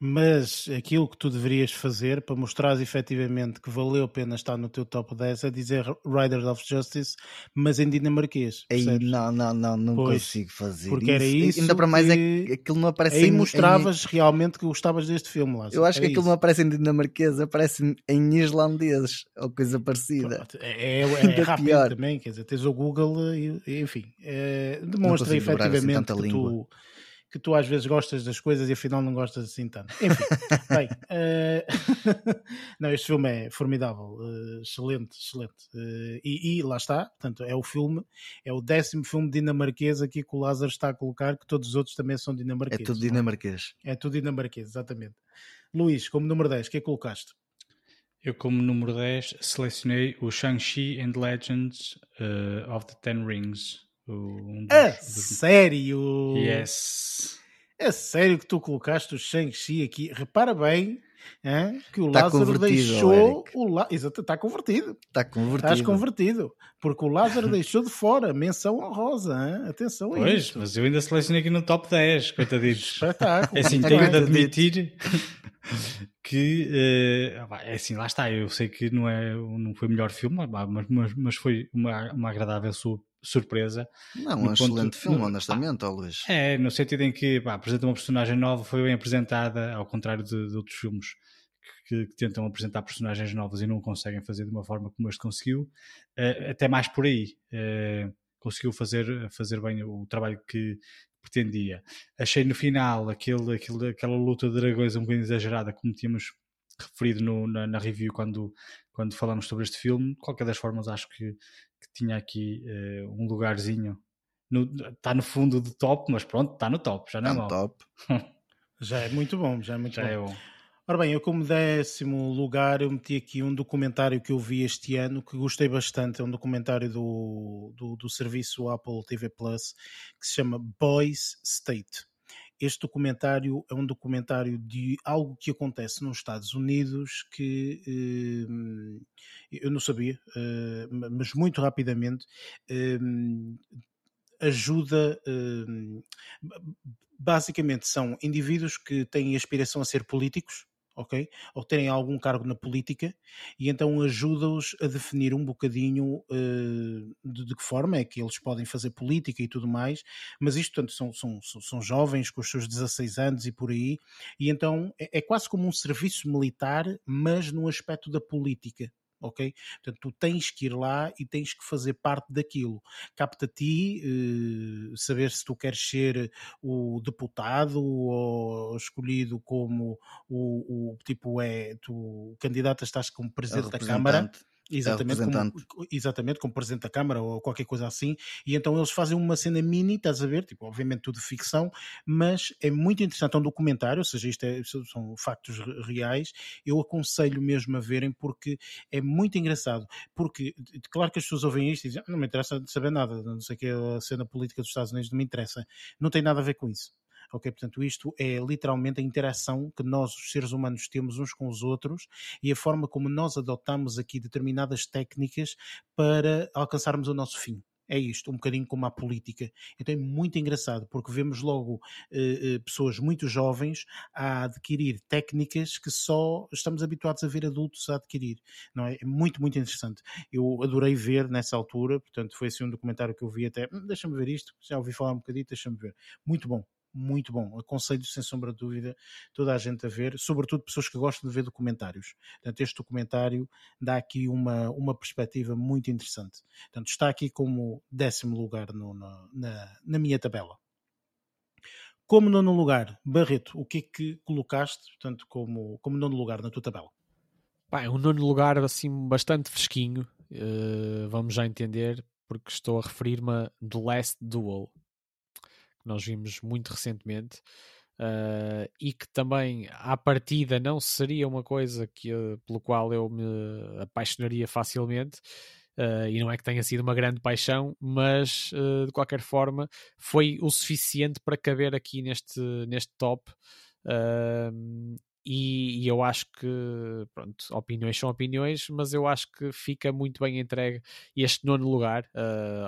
S1: mas aquilo que tu deverias fazer para mostrar efetivamente que valeu a pena estar no teu top 10 é dizer Riders of Justice, mas em dinamarquês.
S3: Aí, não, não, não, não pois, consigo fazer
S1: porque isso. era isso.
S3: Ainda para mais é que aquilo não aparece
S1: aí em, mostravas em... realmente que gostavas deste filme. Lázaro.
S3: Eu acho era que aquilo isso. não aparece em dinamarquês, aparece em islandês ou coisa parecida.
S1: É, é, é rápido pior. também, quer dizer, tens o Google e, enfim, é, demonstra assim efetivamente assim que tu que tu às vezes gostas das coisas e afinal não gostas assim tanto. Enfim, bem, uh... não, este filme é formidável, uh, excelente, excelente. Uh, e, e, lá está, portanto, é o filme, é o décimo filme dinamarquês aqui que o Lázaro está a colocar, que todos os outros também são dinamarqueses.
S3: É tudo é? dinamarquês.
S1: É? é tudo dinamarquês, exatamente. Luís, como número 10, o que é que colocaste?
S2: Eu, como número 10, selecionei o Shang-Chi and Legends of the Ten Rings. Um
S1: dos, a dos... sério?
S2: Yes.
S1: É sério que tu colocaste o Shang-Chi aqui? Repara bem hein, que o tá Lázaro deixou. O La... Exato, está convertido.
S3: Está convertido.
S1: Estás convertido. Porque o Lázaro deixou de fora. Menção honrosa. Hein? Atenção
S2: a pois,
S1: isto.
S2: mas eu ainda selecionei aqui no top 10, coitaditos.
S1: Espetáculo.
S2: É assim, tenho de admitir que uh, é assim, lá está. Eu sei que não, é, não foi o melhor filme, mas, mas, mas foi uma, uma agradável sua surpresa.
S3: Não, um excelente filme, no, honestamente, ó Luís.
S2: É, no sentido em que pá, apresenta uma personagem nova, foi bem apresentada, ao contrário de, de outros filmes que, que, tentam apresentar personagens novas e não conseguem fazer de uma forma como este conseguiu. Uh, até mais por aí. Uh, conseguiu fazer, fazer bem o trabalho que pretendia. Achei no final aquele, aquele, aquela luta de dragões um bocadinho exagerada, como tínhamos referido no, na, na, review quando, quando falamos sobre este filme. De qualquer das formas, acho que que tinha aqui uh, um lugarzinho. Está no fundo do top, mas pronto, está no top, já não é tá
S3: top.
S1: já é muito bom, já é muito
S2: já
S1: bom.
S2: É bom.
S1: Ora bem, eu como décimo lugar eu meti aqui um documentário que eu vi este ano que gostei bastante, é um documentário do, do, do serviço Apple TV Plus que se chama Boys State. Este documentário é um documentário de algo que acontece nos Estados Unidos que eh, eu não sabia, eh, mas muito rapidamente eh, ajuda. basicamente, são indivíduos que têm aspiração a ser políticos ok? Ou terem algum cargo na política, e então ajuda-os a definir um bocadinho uh, de, de, que forma é que eles podem fazer política e tudo mais, mas isto, portanto, são, são, são jovens com os seus 16 anos e por aí, e então é, é quase como um serviço militar, mas no aspecto da política, ok? Portanto, tu tens que ir lá e tens que fazer parte daquilo. Capta a ti eh, saber se tu queres ser o deputado ou escolhido como o, o tipo é, tu candidato estás como presidente da Câmara Exatamente, como, exatamente, como presidente da Câmara ou qualquer coisa assim, e então eles fazem uma cena mini, estás a ver, tipo, obviamente tudo ficção, mas é muito interessante, é um documentário, ou seja, isto é, são factos reais, eu aconselho mesmo a verem porque é muito engraçado, porque claro que as pessoas ouvem isto e dizem, ah, não me interessa saber nada, não sei que a cena política dos Estados Unidos não me interessa, não tem nada a ver com isso. Ok, portanto, isto é literalmente a interação que nós, os seres humanos, temos uns com os outros e a forma como nós adotamos aqui determinadas técnicas para alcançarmos o nosso fim é isto, um bocadinho como a política. Então é muito engraçado, porque vemos logo eh, eh, pessoas muito jovens a adquirir técnicas que só estamos habituados a ver adultos a adquirir. Não é? é muito, muito interessante. Eu adorei ver nessa altura, portanto, foi assim um documentário que eu vi até. Hum, deixa-me ver isto, já ouvi falar um bocadinho, deixa-me ver. Muito bom, muito bom. Aconselho sem sombra de dúvida toda a gente a ver, sobretudo pessoas que gostam de ver documentários. Portanto, este documentário dá aqui uma, uma perspectiva muito interessante. Portanto, está aqui como décimo lugar no, no, na, na minha tabela. Como nono lugar, Barreto, o que é que colocaste, portanto, como, como nono lugar na tua tabela?
S5: Bem, um nono lugar assim bastante fresquinho, uh, vamos já entender, porque estou a referir-me a The Last Duel, nós vimos muito recentemente. Uh, e que também à partida não seria uma coisa que, uh, pelo qual eu me apaixonaria facilmente. Uh, e não é que tenha sido uma grande paixão, mas de qualquer forma foi o suficiente para caber aqui neste, neste top. E, e, eu acho que, pronto, opiniões são opiniões, mas eu acho que fica muito bem entregue este nono lugar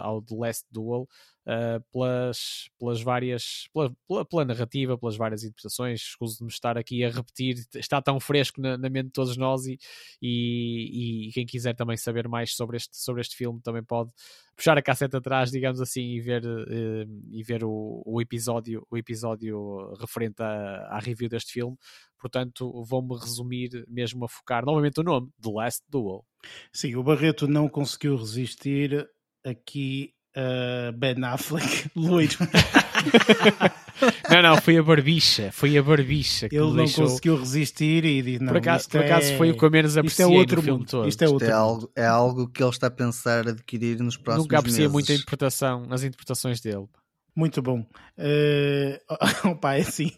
S5: ao The Last Duel, uh, pelas, pelas várias, pela, pela, pela, narrativa, pelas várias interpretações. Escuso de me estar aqui a repetir, está tão fresco na, na mente de todos nós e, e, e, quem quiser também saber mais sobre este, sobre este filme também pode puxar a cassete atrás, digamos assim, e ver, uh, e ver o, o, episódio, o episódio referente à, à review deste filme. Portanto, vou-me resumir mesmo a focar novamente o nome, The Last Duel.
S1: Sim, o Barreto não conseguiu resistir aqui uh, Ben Affleck loiro.
S5: não, não, foi a barbicha, foi a barbicha
S1: que Ele não deixou... conseguiu resistir e disse, não,
S5: por acaso, por acaso é... foi o que eu menos apreciei isto é outro filme todo.
S3: Isto, é, outro isto é, algo, é algo que ele está a pensar adquirir nos próximos
S5: Nunca apreciei
S3: meses.
S5: muito a interpretação, as interpretações dele.
S1: Muito bom. Uh, opa, é assim,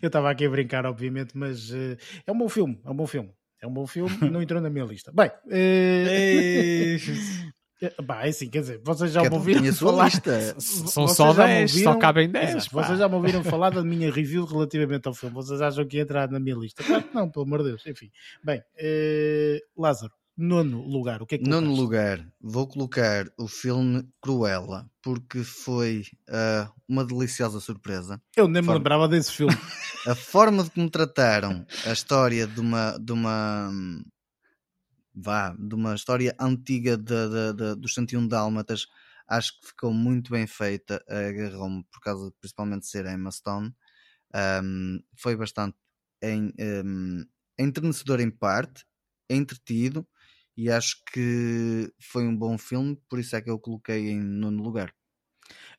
S1: eu estava aqui a brincar, obviamente, mas uh, é um bom filme, é um bom filme. É um bom filme, não entrou na minha lista. Bem, uh, É, bah, é assim, quer dizer, vocês já me ouviram falar. Lista.
S5: São só 10, só cabem 10.
S1: vocês já me ouviram falar da minha review relativamente ao filme. Vocês acham que ia entrar na minha lista? Claro que não, pelo amor de Deus. Enfim, bem, eh, Lázaro, nono lugar, o que é que
S3: Nono lugar, vou colocar o filme Cruella, porque foi uh, uma deliciosa surpresa.
S1: Eu nem me forma... lembrava desse filme.
S3: a forma de como trataram a história de uma, de uma vá, de uma história antiga de, de, de, dos 101 Dálmatas, acho que ficou muito bem feita, agarrou-me por causa de, principalmente de ser Emma Stone, um, foi bastante em, um, em parte, entretido, e acho que foi um bom filme, por isso é que eu coloquei em nono lugar.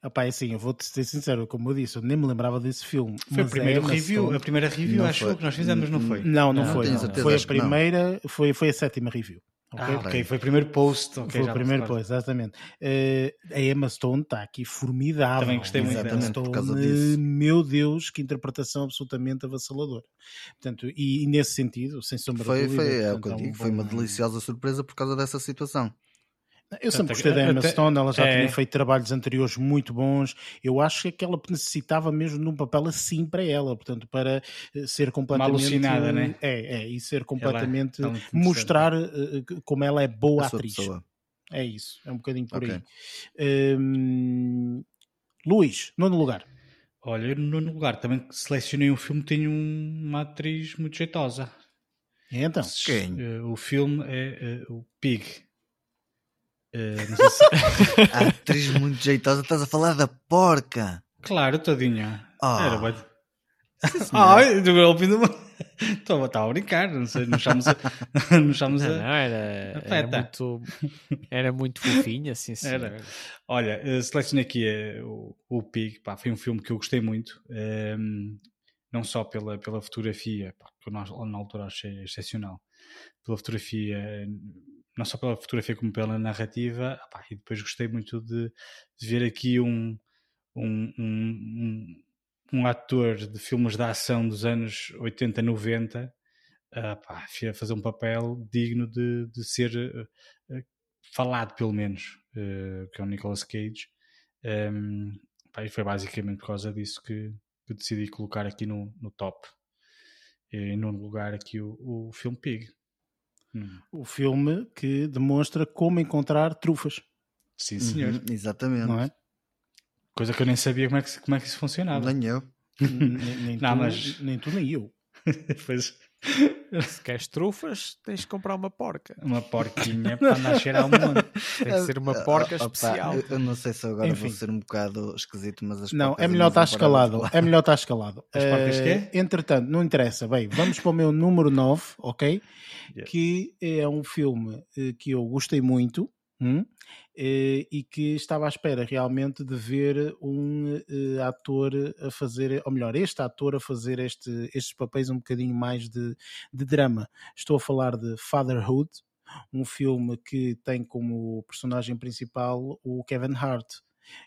S1: Epá, é assim, eu vou-te ser sincero, como eu disse, eu nem me lembrava desse filme.
S2: Foi a primeira review, a primeira review acho foi. que nós fizemos, não foi?
S1: Não, não, não foi. Não. Foi a primeira, foi, foi a sétima review.
S2: Okay? Ah, ok, foi o primeiro post. Okay,
S1: foi o primeiro post, exatamente. Uh, a Emma Stone está aqui formidável.
S2: Também gostei muito
S1: Emma Stone, por causa disso. Meu Deus, que interpretação absolutamente avassaladora. Portanto, e, e nesse sentido, sem sombra
S3: foi,
S1: de dúvida.
S3: Foi,
S1: é
S3: o que eu digo, foi uma deliciosa surpresa por causa dessa situação.
S1: Eu sempre gostei da Emma Stone, ela já é... tinha feito trabalhos anteriores muito bons. Eu acho que ela necessitava mesmo de um papel assim para ela, portanto, para eh, ser completamente.
S2: Uma alucinada, né?
S1: É, é, e ser completamente. Ela, mostrar uh, como ela é boa atriz. Pessoa. É isso, é um bocadinho por okay. aí. Um, Luís, nono lugar.
S2: Olha, no nono lugar também selecionei um filme que tem uma atriz muito jeitosa.
S1: Então,
S2: quem? O filme é uh, o Pig. Uh, se...
S3: a atriz muito jeitosa, estás a falar da porca.
S2: Claro, tadinha.
S3: Oh. Era
S2: bem. Ai, do golpe do. Estava a brincar, não sei, não chamamos a. Não, chamamos
S5: não, a... não era, era, muito, era muito fofinho, assim, era.
S2: Olha, uh, selecionei aqui uh, o, o Pig, pá, foi um filme que eu gostei muito, um, ehm, não só pela, pela fotografia, pá, que eu na, na altura achei excepcional, pela fotografia não só pela fotografia como pela narrativa. E depois gostei muito de, de ver aqui um, um, um, um, ator de filmes de ação dos anos 80, 90 uh, pá, fazer um papel digno de, de ser uh, falado, pelo menos, uh, que é o Nicolas Cage. Um, pá, e foi basicamente por causa disso que, que decidi colocar aqui no, no top. E no lugar aqui o, o filme Pig.
S1: Hum. O filme que demonstra como encontrar trufas.
S2: Sim, senhor. Uhum,
S3: exatamente. Não é?
S2: Coisa que eu nem sabia como é que, como é que isso funcionava.
S3: Nem eu.
S1: nem, nem, não, tu, mas... nem tu, nem eu.
S2: pois.
S5: Se queres trufas, tens de comprar uma porca.
S2: Uma porquinha para cheirar ao mundo.
S5: Tem que ser uma porca uh, especial.
S3: Opa, eu não sei se agora Enfim. vou ser um bocado esquisito, mas as
S1: Não, é melhor estar escalado. É melhor estar escalado.
S2: As uh, porcas quê?
S1: Entretanto, não interessa. Bem, vamos para o meu número 9, ok? Yeah. Que é um filme eh, que eu gostei muito. Hum? Eh, e que estava à espera realmente de ver um uh, ator a fazer, ou melhor, este ator a fazer este, estes papéis um bocadinho mais de, de drama. Estou a falar de Fatherhood, um filme que tem como personagem principal o Kevin Hart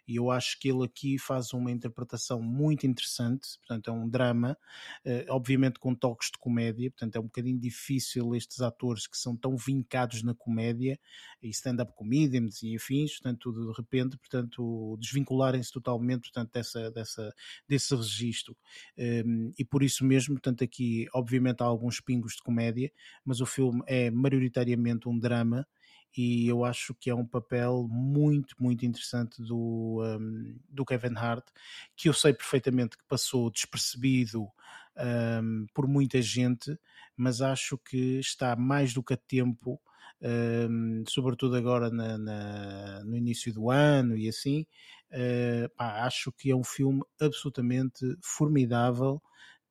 S1: e eu acho que ele aqui faz uma interpretação muito interessante, portanto é um drama, eh, obviamente com toques de comédia, portanto é um bocadinho difícil estes atores que são tão vincados na comédia e stand-up comedians e afins, portanto de repente, portanto desvincularem-se totalmente, portanto dessa, dessa, desse registro. Ehm, e por isso mesmo, portanto aqui obviamente há alguns pingos de comédia, mas o filme é maioritariamente um drama e eu acho que é um papel muito, muito interessante do, um, do Kevin Hart, que eu sei perfeitamente que passou despercebido um, por muita gente, mas acho que está mais do que a tempo, um, sobretudo agora na, na, no início do ano e assim, uh, pá, acho que é um filme absolutamente formidável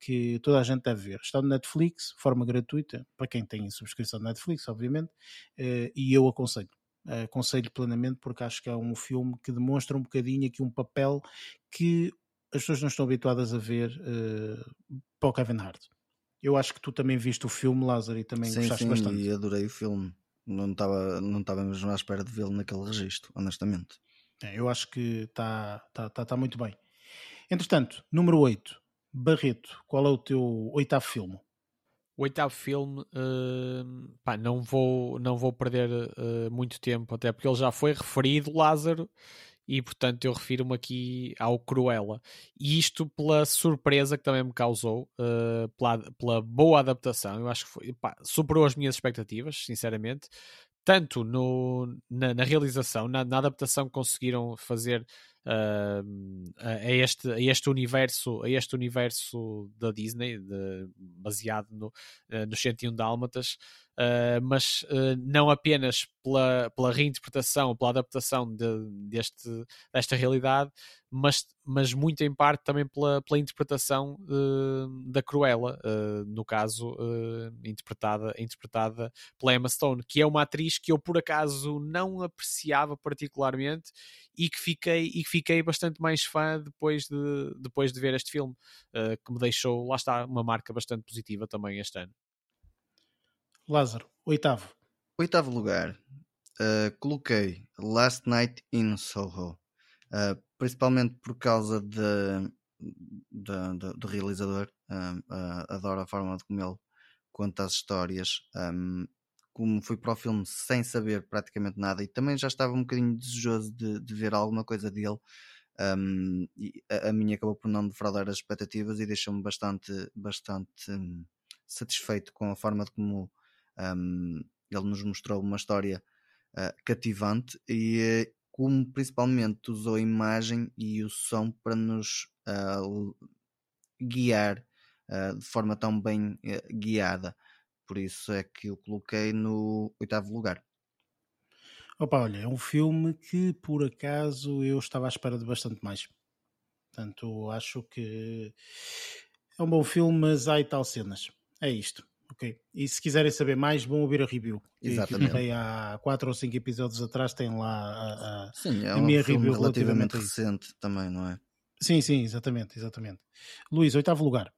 S1: que toda a gente deve ver. Está no Netflix, forma gratuita, para quem tem subscrição de Netflix, obviamente, eh, e eu aconselho. Aconselho plenamente porque acho que é um filme que demonstra um bocadinho aqui um papel que as pessoas não estão habituadas a ver uh, para o Kevin Hart. Eu acho que tu também viste o filme, Lázaro, e também
S3: sim,
S1: gostaste
S3: sim,
S1: bastante.
S3: e adorei o filme. Não estava não estava mesmo à espera de vê-lo naquele registro, honestamente.
S1: É, eu acho que está tá, tá, tá muito bem. Entretanto, número 8, Barreto, qual é o teu oitavo filme?
S5: O oitavo filme, uh, pá, não vou, não vou perder uh, muito tempo, até porque ele já foi referido, Lázaro, e portanto eu refiro-me aqui ao Cruella. E isto pela surpresa que também me causou, uh, pela, pela boa adaptação, eu acho que foi, pá, superou as minhas expectativas, sinceramente tanto no, na, na realização, na, na, adaptação que conseguiram fazer uh, a, este, a este universo, a este universo da Disney, de, baseado no, uh, nos 101 Dálmatas, uh, mas uh, não apenas pela, pela reinterpretação, pela adaptação de, deste, desta realidade, mas, mas muito em parte também pela, pela interpretação uh, da Cruella, no caso interpretada, interpretada pela Emma Stone, que é uma atriz que eu por acaso não apreciava particularmente e que fiquei, e que fiquei bastante mais fã depois de, depois de ver este filme, que me deixou, lá está, uma marca bastante positiva também este ano.
S1: Lázaro, oitavo.
S3: Oitavo lugar. Uh, coloquei Last Night in Soho. Uh, principalmente por causa de, de, de do realizador. Uh, adoro a forma de como ele conta as histórias. Um, como fui para o filme sem saber praticamente nada e também já estava um bocadinho desejoso de, de ver alguma coisa dele. Um, a, a, minha acabou por não defraudar as expectativas e deixou-me bastante, bastante um, satisfeito com a forma de como um, ele nos mostrou uma história uh, cativante e como principalmente usou a imagem e o som para nos uh, guiar de forma tão bem guiada. Por isso é que eu coloquei no oitavo lugar.
S1: Opa, olha, é um filme que por acaso eu estava à espera de bastante mais. Portanto, acho que é um bom filme, mas há e tal cenas. É isto. Ok. E se quiserem saber mais, vão ouvir a review.
S3: Exatamente.
S1: Que há 4 ou 5 episódios atrás, tem lá a, a,
S3: sim, é a um minha review relativamente recente também, não é?
S1: Sim, sim, exatamente, exatamente. Luís, oitavo lugar.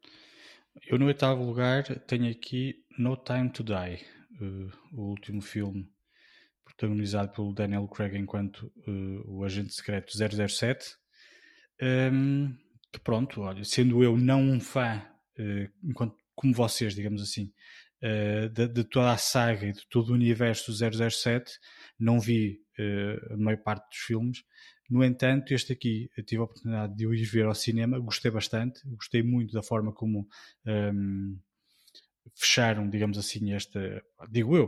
S2: Eu no oitavo lugar tenho aqui No Time to Die, uh, o último filme protagonizado pelo Daniel Craig enquanto uh, o agente secreto 007. Um, que pronto, olha, sendo eu não um fã, uh, enquanto, como vocês, digamos assim, uh, de, de, toda a saga e de todo o universo do 007, não vi a maior parte dos filmes. No entanto, este aqui tive a oportunidade de o ir ver ao cinema, gostei bastante, gostei muito da forma como um, fecharam, digamos assim, esta, digo eu,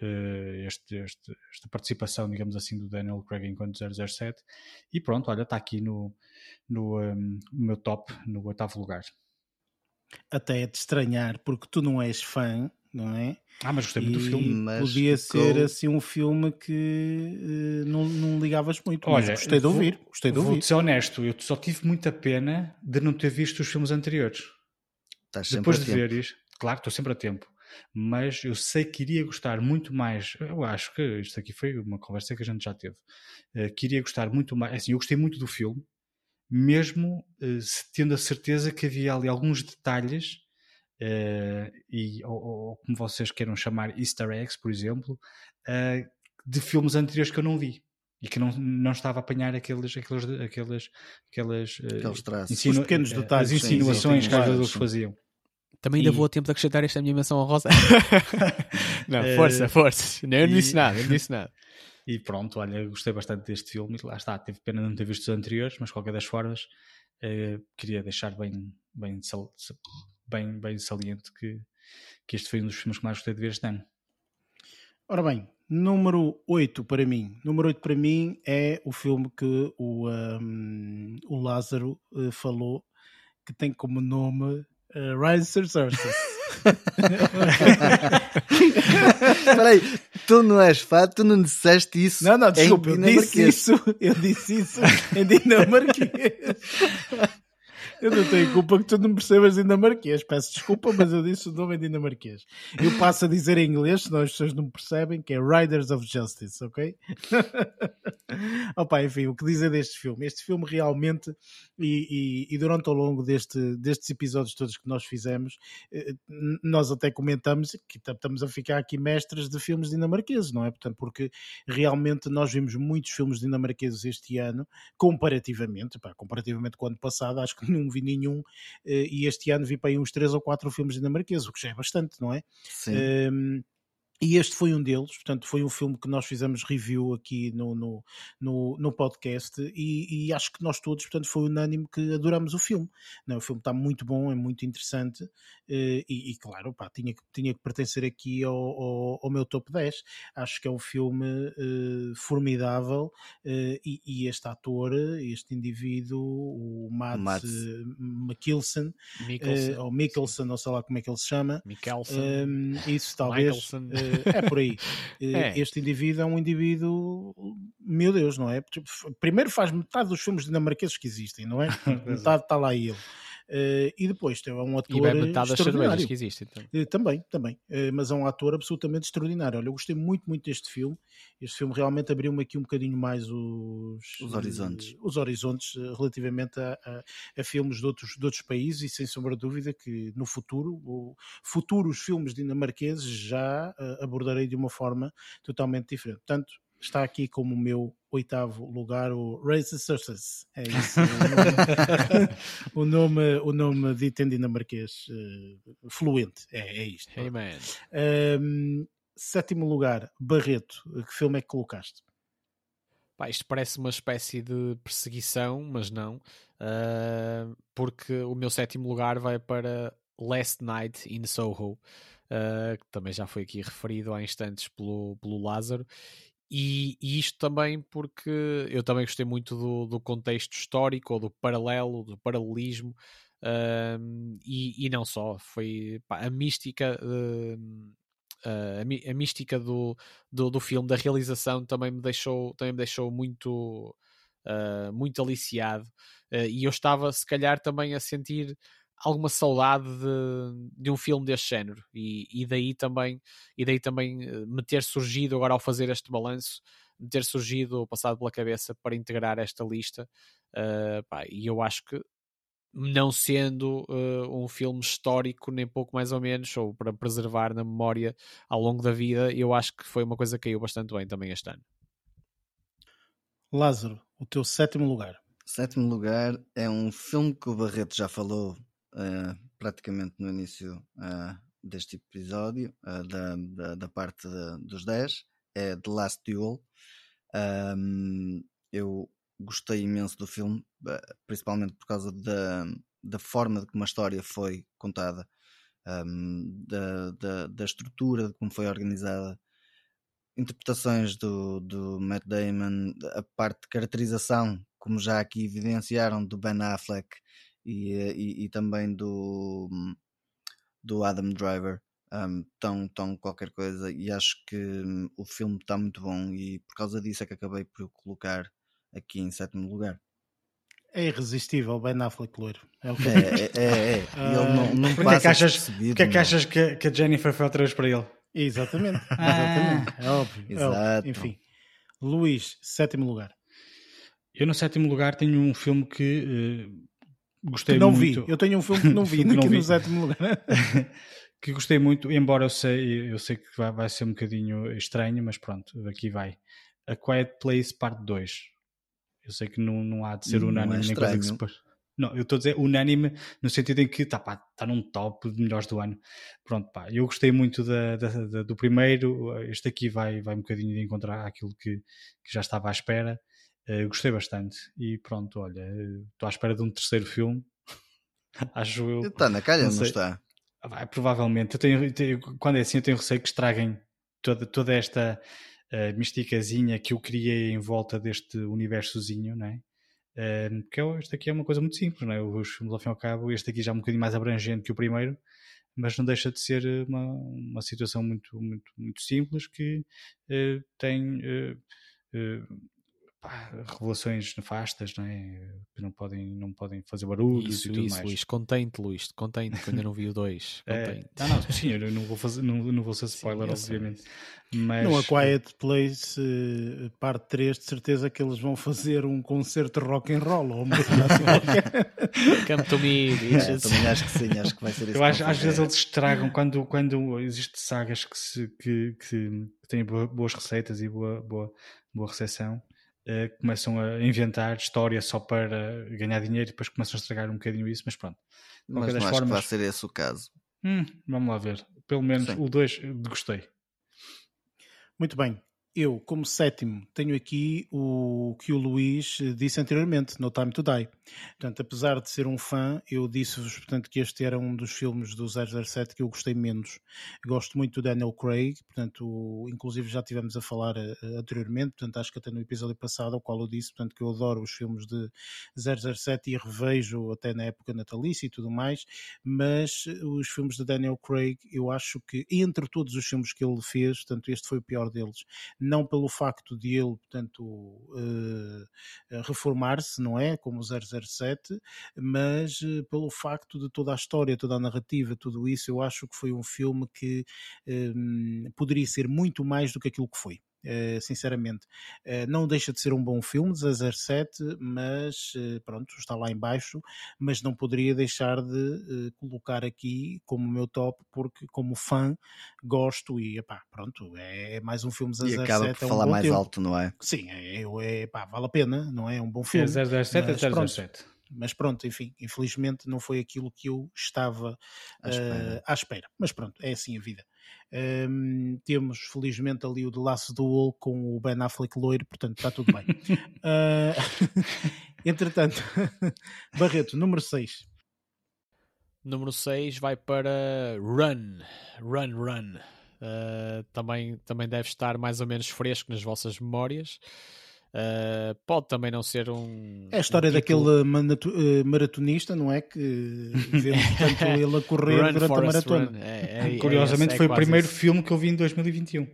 S2: uh, este, este, esta participação, digamos assim, do Daniel Craig enquanto 007. E pronto, olha, está aqui no, no, um, no meu top, no oitavo lugar.
S1: Até é de estranhar, porque tu não és fã, não é?
S2: Ah, mas gostei muito do filme.
S1: Mas podia ficou... ser assim um filme que uh, não, não ligavas muito. Olha, gostei de ouvir. Vou, gostei de ouvir.
S2: Vou ser honesto, eu só tive muita pena de não ter visto os filmes anteriores.
S3: Estás
S2: Depois de ver isto, claro que estou sempre a tempo mas eu sei que iria gostar muito mais. Eu acho que isto aqui foi uma conversa que a gente já teve. Uh, que iria gostar muito mais. Assim, eu gostei muito do filme, mesmo uh, tendo a certeza que havia ali alguns detalhes, uh, e, ou, ou, como vocês queiram chamar, Easter eggs, por exemplo, de filmes anteriores que eu não vi e que não, não estava a apanhar aqueles, aqueles, aqueles, aqueles,
S3: aqueles traços.
S1: Insinu... Os pequenos detalhes,
S2: as insinuações sim, sim, que às vezes faziam.
S5: Também ainda e... vou a tempo de acrescentar esta minha menção honrosa. não, força, uh, força. Eu não disse nada, eu não disse nada.
S2: E pronto, olha, gostei bastante deste filme. Lá está, teve pena de não ter visto os anteriores, mas qualquer das formas uh, queria deixar bem, bem, bem, bem saliente que, que este foi um dos filmes que mais gostei de ver este ano.
S1: Ora bem, número 8 para mim. Número 8 para mim é o filme que o, um, o Lázaro uh, falou, que tem como nome Uh, Rise Sorceress.
S3: Espera aí, tu não és fã, tu não disseste isso.
S1: Não, não, desculpa, eu disse isso, eu disse isso em dinamarquês. Eu não tenho culpa que tu não percebas dinamarquês. Peço desculpa, mas eu disse o nome em dinamarquês. Eu passo a dizer em inglês, senão as pessoas não percebem, que é Riders of Justice, ok? Opa, enfim, o que dizer deste filme? Este filme realmente, e, e, e durante ao longo deste, destes episódios todos que nós fizemos, eh, nós até comentamos que estamos a ficar aqui mestres de filmes dinamarqueses, não é? Portanto, porque realmente nós vimos muitos filmes dinamarqueses este ano, comparativamente, pá, comparativamente com o ano passado, acho que não vi nenhum, eh, e este ano vi para aí uns três ou quatro filmes dinamarqueses, o que já é bastante, não é?
S3: Sim. Um,
S1: e este foi um deles, portanto, foi um filme que nós fizemos review aqui no, no, no, no podcast e, e, acho que nós todos, portanto, foi unânime que adoramos o filme. Não, o filme está muito bom, é muito interessante eh, e, e claro, pá, tinha, que, tinha que pertencer aqui ao, ao, ao meu top 10. Acho que é um filme uh, formidável uh, e, e, este ator, este indivíduo, o Matt, Matt. Mikkelsen, uh, ou Mikkelsen, ou sei lá como é que ele se chama.
S5: Mikkelsen.
S1: isso talvez é por aí. É. Este indivíduo é um indivíduo, meu Deus, não é? Primeiro faz metade dos filmes dinamarqueses que existem, não é? metade está lá ele. Uh, e depois tem um ator. E bem metade das cervejas
S5: que existem.
S1: Então. Uh, também, também. Uh, mas é um ator absolutamente extraordinário. Olha, eu gostei muito, muito deste filme. Este filme realmente abriu-me aqui um bocadinho mais os,
S3: os horizontes.
S1: os horizontes relativamente a, a, a, filmes de outros, de outros países e sem sombra de dúvida que no futuro, o, futuros filmes dinamarqueses já abordarei de uma forma totalmente diferente. Portanto, está aqui como o meu oitavo lugar o Race Success. É isso. o, nome, o nome dito em dinamarquês uh, fluente. É, é isto.
S5: Man.
S1: Um, sétimo lugar, Barreto. Que filme é que colocaste?
S5: Pá, isto parece uma espécie de perseguição, mas não, uh, porque o meu sétimo lugar vai para Last Night in Soho, uh, que também já foi aqui referido há instantes pelo, pelo Lázaro, e, e, isto também porque eu também gostei muito do, do contexto histórico, ou do paralelo, do paralelismo, um, e, e, não só, foi pá, a mística. Uh, a, a, mística do, do, do, filme, da realização, também me deixou, também me deixou muito, uh, muito aliciado. Uh, e eu estava, se calhar, também a sentir alguma saudade de, de um filme deste género e, e, daí também e daí também eh, me ter surgido agora ao fazer este balanço me ter surgido passado pela cabeça para integrar esta lista uh, pá, e eu acho que não sendo uh, um filme histórico, nem pouco mais ou menos, ou para preservar na memória ao longo da vida, eu acho que foi uma coisa que caiu bastante bem também este ano.
S1: Lázaro, o teu sétimo lugar.
S3: Sétimo lugar é um filme que o Barreto já falou uh, praticamente no início uh, deste episódio, uh, da, da, da, parte de, dos 10, é The Last Duel. Um, eu gostei imenso do filme, principalmente por causa da, da forma de como a história foi contada, um, da, da, da, estrutura de como foi organizada, interpretações do, do Matt Damon, a parte de caracterização, como já aqui evidenciaram, do Ben Affleck e, e, e também do, do Adam Driver. Um, tão, tão qualquer coisa e acho que um, o filme está muito bom e por causa disso é que acabei por colocar aqui em sétimo lugar.
S1: É irresistível, Ben Affleck loiro.
S3: É, o que... é, é, é, é. Ele não, não
S2: Porquê é que achas, porque é que, achas que, que a Jennifer foi outra vez para ele?
S1: Exatamente, exatamente. Ah. É óbvio. Exato. É óbvio. Enfim, Luís, sétimo lugar.
S2: Eu no sétimo lugar tenho um filme que uh, gostei
S1: não
S2: muito.
S1: vi. Eu tenho um filme que não vi, que não vi. no sétimo lugar.
S2: que gostei muito, embora eu sei, eu sei que vai, vai ser um bocadinho estranho, mas pronto, aqui vai. A Quiet Place Parte 2. Eu sei que não, não há de ser unânime é nem coisa que se Não, eu estou a dizer unânime no sentido em que está tá num top de melhores do ano. Pronto, pá, eu gostei muito da, da, da, do primeiro. Este aqui vai, vai um bocadinho de encontrar aquilo que, que já estava à espera. Uh, gostei bastante. E pronto, olha, estou à espera de um terceiro filme. Acho eu.
S3: Está na calha, não, não está?
S2: Vai, provavelmente. Eu tenho, eu tenho, quando é assim, eu tenho receio que estraguem toda, toda esta uh, misticazinha que eu criei em volta deste universozinho, não é? Porque este aqui é uma coisa muito simples, não é? Os filmes, ao fim e ao cabo, este aqui já é um bocadinho mais abrangente que o primeiro, mas não deixa de ser uma, uma situação muito, muito, muito simples que uh, tem uh, pá, revelações nefastas, não é? Que não podem, não podem fazer barulho isso, e tudo isso, mais.
S5: Luís, contente, Luís, contente, que ainda não vi o 2.
S2: É, não, não, sim, eu não vou, fazer, não, não vou ser spoiler, sim, obviamente. Mas...
S1: No A Quiet Place, uh, parte 3, de certeza que eles vão fazer um concerto rock and roll ou uma
S5: assim. Come to me,
S3: é, também acho que sim, acho que vai ser isso.
S2: Eu acho, às vezes eles estragam quando, quando existem sagas que, se, que, que têm boas receitas e boa, boa, boa recepção uh, começam a inventar história só para ganhar dinheiro e depois começam a estragar um bocadinho isso, mas pronto.
S3: Mas não formas... acho que vai ser esse o caso.
S2: Hum, vamos lá ver. Pelo menos Sim. o 2 gostei.
S1: Muito bem eu, como sétimo, tenho aqui o que o Luís eh, disse anteriormente, No Time to Die. Portanto, apesar de ser um fã, eu disse-vos que este era um dos filmes do 007 que eu gostei menos. Gosto muito do Daniel Craig, portanto, inclusive já tivemos a falar uh, anteriormente, portanto, acho que até no episódio passado, ao qual eu disse portanto, que eu adoro os filmes de 007 e revejo até na época natalícia e tudo mais, mas os filmes de Daniel Craig, eu acho que entre todos os filmes que ele fez, portanto, este foi o pior deles não pelo facto de ele, portanto, uh, reformar-se, não é? Como o 007, mas uh, pelo facto de toda a história, toda a narrativa, tudo isso, eu acho que foi um filme que uh, poderia ser muito mais do que aquilo que foi. Uh, sinceramente. Uh, não deixa de ser um bom filme, 007, mas uh, pronto, está lá embaixo, mas não poderia deixar de colocar aqui como meu top, porque como fã gosto e epá, pronto, é, é mais um filme 007.
S3: E acaba por
S1: é um
S3: falar mais
S1: tempo.
S3: alto, não é?
S1: Sim, é, é, é pá, vale a pena, não é? É um bom filme.
S2: Sim, 007 mas, é 007.
S1: Pronto, mas pronto, enfim, infelizmente não foi aquilo que eu estava à espera. à espera. Mas pronto, é assim a vida. Um, temos felizmente ali o de laço do Wall com o Ben Affleck loiro, portanto está tudo bem. uh, entretanto, Barreto, número 6.
S5: Número 6 vai para Run, Run, Run. Uh, também, também deve estar mais ou menos fresco nas vossas memórias. Uh, pode também não ser um.
S1: É a história um daquele uh, maratonista, não é? Que vemos tanto ele a correr durante a maratona.
S2: É, é, Curiosamente, é, foi o primeiro isso. filme que eu vi em 2021.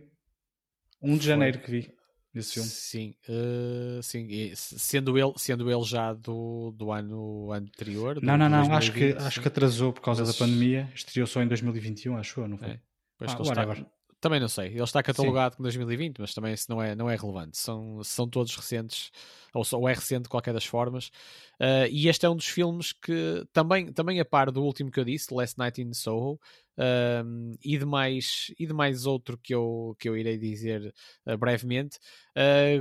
S2: 1 de janeiro que vi esse filme.
S5: Sim, uh, sim. sendo, ele, sendo ele já do, do ano anterior. Do,
S2: não, não, não. Acho que, acho que atrasou por causa Mas... da pandemia. Estreou só em 2021, acho eu, não foi?
S5: É. Pois ah, que ele está, Também não sei. Ele está catalogado com 2020, mas também isso não é, não é relevante. São, são todos recentes, ou, ou é recente de qualquer das formas. Uh, e este é um dos filmes que, também, também a par do último que eu disse, Last Night in Soho, uh, e, de mais, e de mais outro que eu, que eu irei dizer uh, brevemente,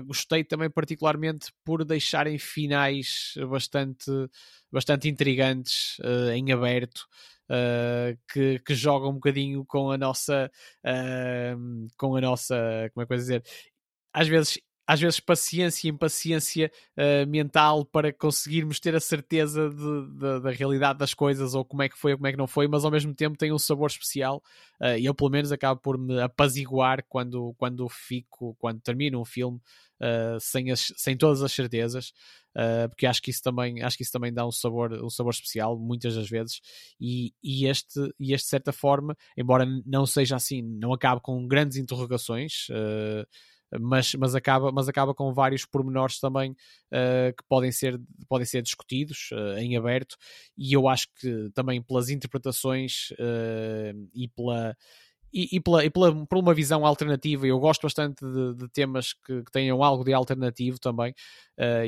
S5: gostei também particularmente por deixarem finais bastante, bastante intrigantes em aberto uh, que, que joga um bocadinho com a nossa uh, com a nossa como é que eu dizer? Às vezes às vezes paciência e impaciência uh, mental para conseguirmos ter a certeza de, de, da realidade das coisas ou como é que foi ou como é que não foi, mas ao mesmo tempo tem um sabor especial uh, e eu pelo menos acabo por me apaziguar quando, quando fico, quando termino um filme uh, sem, as, sem todas as certezas. porque acho que isso também acho que isso também dá um sabor um sabor especial muitas das vezes e, e este e este de certa forma embora não seja assim não acabe com grandes interrogações mas, mas, acaba, mas acaba com vários pormenores também uh, que podem ser, podem ser discutidos uh, em aberto, e eu acho que também pelas interpretações uh, e pela. E, e, pela, e pela, por uma visão alternativa, eu gosto bastante de, de temas que, que, tenham algo de alternativo também.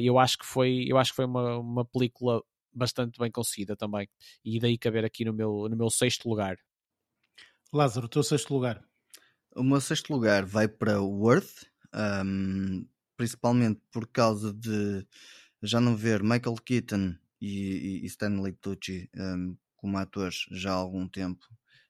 S5: eu acho que foi, eu acho que foi uma, uma película bastante bem conseguida também, e daí caber aqui no meu, no meu sexto lugar.
S1: Lázaro, o teu sexto lugar.
S3: O meu sexto lugar vai para Worth, um, principalmente por causa de já não ver Michael Keaton e, e Stanley Tucci um, como atores já há algum tempo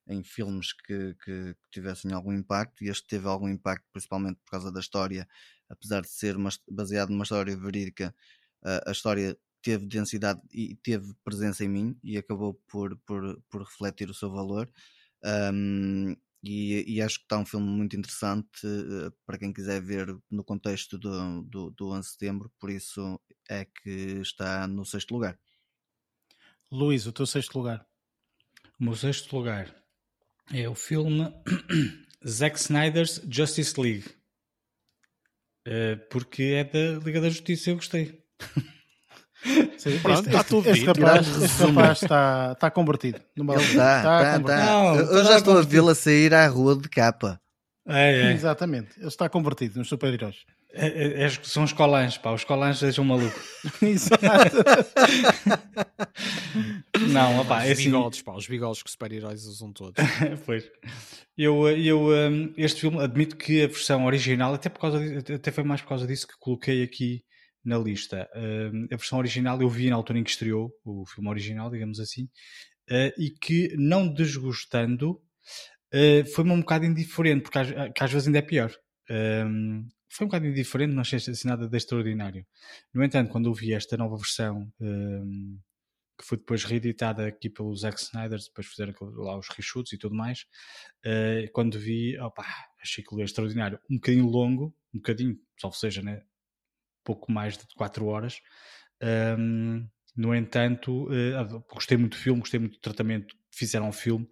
S3: em filmes que, que, que, tivessem algum impacto e este teve algum impacto principalmente por causa da história apesar de ser uma, baseado numa história verídica a, a história teve densidade e teve presença em mim e acabou por, por, por refletir o seu valor. Um, e, e, acho que está um filme muito interessante uh, para quem quiser ver no contexto do, do, do 11 de setembro, por isso é que está no sexto lugar.
S1: Luís, o teu sexto lugar?
S2: O meu sexto lugar é o filme Zack Snyder's Justice League, uh, porque é da Liga da Justiça, eu gostei.
S1: Sim, Pronto, este, está tudo este, rapaz, este rapaz está, está convertido.
S3: Ele está, está, está. Não, eu, eu já estou a vê-lo a sair à rua de capa.
S1: É, é. Exatamente, ele está convertido nos super-heróis.
S2: É, é, é são os colãs, pá, os colãs sejam malucos.
S1: Exato.
S2: não, opá,
S5: é os assim... bigodes, pá, os bigodes que os super-heróis usam todos.
S2: pois. Eu, eu, um, este filme, admito que a versão original, até, por causa de, até foi mais por causa disso que coloquei aqui na lista. Uh, a versão original eu vi na altura em que estreou, o filme original, digamos assim, uh, e que não desgostando, uh, foi-me um bocado indiferente, porque às, que às vezes ainda é pior. foi um bocado indiferente, não achei assim nada de extraordinário. No entanto, quando eu vi esta nova versão, que foi depois reeditada aqui pelo Zack Snyder, depois fizeram lá os reshoots e tudo mais, quando vi, opa, achei que é extraordinário. Um bocadinho longo, um bocadinho, salvo seja, né? Pouco mais de 4 horas. Um, no entanto, uh, gostei muito do filme, gostei muito do tratamento que fizeram ao filme,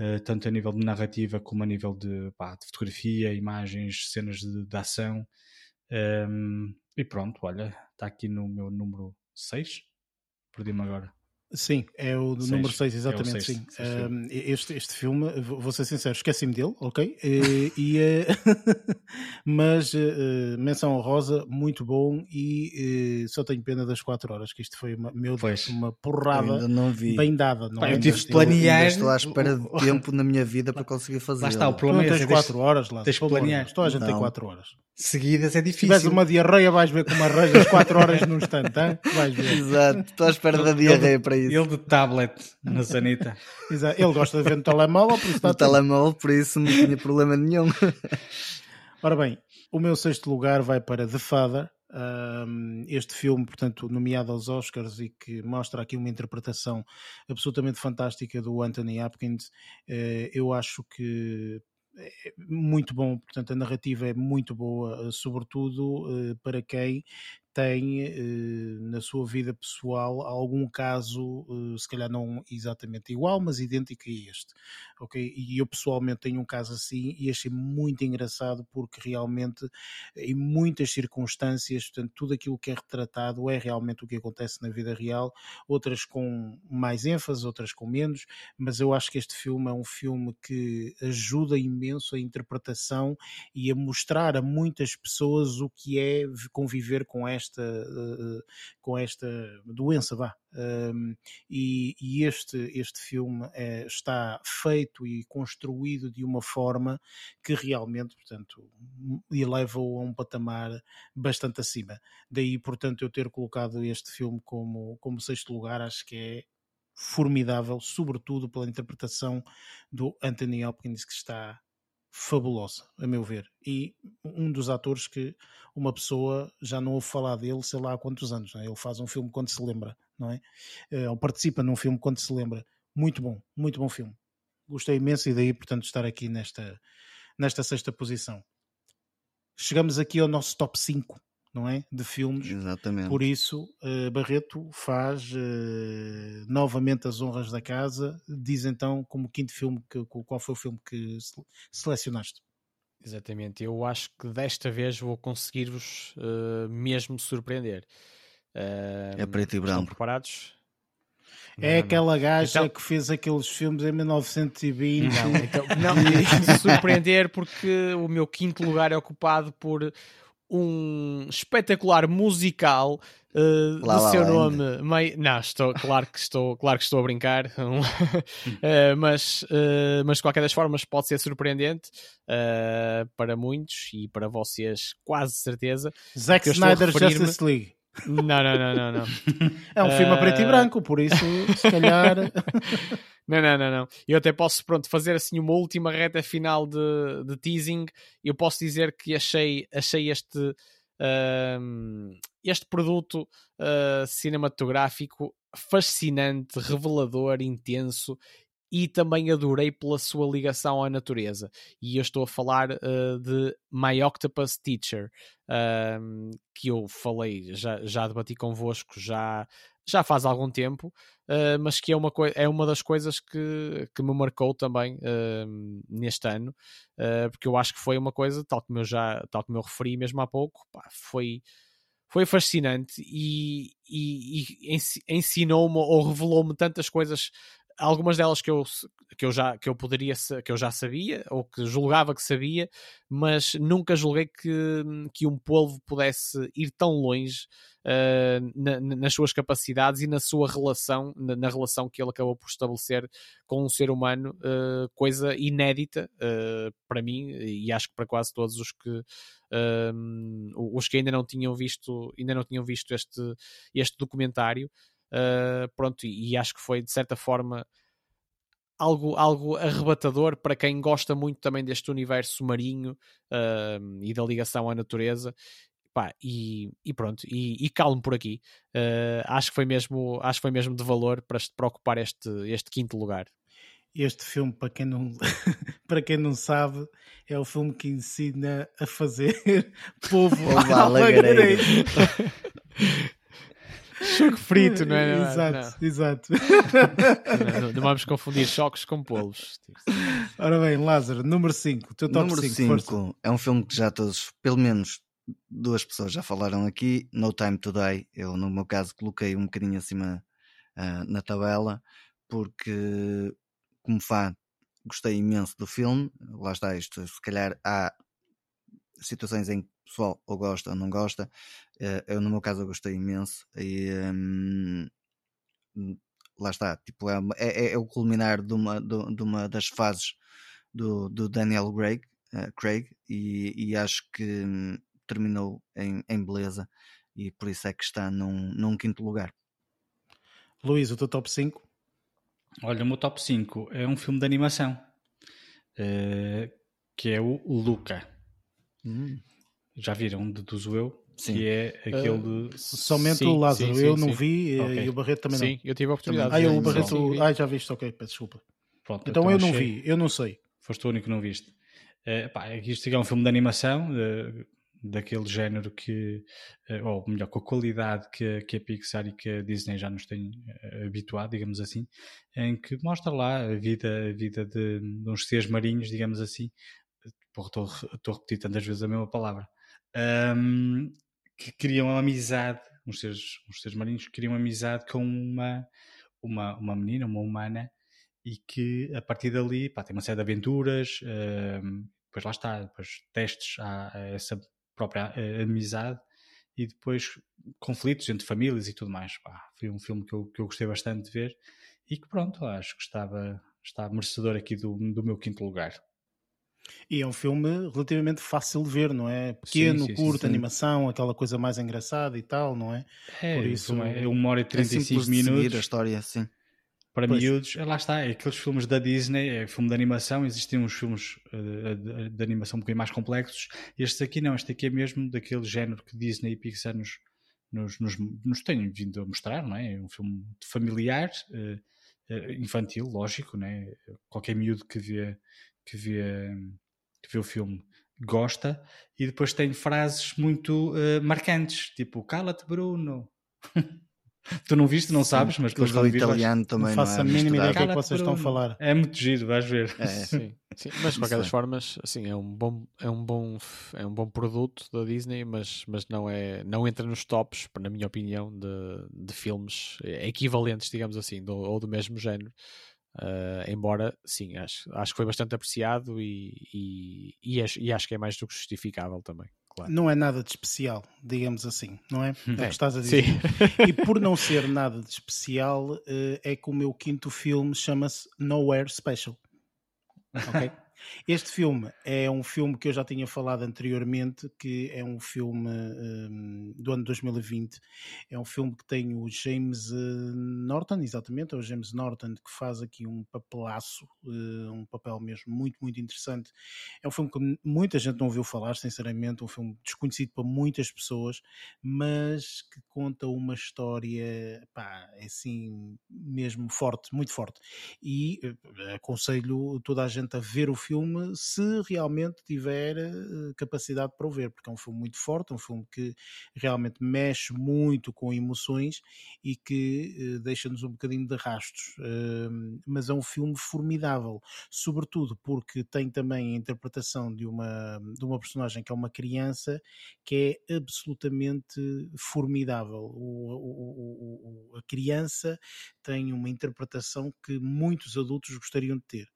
S2: uh, tanto a nível de narrativa como a nível de, pá, de fotografia, imagens, cenas de, de ação. Um, e pronto, olha, está aqui no meu número 6. Perdi-me agora.
S1: Sim, é o seis. número 6, exatamente. É sim. Um, este, este filme, vou ser sincero, esqueci-me dele, ok? E, e mas uh, menção rosa, muito bom. E uh, só tenho pena das 4 horas, que isto foi uma, meu Deus, uma porrada bem dada. Não
S2: Pá, é? Eu tive de planear. Eu
S3: estou à espera de tempo na minha vida para conseguir fazer.
S2: Lá está, o problema
S1: é tens 4 horas lá. Tens planear. Estou a gente tem 4 horas.
S2: Seguidas é difícil.
S1: Se tiveres uma diarreia, vais ver como arranjas 4 horas num instante, hein? vais ver.
S3: Exato, estou à espera da diarreia para isso.
S2: Ele de tablet na sanita.
S1: Exato. Ele gosta de ver no telemóvel, por isso está
S3: No telemóvel, por isso não tinha problema nenhum.
S1: Ora bem, o meu sexto lugar vai para The Father. Um, este filme, portanto, nomeado aos Oscars e que mostra aqui uma interpretação absolutamente fantástica do Anthony Hopkins, uh, eu acho que é muito bom, portanto, a narrativa é muito boa, sobretudo uh, para quem tem eh, na sua vida pessoal algum caso, eh, se calhar não exatamente igual, mas idêntico a este. Ok? E eu pessoalmente tenho um caso assim e achei muito engraçado porque realmente, em muitas circunstâncias, portanto, tudo aquilo que é retratado é realmente o que acontece na vida real, outras com mais ênfase, outras com menos, mas eu acho que este filme é um filme que ajuda imenso a interpretação e a mostrar a muitas pessoas o que é conviver com esta esta, uh, com esta doença, vá. Um, e, e, este, este filme é, está feito e construído de uma forma que realmente, portanto, eleva-o a um patamar bastante acima. Daí, portanto, eu ter colocado este filme como, como sexto lugar, acho que é formidável, sobretudo pela interpretação do Anthony Hopkins, que está fabulosa, a meu ver. E um dos atores que uma pessoa já não ouve falar dele, sei lá há quantos anos. É? Ele faz um filme quando se lembra, não é? Eh, ou participa num filme quando se lembra. Muito bom, muito bom filme. Gostei imenso e daí, portanto, estar aqui nesta, nesta sexta posição. Chegamos aqui ao nosso top 5 não é? De filmes.
S3: Exatamente.
S1: Por isso, uh, Barreto faz uh, novamente as honras da casa. Diz então, como quinto filme, que, qual foi o filme que selecionaste?
S5: Exatamente. Eu acho que desta vez vou conseguir-vos uh, mesmo surpreender.
S3: é preto e branco. Estão
S5: preparados?
S1: É não, aquela gaja então... que fez aqueles filmes em 1920.
S5: Não, então, não, surpreender porque o meu quinto lugar é ocupado por um espetacular musical uh, lá, do lá, seu lá, nome não estou claro que estou claro que estou a brincar. Uh, mas uh, mas de qualquer das formas pode ser surpreendente para muitos e para vocês quase certeza.
S1: Zack Snyder Justice League
S5: não, não, não, não, não.
S1: É um filme a preto e branco, por isso, se calhar.
S5: Não, não, não, não. Eu até posso, pronto, fazer assim uma última reta final de, de teasing. Eu posso dizer que achei, achei este, uh, este produto uh, cinematográfico fascinante, revelador, intenso e também adorei pela sua ligação à natureza. E eu estou a falar uh, de My Octopus Teacher, uh, que eu falei, já, já debati convosco já, já faz algum tempo, uh, mas que é uma, é uma das coisas que, que me marcou também neste ano, porque eu acho que foi uma coisa, tal como eu já tal como eu referi mesmo há pouco, pá, foi foi fascinante e, e, e ensinou-me ou revelou-me tantas coisas algumas delas que eu, que eu já que eu poderia que eu já sabia ou que julgava que sabia, mas nunca julguei que, que um polvo pudesse ir tão longe uh, na, nas suas capacidades e na sua relação, na, na, relação que ele acabou por estabelecer com um ser humano, uh, coisa inédita uh, para mim e acho que para quase todos os que os que ainda não tinham visto ainda não tinham visto este, este documentário. Uh, pronto, e, e, acho que foi de certa forma algo, algo arrebatador para quem gosta muito também deste universo marinho uh, e da ligação à natureza. Pá, e, e, pronto, e, e calmo por aqui. Uh, acho, que foi mesmo, acho que foi mesmo de valor para, para ocupar este, este quinto lugar.
S1: Este filme, para quem, não, para quem não sabe, é o filme que ensina a fazer povo alagareiro.
S5: Choco frito, não é?
S1: Não, exato, não. exato.
S5: Não, não, vamos confundir choques com polos.
S1: Ora bem, Lázaro, número 5, teu top
S3: número 5 é um filme que já todos, pelo menos duas pessoas já falaram aqui, No Time Today. Eu, no meu caso, coloquei um bocadinho acima uh, na tabela, porque, como fã, gostei imenso do filme. Lá está isto, se calhar há situações em que o pessoal ou gosta ou não gosta. Eh, eu, no meu caso, eu gostei imenso. E, um, lá está, tipo, é, é, é, o culminar de uma, de, de uma das fases do, do Daniel Craig, uh, Craig e, e, acho que um, terminou em, em, beleza e por isso é que está num, num quinto lugar.
S1: Luís, o teu top 5?
S2: Olha, o meu top 5 é um filme de animação uh, que é o Luca. Hum. Já viram, deduzo eu, Sim. que é aquele uh, de...
S1: Somente sim, o Lázaro, sim, eu não vi okay. e o Barreto também não.
S5: Sim, eu tive a oportunidade.
S1: Ah, eu, o Barreto... Ah, já viste, ok, peço desculpa. Pronto, então, então eu não vi, eu não sei.
S2: Foste o único que não viste. Uh, pá, isto é um filme de animação, uh, daquele género que, eh, ou melhor, com a qualidade que, que a Pixar e que a Disney já nos têm eh, habituado, digamos assim, em que mostra lá a vida, a vida de, de uns seres marinhos, digamos assim. Estou, estou a repetir tantas vezes a mesma palavra. Um, que criam amizade, uns seres, uns seres marinhos criam amizade com uma, uma, uma menina, uma humana, e que a partir dali pá, tem uma série de aventuras, um, depois lá está, depois testes a, essa própria amizade e depois conflitos entre famílias e tudo mais. Pá, foi um filme que eu, que eu gostei bastante de ver e que pronto, acho que estava, estava merecedor aqui do, do meu quinto lugar.
S1: E é um filme relativamente fácil de ver, não é? Pequeno, sim, sim, curto, sim, animação, aquela coisa mais engraçada e tal, não é?
S2: É, Por isso, é uma hora e 35 é minutos.
S3: a história, sim
S2: para pois. miúdos, é, lá está, é aqueles filmes da Disney, é filme de animação, existem uns filmes uh, de, de, animação um bocadinho mais complexos, este aqui não, este aqui é mesmo daquele género que Disney e Pixar nos, nos, nos, nos têm vindo a mostrar, não é? É um filme familiar, uh, infantil, lógico, não é? Qualquer miúdo que vê, que vê, que vê o filme gosta, e depois tem frases muito marcantes, tipo, cala-te Bruno... Tu não viste, não Sim, sabes, mas depois
S3: quando italiano vais... também
S1: não faço
S3: não
S1: é a mínima ideia do que é que vocês estão a falar.
S2: É muito giro, vais ver.
S5: É. Sim, sim, mas de qualquer das formas, assim, é um bom é um bom é um bom produto da Disney, mas mas não é não entra nos tops, na minha opinião, de, de filmes equivalentes, digamos assim, do, ou do mesmo género. Uh, embora, sim, acho, acho que foi bastante apreciado e, e, e, acho, e acho que é mais do que justificável também. Claro.
S1: Não é nada de especial, digamos assim, não é? É, é o que estás a dizer. Sim. e por não ser nada de especial, eh, é que o meu quinto filme chama-se Nowhere Special. Ok? Este filme é um filme que eu já tinha falado anteriormente, que é um filme um, do ano 2020. É um filme que tem o James uh, Norton, exatamente, é o James Norton que faz aqui um papelaço, uh, um papel mesmo muito, muito interessante. É um filme que muita gente não ouviu falar, sinceramente, um filme desconhecido para muitas pessoas, mas que conta uma história, pá, é assim, mesmo forte, muito forte. E uh, aconselho toda a gente a ver o filme filme se realmente tiver uh, capacidade para o ver, porque é um filme muito forte, um filme que realmente mexe muito com emoções e que uh, deixa-nos um bocadinho de rastros. Mas é um filme formidável, sobretudo porque tem também a interpretação de uma, de uma personagem que é uma criança que é absolutamente formidável. O, o, o, a criança tem uma interpretação que muitos adultos gostariam de ter.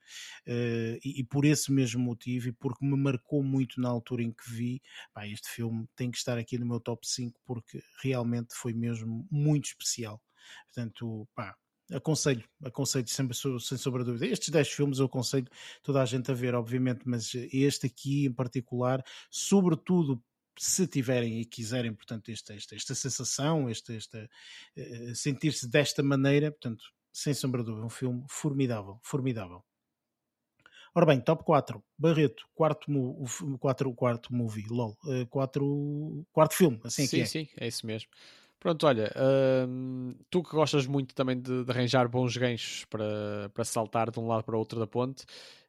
S1: Uh, e, e, por esse mesmo motivo, e porque me marcou muito na altura em que vi, pá, este filme tem que estar aqui no meu top 5 porque realmente foi mesmo muito especial. Portanto, pá, aconselho, aconselho sempre, sem sombra dúvida. Estes 10 filmes eu aconselho toda a gente a ver, obviamente, mas este aqui em particular, sobretudo se tiverem e quiserem, portanto, esta, esta, esta sensação, esta, esta uh, sentir-se desta maneira, portanto, sem sombra de dúvida, um filme formidável, formidável. Ora bem, top 4, Barreto, quarto, quarto, quarto movie, LOL, uh, quatro, quarto filme, assim
S5: sim,
S1: é
S5: Sim, sim, é isso mesmo. Pronto, olha, hum, tu que gostas muito também de, de, arranjar bons ganchos para, para saltar de um lado para o outro da ponte,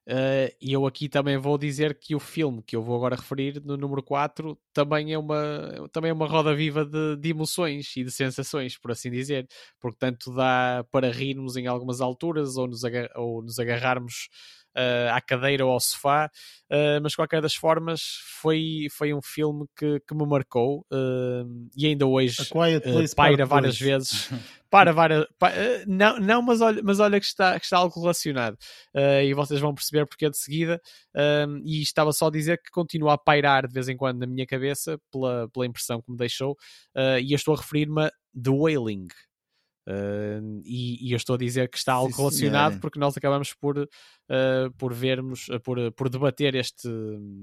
S5: Uh, e eu aqui também vou dizer que o filme que eu vou agora referir, no número 4, também é uma, também é uma roda viva de, de emoções e de sensações, por assim dizer. Porque tanto dá para rirmos em algumas alturas ou nos, agar ou nos agarrarmos uh, à cadeira ou ao sofá, uh, mas de qualquer das formas foi, foi um filme que, que me marcou uh, e ainda hoje paira várias vezes. Para várias. não, não mas, olha, mas olha que está, que está algo relacionado e vocês vão perceber porque é de seguida. e estava só a dizer que continua a pairar de vez em quando na minha cabeça pela, pela impressão que me deixou. e eu estou a referir-me a The Wailing. Uh, e, e, eu estou a dizer que está algo Sim, relacionado porque nós acabamos por, uh, por vermos, uh, por, por debater este,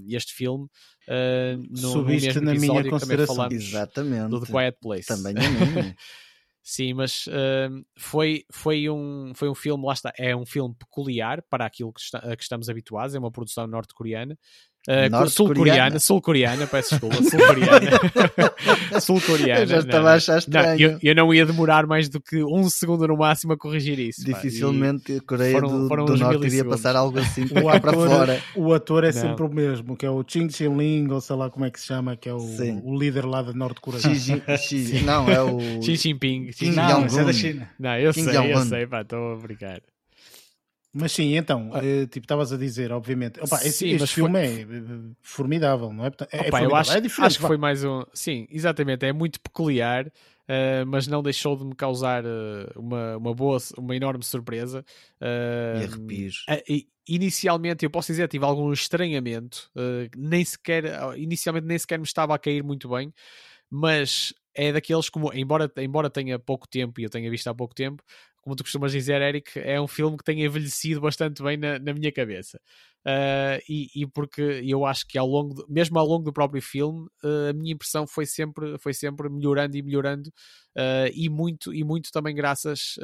S5: este filme uh, no,
S1: Subiste no mesmo na minha consideração.
S3: Exatamente.
S5: do The Quiet Place.
S3: Também a minha.
S5: Sim, mas foi, foi, um, foi um filme, lá está, é um filme peculiar para aquilo que, está, que estamos habituados, é uma produção norte-coreana Uh, sul-coreana, sul-coreana, peço desculpa, sul-coreana. sul-coreana.
S3: Eu já estava a achar estranho.
S5: Não, eu, eu, não ia demorar mais do que um segundo no máximo a corrigir isso.
S3: Dificilmente a Coreia foram, do, foram do Norte iria passar algo assim o
S1: ator,
S3: para fora.
S1: O ator é não. sempre o mesmo, que é o Chin Chin Ling, ou sei lá como é que se chama, que é o, o líder lá da Norte-Coreia.
S3: Não, é o.
S5: Xi Jinping.
S3: Kim Jong-un.
S2: É da China.
S5: Não, eu Kim sei, eu sei, pá, estou a brincar.
S1: Mas sim, então, ah. Eh, tipo, estavas a dizer, obviamente, opa, esse, sim, este filme foi... é eh, formidável, não é? É,
S5: opa,
S1: é
S5: eu acho,
S1: é diferente.
S5: Acho que foi mais um. Sim, exatamente, é muito peculiar, uh, mas não deixou de me causar uh, uma, uma boa, uma enorme surpresa.
S3: Uh, e arrepios.
S5: inicialmente, eu posso dizer, tive algum estranhamento, nem sequer, inicialmente nem sequer me estava a cair muito bem, mas é daqueles como, embora, embora tenha pouco tempo e eu tenha visto há pouco tempo, como tu costumas dizer, Eric, é um filme que tem envelhecido bastante bem na, na minha cabeça. Uh, e, e, porque eu acho que ao longo, mesmo ao longo do próprio filme, uh, a minha impressão foi sempre, foi sempre melhorando e melhorando, uh, e, muito, e muito também graças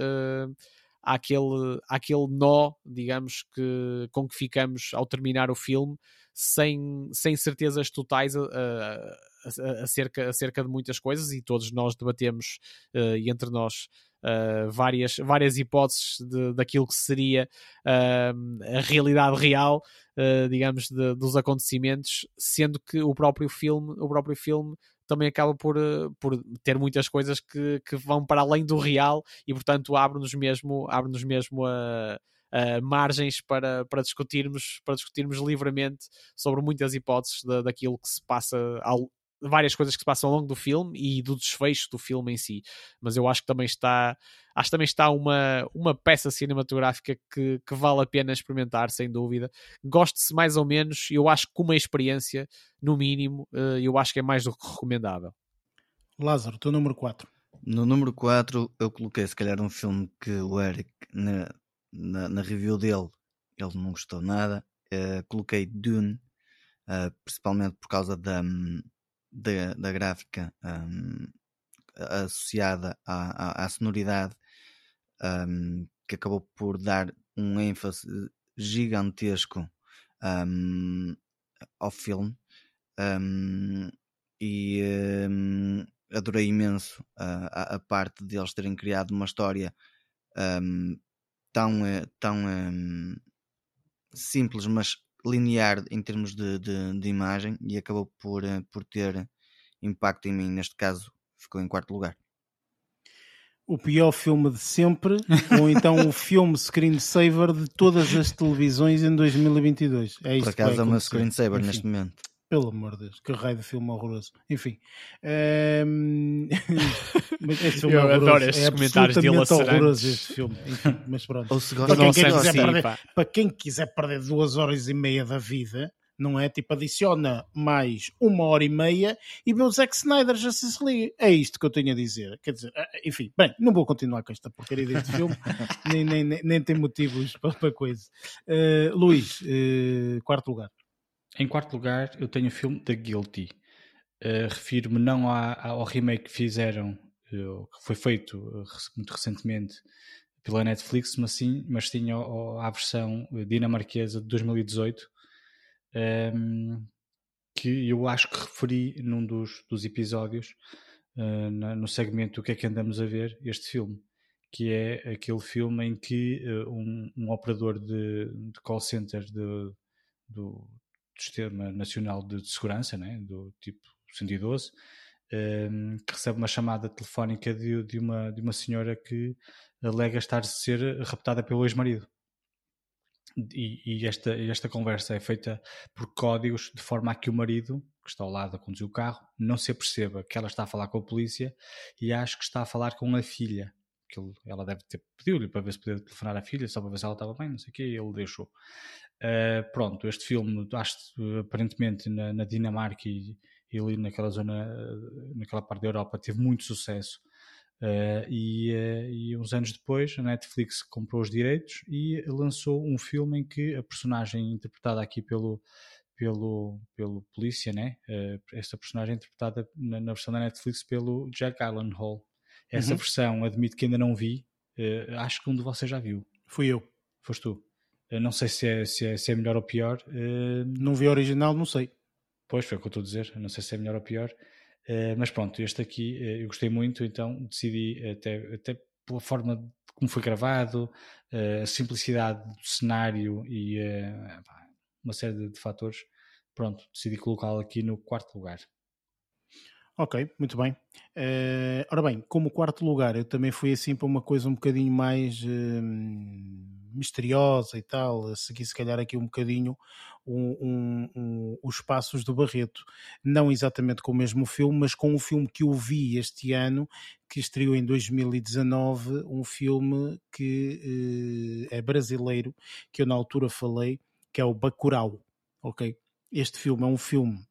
S5: àquele, àquele nó, digamos, que, com que ficamos ao terminar o filme, sem, sem certezas totais acerca, acerca de muitas coisas, e todos nós debatemos, e entre nós uh, várias, várias hipóteses de, daquilo que seria uh, a realidade real, uh, digamos, de, dos acontecimentos, sendo que o próprio filme, o próprio filme também acaba por, por ter muitas coisas que, que vão para além do real e, portanto, abre-nos mesmo, abre-nos mesmo a, a margens para, para, discutirmos, para discutirmos livremente sobre muitas hipóteses da, daquilo que se passa ao, várias coisas que se passam ao longo do filme e do desfecho do filme em si. Mas eu acho que também está, acho que também está uma, uma peça cinematográfica que, que vale a pena experimentar, sem dúvida. Goste-se mais ou menos, eu acho que com uma experiência, no mínimo, eh, eu acho que é mais do que recomendável.
S1: Lázaro, teu número 4.
S3: No número 4 eu coloquei se calhar um filme que o Eric na, na, na review dele ele não gostou nada. Uh, coloquei Dune, uh, principalmente por causa da, hum, da, da gráfica um, associada à, à, à sonoridade um, que acabou por dar um ênfase gigantesco um, ao filme e adorei imenso a, a, parte de eles terem criado uma história tão, eh, tão simples mas linear em termos de, de, de, imagem e acabou por, eh, por ter impacto em mim. Neste caso, ficou em quarto lugar.
S1: O pior filme de sempre, ou então o filme screensaver de todas as televisões em 2022. É
S3: Por acaso é uma screensaver Enfim. neste momento.
S1: Pelo amor de Deus, que raio de filme horroroso. Enfim. Um... mas este filme
S5: Eu
S1: é
S5: adoro estes
S1: é
S5: comentários de
S1: horroroso este filme. Enfim, mas pronto.
S3: Ou se
S1: gosta para, quem quiser perder, para quem quiser perder duas horas e meia da vida, não é? Tipo, adiciona mais uma hora e meia e vê o Zack Snyder já se liga. É isto que eu tenho a dizer. Quer dizer, eh, enfim, bem, não vou continuar com esta porcaria deste filme, nem, nem, nem, nem, tem motivos para, para coisa. Uh, Luís, uh, quarto lugar.
S2: Em quarto lugar, eu tenho o filme The Guilty. Uh, Refiro-me não ao remake que fizeram, uh, que foi feito uh, muito recentemente pela Netflix, mas sim, mas sim ao, à versão dinamarquesa de 2018, um, ehm, que eu acho que referi num dos, dos episódios, na, no segmento O que é que andamos a ver, este filme, que é aquele filme em que um, um operador de, de call center de, do, do Sistema Nacional de Segurança, né, do tipo 112, um, ehm, que recebe uma chamada telefónica de, de, uma, de uma senhora que alega estar a ser raptada pelo ex-marido. E, e, esta, esta conversa é feita por códigos de forma a que o marido, que está ao lado a conduzir o carro, não se aperceba que ela está a falar com a polícia e acho que está a falar com a filha. Que ele, ela deve ter pedido-lhe para ver se podia telefonar à filha, só para ver se ela estava bem, não sei o que, e ele deixou. Uh, pronto, este filme, acho aparentemente na, na Dinamarca e, e, ali naquela zona, naquela parte da Europa, teve muito sucesso. Uh, e, uh, e, uns anos depois a Netflix comprou os direitos e lançou um filme em que a personagem interpretada aqui pelo pelo pelo polícia né? Esta personagem interpretada na, na, versão da Netflix pelo Jack Hall essa uhum. versão admito que ainda não vi acho que um de vocês já viu.
S1: Fui eu.
S2: Foste tu não sei se é, se, é, se é melhor ou pior.
S1: Não vi a original, não sei.
S2: Pois, foi o que eu estou a dizer. Não sei se é melhor ou pior. mas pronto, este aqui eu gostei muito, então decidi, até, até pela forma como foi gravado, a simplicidade do cenário e uma série de, de fatores, pronto, decidi colocá-lo aqui no quarto lugar.
S1: Ok, muito bem. Uh, ora bem, como quarto lugar, eu também fui assim para uma coisa um bocadinho mais uh, misteriosa e tal, segui se calhar aqui um bocadinho um, um, um, os passos do Barreto. Não exatamente com o mesmo filme, mas com um filme que eu vi este ano, que estreou em 2019, um filme que uh, é brasileiro, que eu na altura falei, que é o Bacurau, ok? Este filme é um filme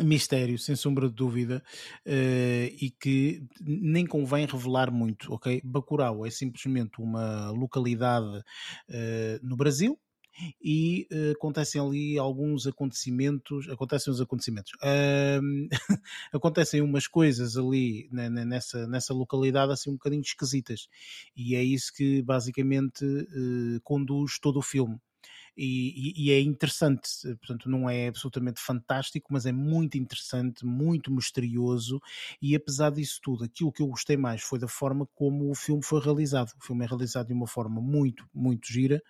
S1: mistério, sem sombra de dúvida, uh, e que nem convém revelar muito, ok? Bacurau é simplesmente uma localidade uh, no Brasil, e uh, acontecem ali alguns acontecimentos, acontecem os acontecimentos, uh, acontecem umas coisas ali né, nessa, nessa localidade assim um bocadinho esquisitas e é isso que basicamente uh, conduz todo o filme e, e, é interessante, portanto, não é absolutamente fantástico, mas é muito interessante, muito misterioso, e apesar disso tudo, aquilo que eu gostei mais foi da forma como o filme foi realizado. O filme é realizado de uma forma muito, muito gira,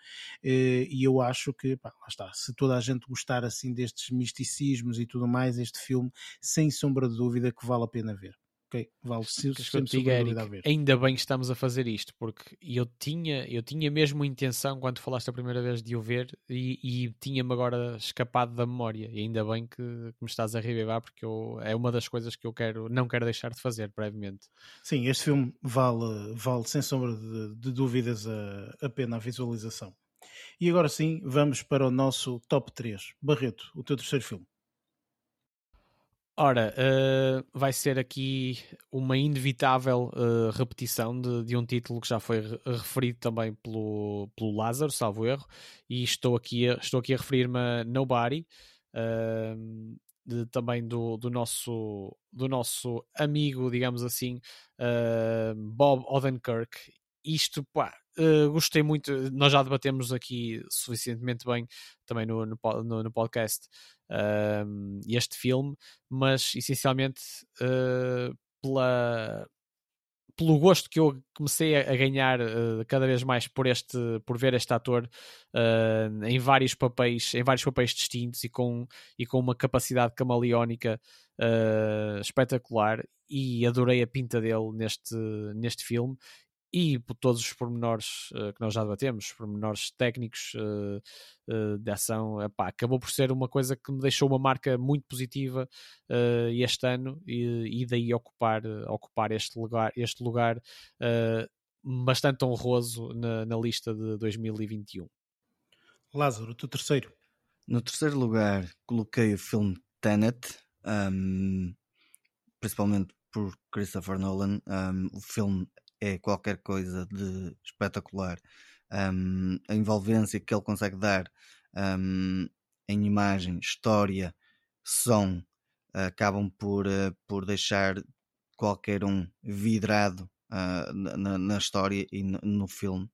S1: eh, e eu acho que, pá, lá está, se toda a gente gostar assim destes misticismos e tudo mais, este filme, sem sombra de dúvida, que vale a pena ver ok, vale se,
S5: diga, Eric, ainda bem que estamos a fazer isto, porque eu tinha, eu tinha mesmo intenção quando falaste a primeira vez de o ver e, e tinha-me agora escapado da memória. E ainda bem que, que me estás a revivar, porque eu, é uma das coisas que eu quero, não quero deixar de fazer brevemente.
S1: Sim, este filme vale, vale sem sombra de, de dúvidas a, a pena a visualização. E agora sim, vamos para o nosso top 3. Barreto, o teu terceiro filme.
S5: Ora, uh, vai ser aqui uma inevitável uh, repetição de, de, um título que já foi referido também pelo, pelo Lázaro, salvo erro, e estou aqui a, estou aqui a referir-me a Nobody, uh, de, também do, do, nosso, do nosso amigo, digamos assim, Bob Odenkirk. Isto, pá, Uh, gostei muito, nós já debatemos aqui suficientemente bem também no, no, no, no podcast uh, este filme, mas essencialmente uh, pela, pelo gosto que eu comecei a, ganhar uh, cada vez mais por este por ver este ator uh, em vários papéis em vários papéis distintos e com e com uma capacidade camaleónica uh, espetacular e adorei a pinta dele neste neste filme e por todos os pormenores uh, que nós já debatemos, pormenores técnicos uh, uh, de ação, epá, acabou por ser uma coisa que me deixou uma marca muito positiva este ano e, e, daí ocupar, ocupar este lugar, este lugar bastante honroso na, na, lista de 2021.
S1: Lázaro, o teu terceiro?
S3: No terceiro lugar coloquei o filme Tenet, um, principalmente por Christopher Nolan. Um, o filme é qualquer coisa de espetacular. Um, a envolvência que ele consegue dar um, em imagem, história, som, acabam por, uh, por deixar qualquer um vidrado uh, na, na, história e no, no filme.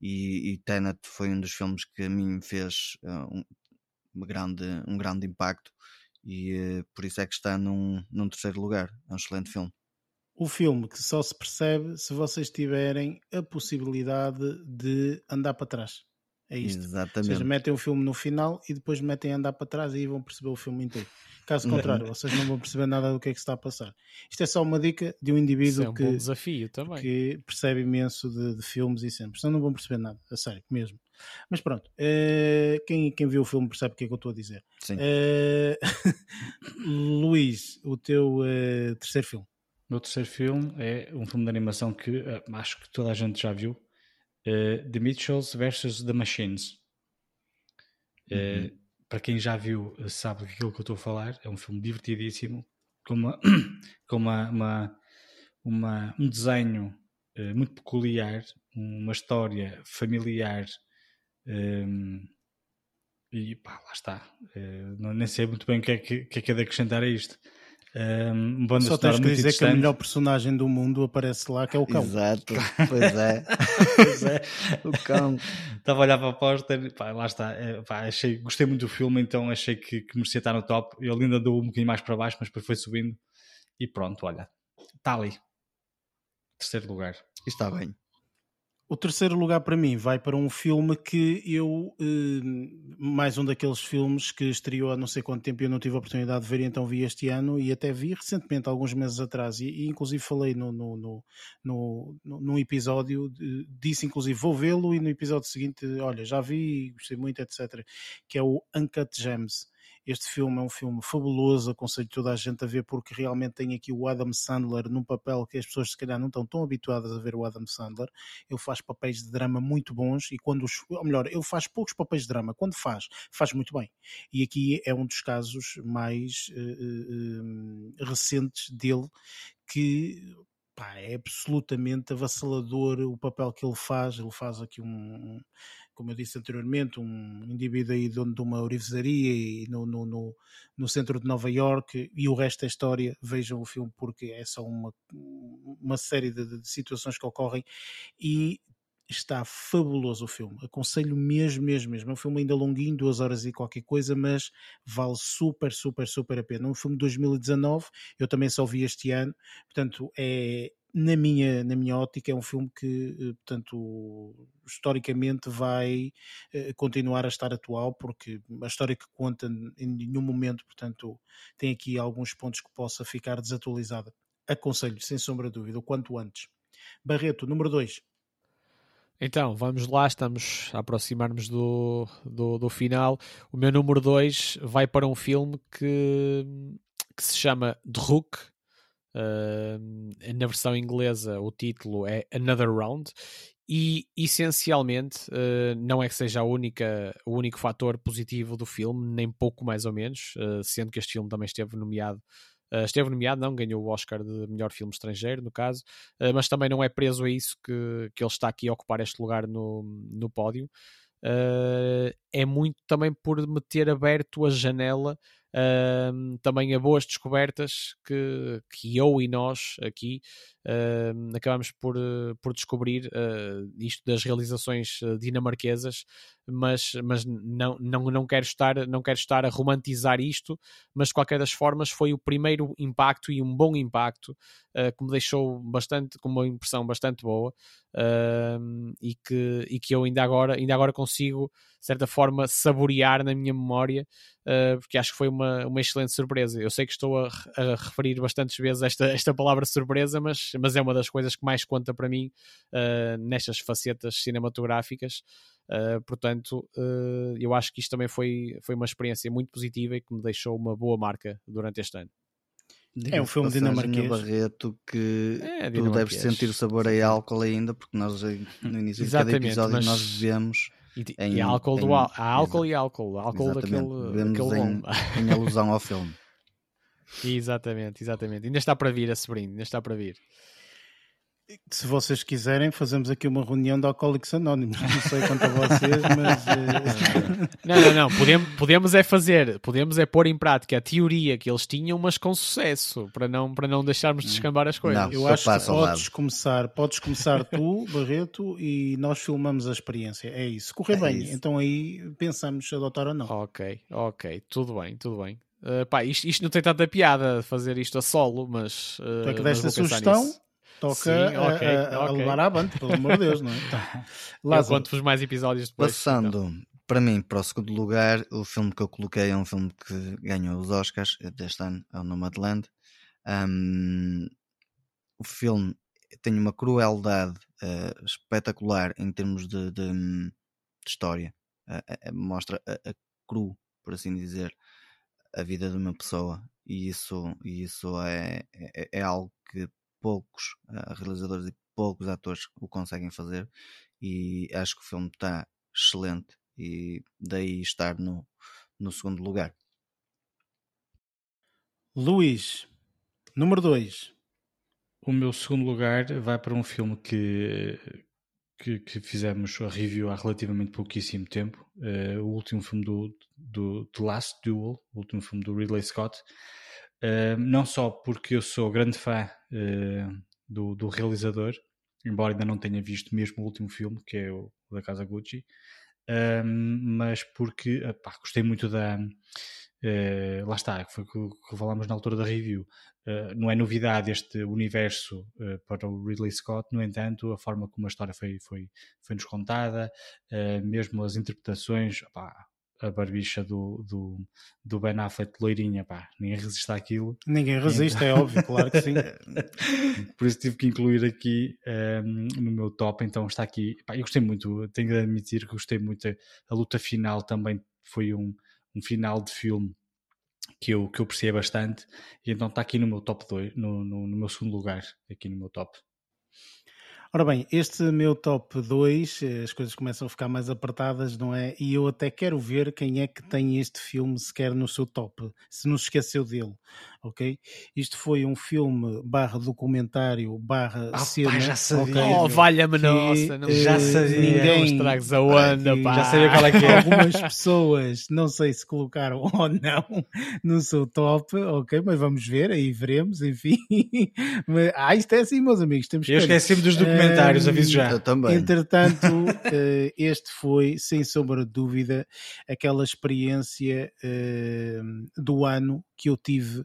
S3: E, e, Tenet foi um dos filmes que a mim fez uh, um, grande, um grande impacto e por isso é que está num, num terceiro lugar. É um excelente filme
S1: o filme que só se percebe se vocês tiverem a possibilidade de andar para trás. É isto.
S3: Exatamente.
S1: Ou seja, metem o filme no final e depois metem a andar para trás e aí vão perceber o filme inteiro. Caso contrário, vocês não vão perceber nada do que é que está a passar. Isto é só uma dica de um indivíduo
S5: é um
S1: que,
S5: desafio também.
S1: que percebe imenso de, de, filmes e sempre. Senão não vão perceber nada, a sério, mesmo. Mas pronto, uh, quem, quem viu o filme percebe o que é que eu estou a dizer.
S3: Sim.
S1: Uh, Luís, o teu uh, terceiro filme
S2: meu terceiro filme é um filme de animação que uh, acho que toda a gente já viu: uh, The Mitchells vs. The Machines. Uh, uhum. Para quem já viu, sabe aquilo que eu estou a falar. É um filme divertidíssimo, com, uma, com uma, uma, uma um desenho muito peculiar, uma história familiar. Um, ehm, e pá, lá está. não, nem sei muito bem o que é que, que, é, que é de acrescentar a isto. Um, banda
S1: Só tens que dizer que a melhor personagem do mundo aparece lá, que é o cão.
S3: Exato, pois é. pois é, o cão.
S2: Estava a olhar para a póster, pá, lá está. É, pá, achei, gostei muito do filme, então achei que, que merecia estar no top. Ele ainda deu um bocadinho mais para baixo, mas depois foi subindo. E pronto, olha, está ali. Terceiro lugar.
S3: Está bem.
S1: O terceiro lugar para mim vai para um filme que eu, eh, mais um daqueles filmes que estreou há não sei quanto tempo e eu não tive a oportunidade de ver, então vi este ano e até vi recentemente, alguns meses atrás, e, inclusive falei no, no, no, no, num episódio, disse inclusive vou vê-lo e no episódio seguinte, olha, já vi, gostei muito, etc. Que é o Uncut Gems este filme é um filme fabuloso, aconselho toda a gente a ver porque realmente tem aqui o Adam Sandler num papel que as pessoas se calhar não estão tão habituadas a ver o Adam Sandler. Ele faz papéis de drama muito bons e quando os, ou melhor, ele faz poucos papéis de drama, quando faz, faz muito bem. E aqui é um dos casos mais uh, uh, recentes dele que pá, é absolutamente avassalador o papel que ele faz. Ele faz aqui um, como eu disse anteriormente, um indivíduo aí dono de uma orivesaria e no, no, no, no, centro de Nova York e o resto da história, vejam o filme porque é só uma, uma série de, de situações que ocorrem e está fabuloso o filme. Aconselho mesmo, mesmo, mesmo. É um filme ainda longuinho, duas horas e qualquer coisa, mas vale super, super, super a pena. É um filme de 2019, eu também só vi este ano, portanto, é, na minha, na minha ótica, é um filme que, eh, portanto, historicamente vai eh, continuar a estar atual, porque a história que conta em nenhum momento, portanto, tem aqui alguns pontos que possa ficar desatualizada. Aconselho, sem sombra de dúvida, o quanto antes. Barreto, número 2.
S5: Então, vamos lá, estamos a aproximar-nos do, do, do, final. O meu número 2 vai para um filme que, que se chama The Hook, Uh, na versão inglesa, o título é Another Round. E essencialmente, uh, não é que seja a única, o único fator positivo do filme, nem pouco mais ou menos, uh, sendo que este filme também esteve nomeado Uh, esteve nomeado, não, ganhou o Oscar de melhor filme estrangeiro, no caso, mas também não é preso a isso que, que ele está aqui a ocupar este lugar no, no pódio. É muito também por me ter aberto a janela também a boas descobertas que, que eu e nós aqui uh, acabamos por, por descobrir uh, isto das realizações dinamarquesas, mas, mas não, não, não, quero estar, não quero estar a romantizar isto, mas de qualquer das formas foi o primeiro impacto e um bom impacto que me deixou bastante, com uma impressão bastante boa e, que, e que eu ainda agora, ainda agora consigo, de certa forma, saborear na minha memória, porque acho que foi uma, uma excelente surpresa. Eu sei que estou a, a referir bastantes vezes esta, esta palavra surpresa, mas, mas é uma das coisas que mais conta para mim uh, nestas facetas cinematográficas. Uh, portanto, uh, eu acho que isto também foi, foi uma experiência muito positiva e que me deixou uma boa marca durante este ano.
S1: É um filme dinamarquês.
S3: Barreto que é, tu deves sentir o sabor a álcool ainda, porque nós no início de cada episódio mas... nós bebemos
S5: e, em, e álcool, em, do, há álcool e álcool, álcool daquele, daquele
S3: em, em alusão ao filme.
S5: Exatamente, exatamente. Ainda está para vir a brinde, ainda está para vir.
S1: Se vocês quiserem, fazemos aqui uma reunião de Alcoólicos Anónimos. Não sei quanto a vocês, mas.
S5: Eh, não, não, não. Podemos, podemos é fazer, podemos é pôr em prática a teoria que eles tinham, mas com sucesso, para não, para não deixarmos de descambar as coisas. Não,
S1: Eu acho que podes começar, podes começar tu, Barreto, e nós filmamos a experiência. É isso. Correr é bem, isso. então aí pensamos se adotar ou não.
S5: Ok, ok. Tudo bem, tudo bem. Uh, pá, isto, isto não tem tanta piada fazer isto a solo, mas. Uh,
S1: tu é que deste a sugestão? Nisso toca Sim, okay, a, a, okay. levar à banda, pelo amor de Deus, não é?
S5: Então, Eu conto-vos mais episódios depois.
S3: Passando então. para mim para o segundo lugar, o filme que eu coloquei é um filme que ganhou os Oscars deste ano, é o Nomadland. Um, o filme tem uma crueldade uh, espetacular em termos de, de, de história. Uh, uh, mostra a, a, cru, por assim dizer, a vida de uma pessoa. E isso, e isso é, é, é algo que poucos uh, realizadores e poucos atores o conseguem fazer e acho que o filme está excelente e daí estar no, no segundo lugar.
S1: Luís, número 2.
S2: O meu segundo lugar vai para um filme que, que, que fizemos a review há relativamente pouquíssimo tempo. Uh, o último filme do, do The Last Duel, o último filme do Ridley Scott. Uh, não só porque eu sou grande fã uh, do, do, realizador, embora ainda não tenha visto mesmo o último filme, que é o da Casa Gucci, mas porque pá, gostei muito da. Lá está, foi o que falámos na altura da review. não é novidade este universo para o Ridley Scott, no entanto, a forma como a história foi, foi, foi nos contada, mesmo as interpretações, pá, a barbicha do, do, do Ben Affleck loirinha, pá, ninguém resiste àquilo.
S1: Ninguém resiste, é óbvio, claro que sim.
S2: Por isso tive que incluir aqui um, ehm, no meu top, então está aqui. Pá, eu gostei muito, tenho de admitir que gostei muito. A luta final também foi um, um final de filme que eu, que eu apreciei bastante, e então está aqui no meu top 2, no, no, no meu segundo lugar, aqui no meu top.
S1: Ora bem, este meu top 2, eh, as coisas começam a ficar mais apertadas, não é? E eu até quero ver quem é que tem este filme sequer no seu top, se não se esqueceu dele, ok? Isto foi um filme barra documentário barra
S2: ah,
S1: cena.
S2: Pá, já sabia.
S5: Okay? Oh, valha-me nossa,
S1: não, já sabia. Ninguém
S5: a onda, pá.
S2: Já sabia qual é que é.
S1: Algumas pessoas, não sei se colocaram ou não no seu top, ok? Mas vamos ver, aí veremos, enfim. Mas, ah, isto é assim, meus amigos, temos
S2: Eu esqueci-me dos documentários comentários, aviso já.
S3: Eu também.
S1: Entretanto, uh, este foi, sem sombra de dúvida, aquela experiência uh, do ano que eu tive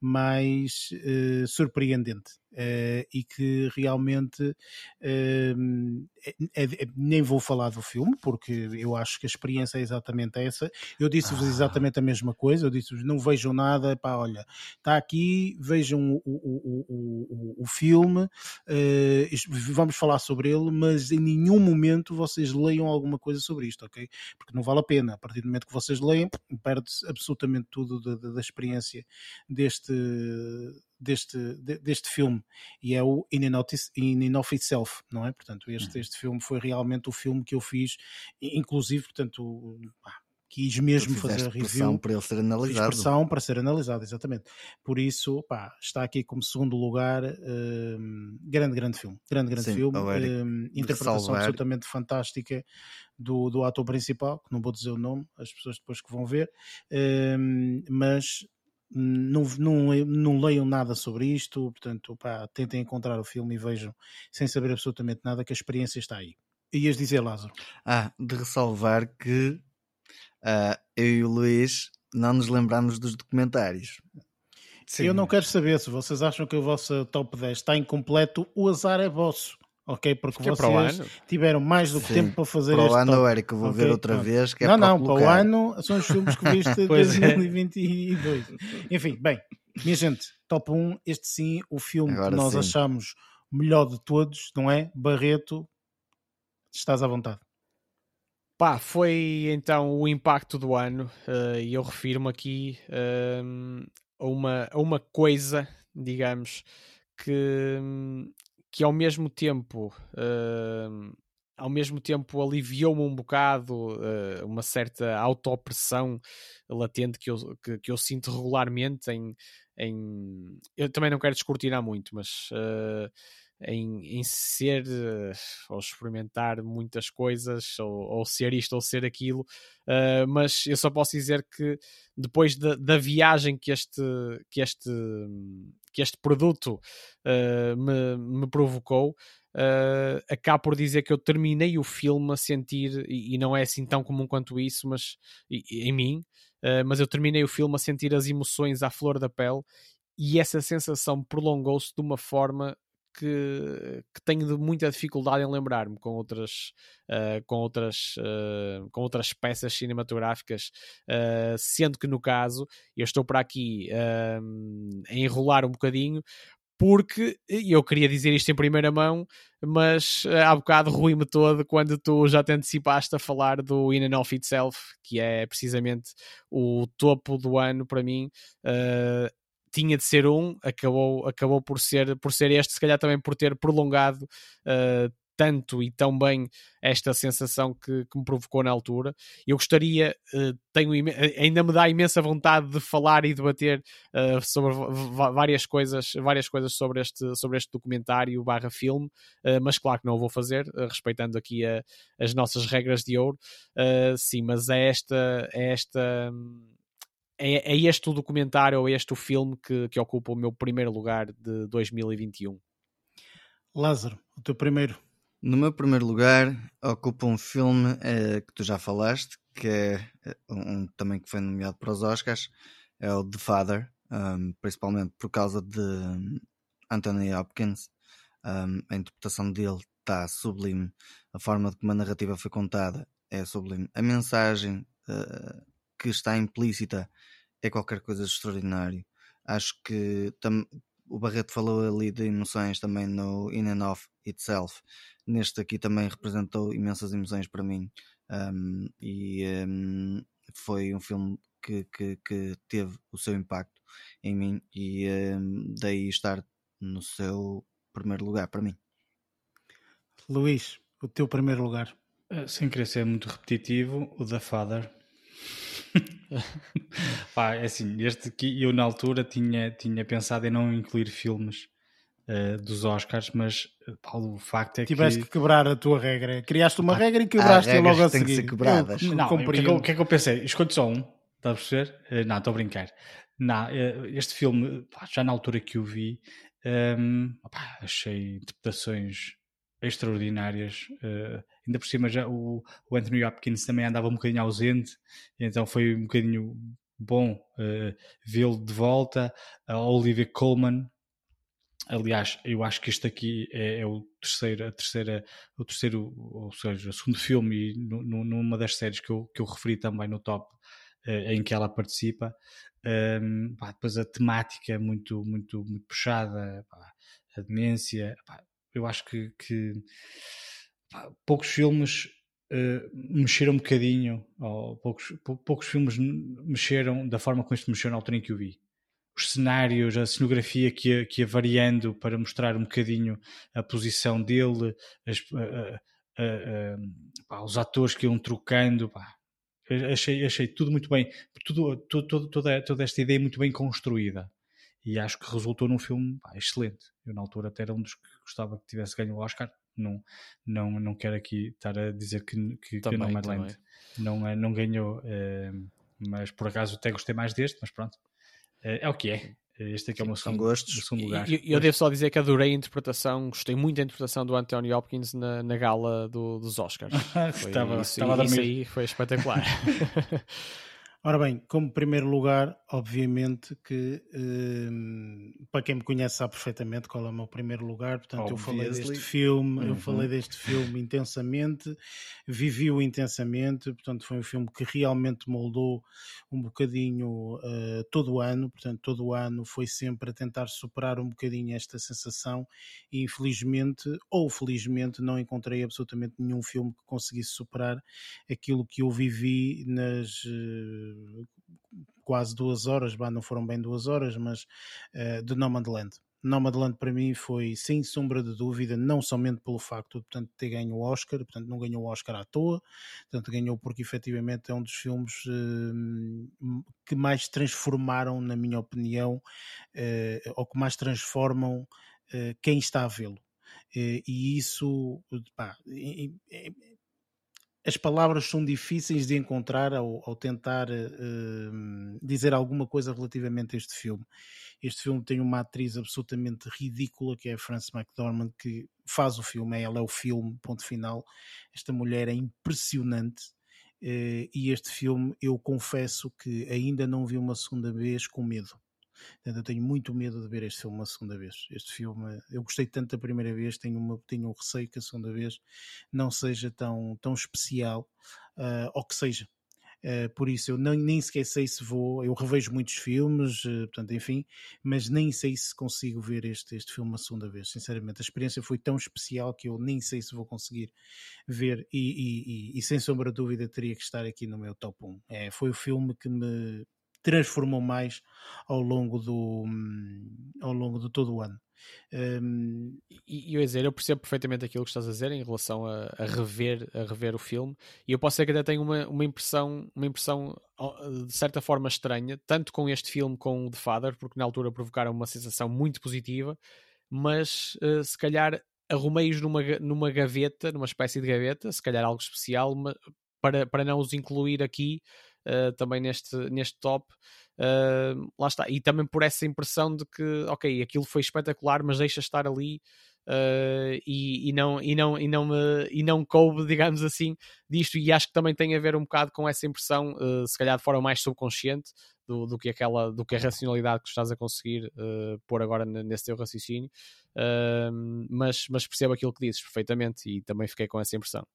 S1: mais uh, surpreendente. Uh, e que realmente uh, é, é, nem vou falar do filme, porque eu acho que a experiência é exatamente essa. Eu disse-vos ah. exatamente a mesma coisa, eu disse-vos não vejam nada, pá, olha, está aqui, vejam o, o, o, o filme, uh, vamos falar sobre ele, mas em nenhum momento vocês leiam alguma coisa sobre isto, ok? Porque não vale a pena, a partir do momento que vocês leem, perde-se absolutamente tudo da, da, da experiência deste deste, deste filme e é o In and, Out, In and Of Itself, não é? Portanto, este, uhum. este filme foi realmente o filme que eu fiz, inclusive, portanto, quis mesmo fazer a review.
S3: para ele ser analisado.
S1: Expressão para ser analisado, exatamente. Por isso, pá, está aqui como segundo lugar. Um, grande, grande filme. Grande, grande Sim, filme. Um, interpretação absolutamente fantástica do, do ator principal, que não vou dizer o nome, as pessoas depois que vão ver. Um, mas não, não, não leiam nada sobre isto, portanto, pá, tentem encontrar o filme e vejam, sem saber absolutamente nada, que a experiência está aí. Ias dizer, Lázaro?
S3: Ah, de ressalvar que uh, eu e o Luís não nos lembramos dos documentários.
S1: Sim. Eu não quero saber se vocês acham que o vosso top 10 está incompleto, o azar é vosso ok? Porque é vocês tiveram mais do que Sim, tempo para fazer
S3: para
S1: este
S3: o ano,
S1: top.
S3: Eric, vou okay? ver outra vez. Que é
S1: não,
S3: para
S1: não, para o ano são os filmes que viste de 2022. É. Enfim, bem, minha gente, top 1, este sim, o filme Agora que nós sim. achamos melhor de todos, não é? Barreto, estás à vontade.
S5: Pá, foi então o impacto do ano uh, e eu refiro-me aqui uh, a, uma, a uma coisa, digamos, que, que ao mesmo tempo uh, ao mesmo tempo aliviou-me um bocado uh, uma certa autopressão latente que eu, que, que, eu sinto regularmente em, em eu também não quero descortinar muito, mas uh, em, em ser ou experimentar muitas coisas, ou, ou, ser isto ou ser aquilo, uh, mas eu só posso dizer que depois da, da viagem que este, que este, que este produto uh, me, me provocou, uh, acabo por dizer que eu terminei o filme a sentir, e, e não é assim tão comum quanto isso, mas e, em mim, uh, mas eu terminei o filme a sentir as emoções à flor da pele e essa sensação prolongou-se de uma forma que, que tenho muita dificuldade em lembrar-me com outras, uh, com, outras, uh, com outras peças cinematográficas, uh, sendo que no caso eu estou para aqui a enrolar um bocadinho. Porque eu queria dizer isto em primeira mão, mas há bocado ruí-me todo quando tu já te antecipaste a falar do In and Of Itself, que é precisamente o topo do ano para mim tinha de ser um, acabou, acabou por, ser, por ser este, se calhar também por ter prolongado uh, tanto e tão bem esta sensação que, que me provocou na altura. Eu gostaria, uh, tenho ainda me dá imensa vontade de falar e debater uh, sobre várias coisas, várias coisas sobre este, sobre este documentário barra filme, uh, mas claro que não o vou fazer, respeitando aqui a, as nossas regras de ouro. sim, mas é esta, é esta é, é este o documentário ou é este o filme que, que ocupa o meu primeiro lugar de 2021.
S1: Lázaro, o teu primeiro.
S3: No meu primeiro lugar, ocupa um filme é, que tu já falaste, que é eh, um, também que foi nomeado para os Oscars, é o The Father, um, principalmente por causa de Anthony Hopkins. Um, a interpretação dele está sublime, a forma de como a narrativa foi contada é sublime, a mensagem uh, que está implícita é qualquer coisa de extraordinário. Acho que o Barreto falou ali de emoções também no In and Off Itself. Neste aqui também representou imensas emoções para mim. Um, e um, foi um filme que, que, que, teve o seu impacto em mim e um, daí estar no seu primeiro lugar para mim.
S1: Luís, o teu primeiro lugar.
S2: Eh, sem querer ser muito repetitivo, o The Father. Pá, é assim, este aqui eu na altura tinha, tinha pensado em não incluir filmes uh, dos Oscars, mas pá, o facto é
S1: Tiveste que. Tiveste
S2: que
S1: quebrar a tua regra. Criaste uma ah, regra e quebraste-a logo a seguir. Que
S3: ser quebradas.
S2: Eu, não, o que, é que, eu, que é que eu pensei? Escolho só um, está a perceber? Uh, não, estou a brincar. Não, uh, este filme, pá, já na altura que o vi, um, ehm, pá, achei interpretações extraordinárias. Uh, ainda por cima, já o, o, Anthony Hopkins também andava um bocadinho ausente, então foi um bocadinho bom uh, vê-lo de volta. A Olivia Colman, aliás, eu acho que este aqui é, é, o terceiro, a terceira, o terceiro, ou seja, o segundo filme e no, no, numa das séries que eu, que eu referi também no top uh, em que ela participa. Um, ehm, pá, depois a temática é muito, muito, muito puxada, pá, a demência, pá, eu acho que, que pá, poucos filmes uh, mexeram um bocadinho, ou poucos, poucos filmes mexeram da forma como este mexeu na altura em que eu vi. Os cenários, a cenografia que ia, que ia variando para mostrar um bocadinho a posição dele, as, pá, os atores que iam trocando, pá, achei, achei tudo muito bem, tudo, tudo, toda, toda esta ideia muito bem construída e acho que resultou num filme pá, excelente. Eu na altura até era um dos que gostava que tivesse ganho o Oscar. Não, não, não quero aqui estar a dizer que, que, também, que Nomadland não, não ganhou, é, mas por acaso até gostei mais deste, mas pronto, é, é o que é. Este aqui é o meu segundo, gostos. segundo lugar.
S5: E, eu, devo só dizer que adorei a interpretação, gostei muito da interpretação do Anthony Hopkins na, na gala do, dos Oscars.
S2: Foi, estava, isso, estava
S5: isso aí foi espetacular.
S1: Ora bem, como primeiro lugar, obviamente que um, para quem me conhece sabe perfeitamente qual é o meu primeiro lugar, portanto Obviously. eu falei deste filme, uhum. eu falei deste filme intensamente, vivi-o intensamente, portanto foi um filme que realmente moldou um bocadinho uh, todo o ano, portanto todo o ano foi sempre a tentar superar um bocadinho esta sensação e infelizmente ou felizmente não encontrei absolutamente nenhum filme que conseguisse superar aquilo que eu vivi nas uh, quase duas horas, não foram bem duas horas, mas uh, de Nomadland. Nomadland para mim foi sem sombra de dúvida, não somente pelo facto de portanto, ter ganho o Oscar, portanto não ganhou o Oscar à toa, portanto ganhou porque efetivamente é um dos filmes uh, que mais transformaram, na minha opinião, uh, ou que mais transformam uh, quem está a vê-lo. e isso, pá, as palavras são difíceis de encontrar ao, ao tentar uh, dizer alguma coisa relativamente a este filme. Este filme tem uma atriz absolutamente ridícula, que é a Frances McDormand, que faz o filme, ela é o filme, ponto final. Esta mulher é impressionante. Uh, e este filme, eu confesso que ainda não vi uma segunda vez com medo. Portanto, eu tenho muito medo de ver este filme uma segunda vez. Este filme, eu gostei tanto da primeira vez, tenho, uma, tenho um receio que a segunda vez não seja tão, tão especial, uh, ou que seja. Uh, por isso eu nem, nem sequer sei se vou, eu revejo muitos filmes, uh, portanto, enfim, mas nem sei se consigo ver este, este filme uma segunda vez. Sinceramente, a experiência foi tão especial que eu nem sei se vou conseguir ver e, e, e, e sem sombra de dúvida teria que estar aqui no meu top 1. É, foi o filme que me transformou mais ao longo do ao longo de todo o ano.
S5: Um... E, eu ia dizer, eu percebo perfeitamente aquilo que estás a dizer em relação a, a, rever, a rever o filme, e eu posso ser que até tenho uma, uma impressão, uma impressão de certa forma estranha, tanto com este filme como o The Father, porque na altura provocaram uma sensação muito positiva, mas uh, se calhar arrumei-os numa, numa gaveta, numa espécie de gaveta, se calhar algo especial, para, para não os incluir aqui uh, também neste, neste top, Uh, lá está. E também por essa impressão de que, ok, aquilo foi espetacular, mas deixa estar ali uh, e, e, não, e, não, e, não me, e não coube, digamos assim, disto. E acho que também tem a ver um bocado com essa impressão, uh, se calhar de forma mais subconsciente, do, do, que aquela do que a racionalidade que estás a conseguir uh, pôr agora nesse teu raciocínio mas, mas percebo aquilo que dizes perfeitamente e também fiquei com essa impressão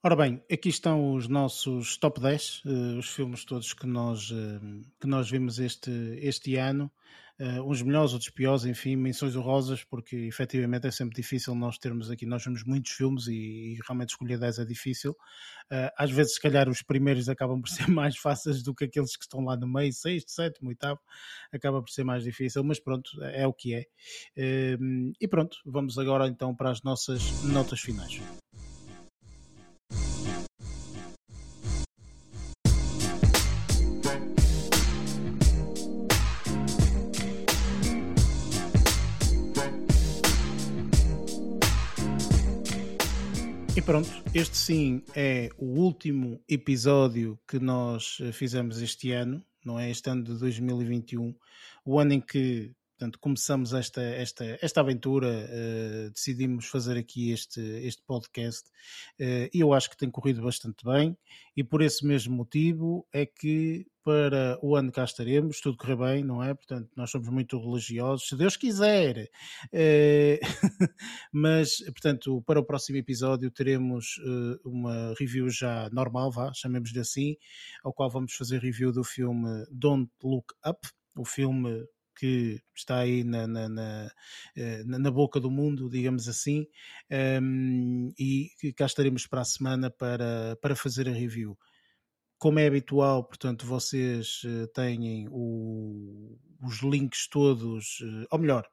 S1: Ora bem, aqui estão os nossos top 10, uh, eh, os filmes todos que nós, uh, que nós vimos este, este ano, uh, uns melhores, outros piores, enfim, menções honrosas, porque efetivamente é sempre difícil nós termos aqui, nós vemos muitos filmes e, e realmente escolher 10 é difícil. às vezes, se calhar, os primeiros acabam por ser mais fáceis do que aqueles que estão lá no meio, sexto, sétimo, oitavo, acaba por ser mais difícil, mas pronto, é o que é. e pronto, vamos agora então para as nossas notas finais. Pronto, este sim é o último episódio que nós eh, fizemos este ano, não é? Este ano de 2021, o ano em que portanto, começamos esta, esta, esta aventura, uh, decidimos fazer aqui este, este podcast uh, e eu acho que tem corrido bastante bem e por esse mesmo motivo é que para o ano cá estaremos, tudo correr bem, não é? Portanto, nós somos muito religiosos, se Deus quiser. Uh, mas, portanto, para o próximo episódio teremos uh, uma review já normal, vá, chamemos-lhe assim, ao qual vamos fazer review do filme Don't Look Up, o filme que está aí na, na, na, eh, na, boca do mundo, digamos assim, um, e cá estaremos para a semana para, para fazer a review. Como é habitual, portanto, vocês eh, têm o, os links todos, eh, ou melhor,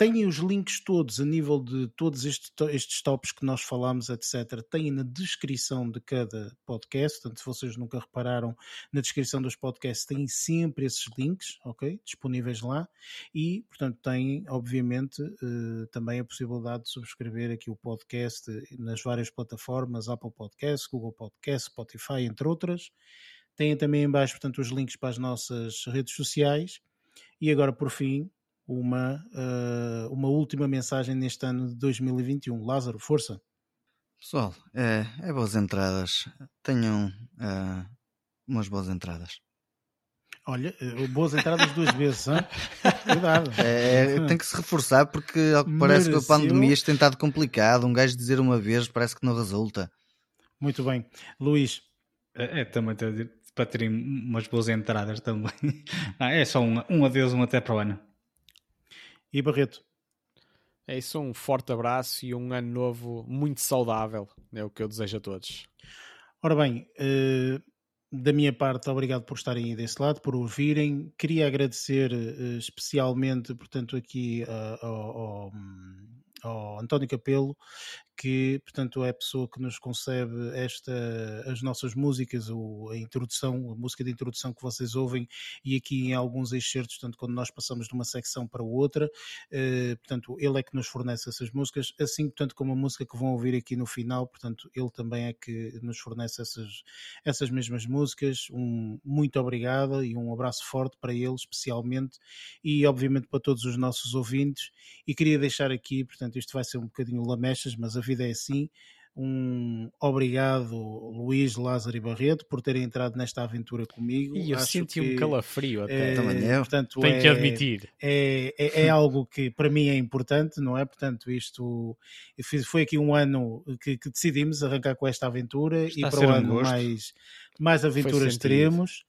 S1: têm os links todos a nível de todos estes, estes tops que nós falamos, etc. Têm na descrição de cada podcast. Portanto, se vocês nunca repararam, na descrição dos podcasts têm sempre esses links, ok? Disponíveis lá. E, portanto, têm, obviamente, eh, também a possibilidade de subscrever aqui o podcast nas várias plataformas, Apple Podcasts, Google Podcasts, Spotify, entre outras. Têm também em baixo, portanto, os links para as nossas redes sociais. E agora, por fim, uma, uh, uma última mensagem neste ano de 2021. Lázaro, força!
S3: Pessoal, é, é boas entradas. Tenham uh, umas boas entradas.
S1: Olha, eh, boas entradas duas vezes, hein? Cuidado.
S3: É, é, tem que se reforçar porque ao que parece Mereceu. que a pandemia tem estado complicado. Um gajo dizer uma vez parece que não resulta.
S1: Muito bem. Luís.
S2: É, é também para terem umas boas entradas também. Ah, é só um, um adeus, um até para o ano.
S1: E Barreto?
S5: É isso, um forte abraço e um ano novo muito saudável. É o que eu desejo a todos.
S1: Ora bem, uh, da minha parte, obrigado por estarem aí desse lado, por ouvirem. Queria agradecer uh, especialmente, portanto, aqui uh, ao, ao, ao António Capelo, que, portanto, é a pessoa que nos concebe esta, as nossas músicas, a introdução, a música de introdução que vocês ouvem, e aqui em alguns excertos, portanto, quando nós passamos de uma secção para outra, eh, portanto, ele é que nos fornece essas músicas, assim, portanto, como a música que vão ouvir aqui no final, portanto, ele também é que nos fornece essas, essas mesmas músicas. Um muito obrigado e um abraço forte para ele, especialmente, e obviamente para todos os nossos ouvintes. E queria deixar aqui, portanto, isto vai ser um bocadinho lamechas, mas a vida é assim. Um obrigado, Luís, Lázaro e Barreto, por terem entrado nesta aventura comigo.
S5: E eu Acho senti que, um calafrio até.
S3: É, Também eu.
S5: Portanto, Tenho é, que admitir.
S1: É, é, é, algo que para mim é importante, não é? Portanto, isto foi aqui um ano que, que decidimos arrancar com esta aventura Está e para o ano mais, mais aventuras teremos.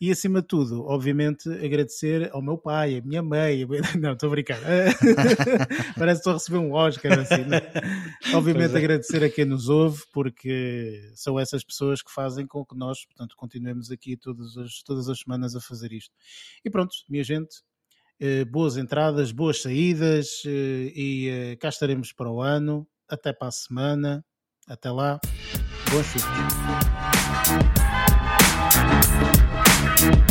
S1: E acima de tudo, obviamente, agradecer ao meu pai, à minha mãe. Não, estou a brincar. Parece que estou a receber um Oscar assim. Né? Obviamente, é. agradecer a quem nos ouve, porque são essas pessoas que fazem com que nós, portanto, continuemos aqui todas as, todas as semanas a fazer isto. E pronto, minha gente, eh, boas entradas, boas saídas eh, e eh, cá estaremos para o ano. Até para a semana. Até lá. Bons filmes. Thank